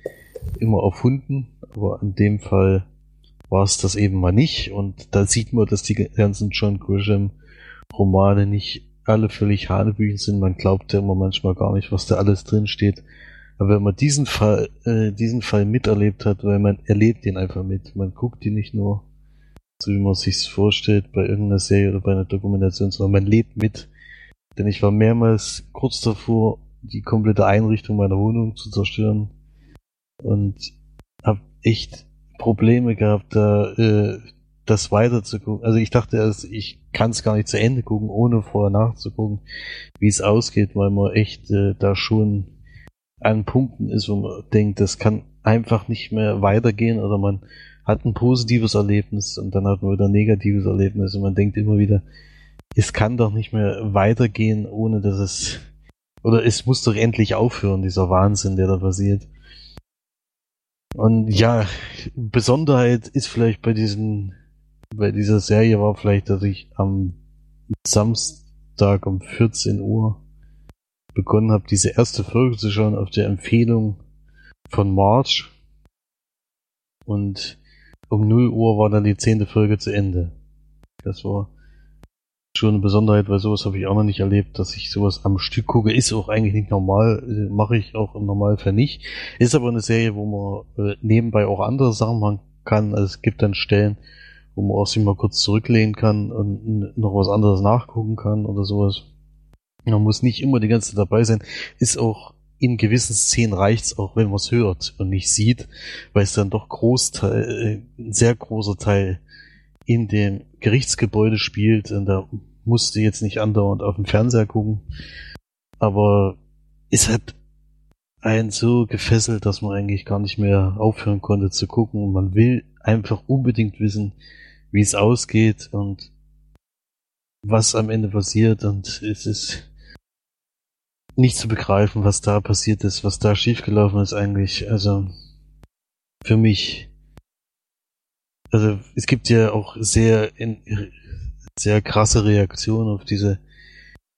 Speaker 4: immer erfunden, aber in dem Fall war es das eben mal nicht. Und da sieht man, dass die ganzen John Grisham-Romane nicht alle völlig Hanebüchen sind. Man glaubt ja immer manchmal gar nicht, was da alles drin steht. Aber wenn man diesen Fall, äh, diesen Fall miterlebt hat, weil man erlebt ihn einfach mit. Man guckt ihn nicht nur, so wie man sich's vorstellt, bei irgendeiner Serie oder bei einer Dokumentation, sondern man lebt mit. Denn ich war mehrmals kurz davor, die komplette Einrichtung meiner Wohnung zu zerstören und habe echt Probleme gehabt, da äh, das weiter zu gucken. Also ich dachte erst, ich kann es gar nicht zu Ende gucken, ohne vorher nachzugucken, wie es ausgeht, weil man echt äh, da schon an Punkten ist, wo man denkt, das kann einfach nicht mehr weitergehen oder man hat ein positives Erlebnis und dann hat man wieder ein negatives Erlebnis und man denkt immer wieder, es kann doch nicht mehr weitergehen, ohne dass es oder es muss doch endlich aufhören, dieser Wahnsinn, der da passiert. Und ja, Besonderheit ist vielleicht bei diesen, bei dieser Serie war vielleicht, dass ich am Samstag um 14 Uhr begonnen habe, diese erste Folge zu schauen auf der Empfehlung von March. Und um 0 Uhr war dann die zehnte Folge zu Ende. Das war schon eine Besonderheit, weil sowas habe ich auch noch nicht erlebt, dass ich sowas am Stück gucke. Ist auch eigentlich nicht normal, äh, mache ich auch im Normalfall nicht. Ist aber eine Serie, wo man äh, nebenbei auch andere Sachen machen kann. Also es gibt dann Stellen, wo man auch sich mal kurz zurücklehnen kann und noch was anderes nachgucken kann oder sowas. Man muss nicht immer die ganze Zeit dabei sein. Ist auch in gewissen Szenen reicht's auch, wenn man es hört und nicht sieht, weil es dann doch Großteil, äh, ein sehr großer Teil in dem Gerichtsgebäude spielt und da musste jetzt nicht andauernd auf dem Fernseher gucken. Aber es hat einen so gefesselt, dass man eigentlich gar nicht mehr aufhören konnte zu gucken und man will einfach unbedingt wissen, wie es ausgeht und was am Ende passiert und es ist nicht zu begreifen, was da passiert ist, was da schiefgelaufen ist eigentlich. Also für mich also es gibt ja auch sehr in, sehr krasse Reaktionen auf diese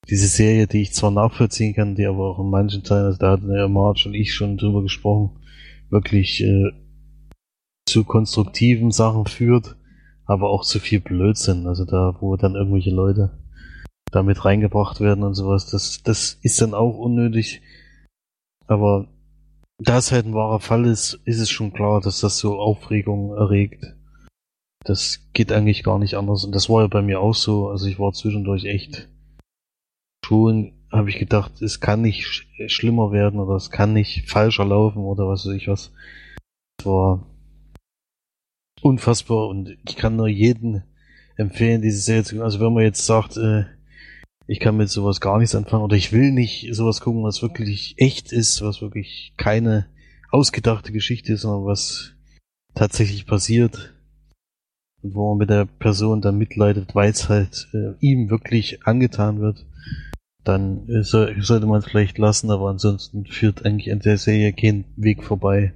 Speaker 4: diese Serie, die ich zwar nachvollziehen kann, die aber auch in manchen Teilen, also da hatten ja Marge und ich schon drüber gesprochen, wirklich äh, zu konstruktiven Sachen führt, aber auch zu viel Blödsinn. Also da, wo dann irgendwelche Leute damit reingebracht werden und sowas, das, das ist dann auch unnötig. Aber da es halt ein wahrer Fall ist, ist es schon klar, dass das so Aufregung erregt. Das geht eigentlich gar nicht anders. Und das war ja bei mir auch so. Also ich war zwischendurch echt schon habe ich gedacht, es kann nicht sch schlimmer werden oder es kann nicht falscher laufen oder was weiß ich was. Es war unfassbar und ich kann nur jeden empfehlen, diese Serie zu gucken. Also wenn man jetzt sagt, äh, ich kann mit sowas gar nichts anfangen oder ich will nicht sowas gucken, was wirklich echt ist, was wirklich keine ausgedachte Geschichte ist, sondern was tatsächlich passiert und wo man mit der Person dann mitleidet, weil es halt äh, ihm wirklich angetan wird, dann äh, so, sollte man es vielleicht lassen, aber ansonsten führt eigentlich an der Serie kein Weg vorbei.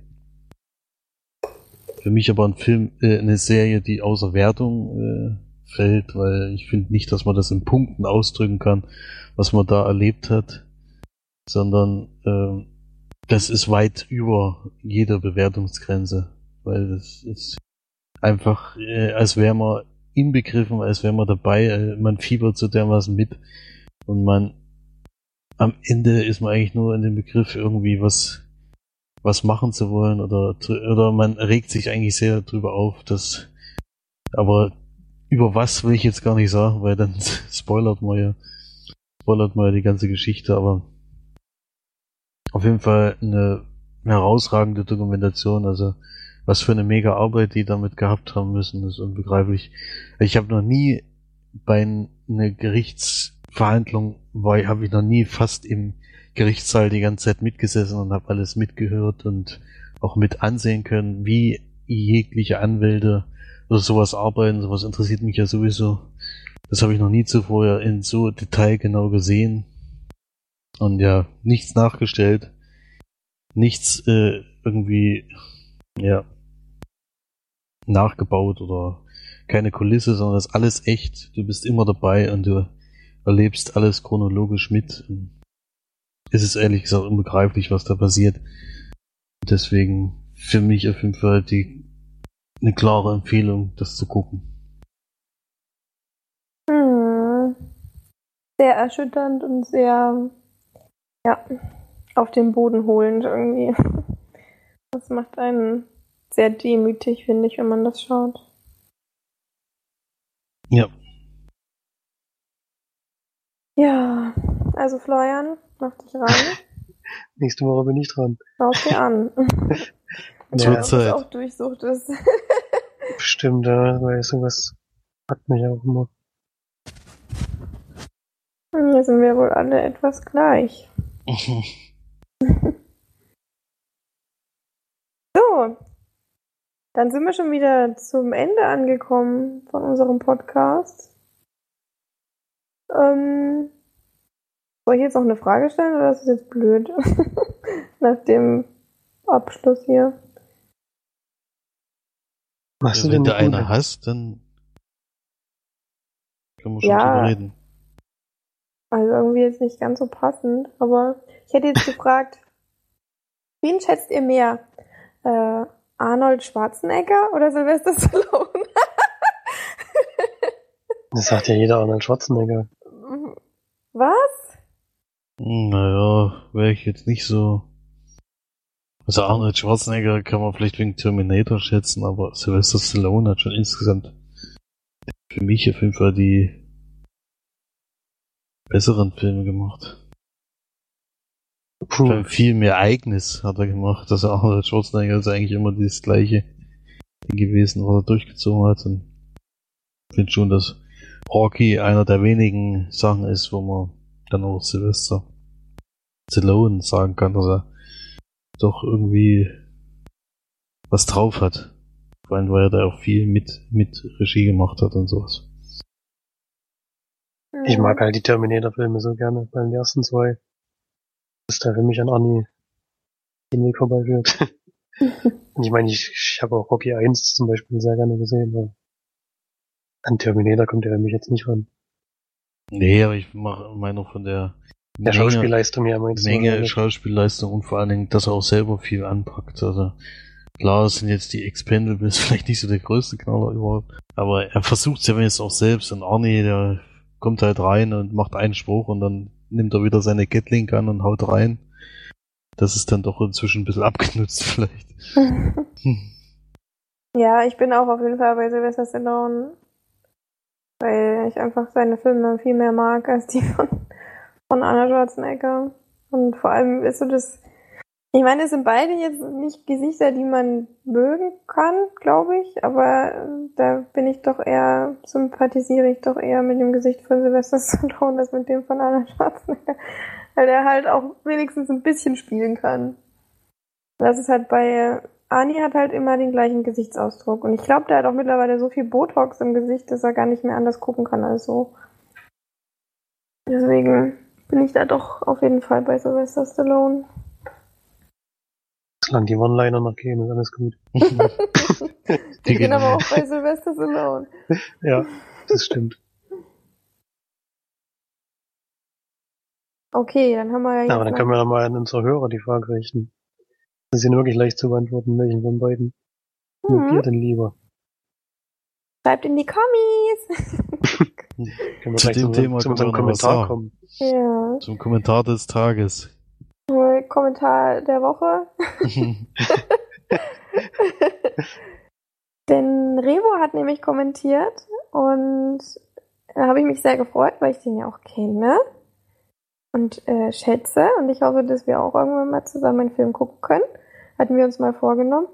Speaker 4: Für mich aber ein Film, äh, eine Serie, die außer Wertung äh, fällt, weil ich finde nicht, dass man das in Punkten ausdrücken kann, was man da erlebt hat, sondern äh, das ist weit über jeder Bewertungsgrenze, weil das ist einfach, äh, als wäre man inbegriffen, als wäre man dabei, äh, man fiebert so dermaßen mit und man am Ende ist man eigentlich nur in dem Begriff irgendwie was was machen zu wollen oder oder man regt sich eigentlich sehr drüber auf, dass aber über was will ich jetzt gar nicht sagen, weil dann spoilert man ja spoilert man ja die ganze Geschichte, aber auf jeden Fall eine herausragende Dokumentation, also was für eine mega Arbeit die damit gehabt haben müssen, ist unbegreiflich. Ich habe noch nie bei einer Gerichtsverhandlung habe ich noch nie fast im Gerichtssaal die ganze Zeit mitgesessen und habe alles mitgehört und auch mit ansehen können, wie jegliche Anwälte oder sowas arbeiten. Sowas interessiert mich ja sowieso. Das habe ich noch nie zuvor in so detailgenau gesehen. Und ja, nichts nachgestellt. Nichts äh, irgendwie, ja, nachgebaut oder keine Kulisse, sondern das ist alles echt. Du bist immer dabei und du erlebst alles chronologisch mit. Es ist ehrlich gesagt unbegreiflich, was da passiert. Deswegen für mich auf jeden Fall die eine klare Empfehlung, das zu gucken.
Speaker 2: Hm. Sehr erschütternd und sehr ja, auf den Boden holend irgendwie. Das macht einen sehr demütig, finde ich, wenn man das schaut.
Speaker 4: Ja.
Speaker 2: Ja, also Florian, mach dich ran.
Speaker 3: Nächste Woche bin ich dran.
Speaker 2: Schau dir an. Ja,
Speaker 4: Zeit.
Speaker 2: auch durchsucht
Speaker 3: Bestimmt, ja, weil sowas hat mich auch immer.
Speaker 2: Hier sind wir wohl alle etwas gleich. So, dann sind wir schon wieder zum Ende angekommen von unserem Podcast. Ähm, soll ich jetzt noch eine Frage stellen oder ist das jetzt blöd? Nach dem Abschluss hier.
Speaker 3: Machst
Speaker 4: Ja, wenn du
Speaker 3: eine gute?
Speaker 4: hast, dann können wir schon
Speaker 2: Ja.
Speaker 4: drüber reden.
Speaker 2: Also irgendwie jetzt nicht ganz so passend, aber ich hätte jetzt gefragt, wen schätzt ihr mehr? Äh, Arnold Schwarzenegger oder Sylvester Stallone?
Speaker 3: Das sagt ja jeder Arnold Schwarzenegger.
Speaker 2: Was?
Speaker 4: Naja, wäre ich jetzt nicht so. Also Arnold Schwarzenegger kann man vielleicht wegen Terminator schätzen, aber Sylvester Stallone hat schon insgesamt für mich auf jeden Fall die besseren Filme gemacht.
Speaker 3: Puh,
Speaker 4: viel mehr Eigenes hat er gemacht. Also Arnold Schwarzenegger ist eigentlich immer das gleiche Ding gewesen, was er durchgezogen hat. Und ich finde schon, dass Rocky einer der wenigen Sachen ist, wo man dann auch Sylvester Stallone sagen kann, dass er doch irgendwie was drauf hat. Vor allem, weil er da auch viel mit, mit Regie gemacht hat und sowas.
Speaker 3: ich mag halt die Terminator-Filme so gerne, bei den ersten zwei. Das da für mich an Arnie den Weg vorbeiführt. Und ich meine, ich, ich habe auch Rocky 1 zum Beispiel sehr gerne gesehen, aber an Terminator kommt er für mich jetzt nicht ran.
Speaker 4: Nee, aber ich mach- meine von der
Speaker 3: Der Schauspielleistung ja meinst du?
Speaker 4: Menge? Schauspielleistung und vor allen Dingen, dass er auch selber viel anpackt. Also klar, es sind jetzt die Expendables vielleicht nicht so der größte Knaller überhaupt, aber er versucht es ja wenigstens auch selbst. Und Arnie, der kommt halt rein und macht einen Spruch und dann nimmt er wieder seine Gatling an und haut rein. Das ist dann doch inzwischen ein bisschen abgenutzt vielleicht.
Speaker 2: Ja, ich bin auch auf jeden Fall bei Sylvester Stallone, weil ich einfach seine Filme viel mehr mag als die von von Anna Schwarzenegger. Und vor allem ist so das, ich meine, es sind beide jetzt nicht Gesichter, die man mögen kann, glaube ich, aber äh, da bin ich doch eher, sympathisiere ich doch eher mit dem Gesicht von Sylvester Stallone als mit dem von Anna Schwarzenegger, weil der halt auch wenigstens ein bisschen spielen kann. Das ist halt bei Ani hat halt immer den gleichen Gesichtsausdruck und ich glaube, der hat auch mittlerweile so viel Botox im Gesicht, dass er gar nicht mehr anders gucken kann als so. Deswegen bin ich da doch auf jeden Fall bei Sylvester Stallone.
Speaker 3: Solange die One-Liner noch gehen, ist alles gut.
Speaker 2: Die gehen aber auch bei Sylvester Stallone.
Speaker 3: Ja, das stimmt.
Speaker 2: Okay, dann haben wir ja jetzt.
Speaker 3: Aber dann können wir doch mal an unsere Hörer die Frage richten. Das ist ja wirklich leicht zu beantworten, welchen von beiden. Mögt
Speaker 2: Mhm.
Speaker 3: ihr denn lieber?
Speaker 2: Schreibt in die Kommis.
Speaker 3: Können wir
Speaker 4: Zu dem
Speaker 3: zu,
Speaker 4: Thema
Speaker 3: zu unserem
Speaker 4: noch was
Speaker 3: Kommentar kommen.
Speaker 2: ja.
Speaker 4: Zum Kommentar des Tages.
Speaker 2: Kommentar der Woche. Denn Revo hat nämlich kommentiert und da habe ich mich sehr gefreut, weil ich den ja auch kenne und äh, schätze. Und ich hoffe, dass wir auch irgendwann mal zusammen einen Film gucken können. Hatten wir uns mal vorgenommen.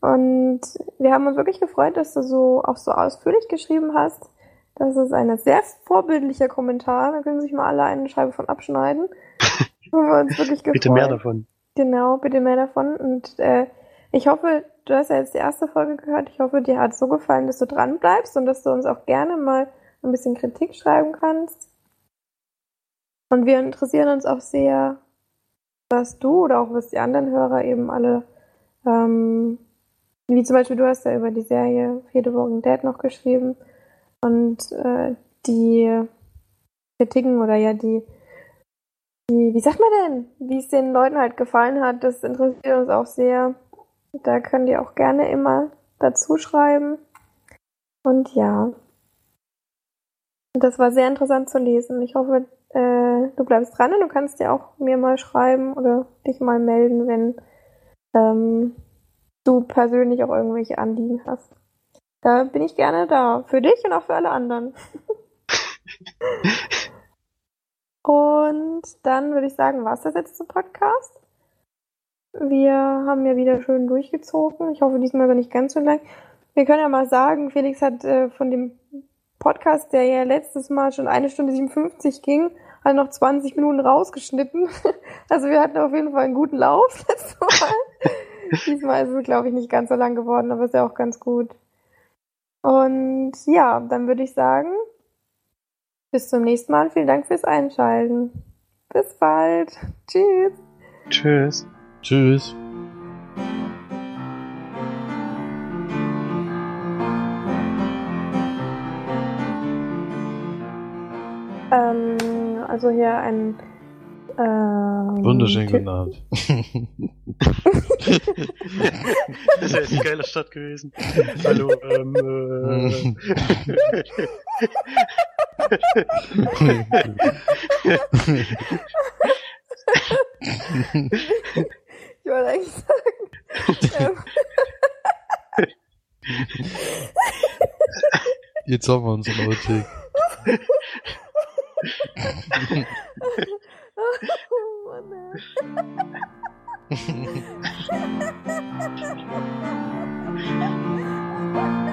Speaker 2: Und wir haben uns wirklich gefreut, dass du so auch so ausführlich geschrieben hast. Das ist ein sehr vorbildlicher Kommentar. Da können sich mal alle eine Scheibe von abschneiden. haben wir uns wirklich gefreut.
Speaker 3: Bitte mehr davon.
Speaker 2: Genau, bitte mehr davon. Und äh, ich hoffe, du hast ja jetzt die erste Folge gehört. Ich hoffe, dir hat es so gefallen, dass du dran bleibst und dass du uns auch gerne mal ein bisschen Kritik schreiben kannst. Und wir interessieren uns auch sehr, was du oder auch was die anderen Hörer eben alle, ähm, wie zum Beispiel du hast ja über die Serie Fear the Walking Dead noch geschrieben und äh, die Kritiken oder ja die die, wie sagt man denn, wie es den Leuten halt gefallen hat, das interessiert uns auch sehr. Da könnt ihr auch gerne immer dazu schreiben. Und ja, das war sehr interessant zu lesen. Ich hoffe, äh, du bleibst dran und du kannst dir auch mir mal schreiben oder dich mal melden, wenn ähm, du persönlich auch irgendwelche Anliegen hast. Da bin ich gerne da. Für dich und auch für alle anderen. Und dann würde ich sagen, war es das jetzt zum Podcast. Wir haben ja wieder schön durchgezogen. Ich hoffe, diesmal war nicht ganz so lang. Wir können ja mal sagen, Felix hat äh, von dem Podcast, der ja letztes Mal schon eine Stunde 57 ging, hat noch 20 Minuten rausgeschnitten. Also wir hatten auf jeden Fall einen guten Lauf letztes Mal. Diesmal ist es, glaube ich, nicht ganz so lang geworden, aber ist ja auch ganz gut. Und ja, dann würde ich sagen, bis zum nächsten Mal. Vielen Dank fürs Einschalten. Bis bald. Tschüss.
Speaker 3: Tschüss.
Speaker 4: Tschüss.
Speaker 2: Ähm, also hier ein ähm,
Speaker 4: guten Abend.
Speaker 3: Das wäre jetzt eine geile Stadt gewesen. Hallo, ähm, äh,
Speaker 2: Ich wollte eigentlich sagen. ähm,
Speaker 4: Jetzt haben wir uns Outtake. Mané.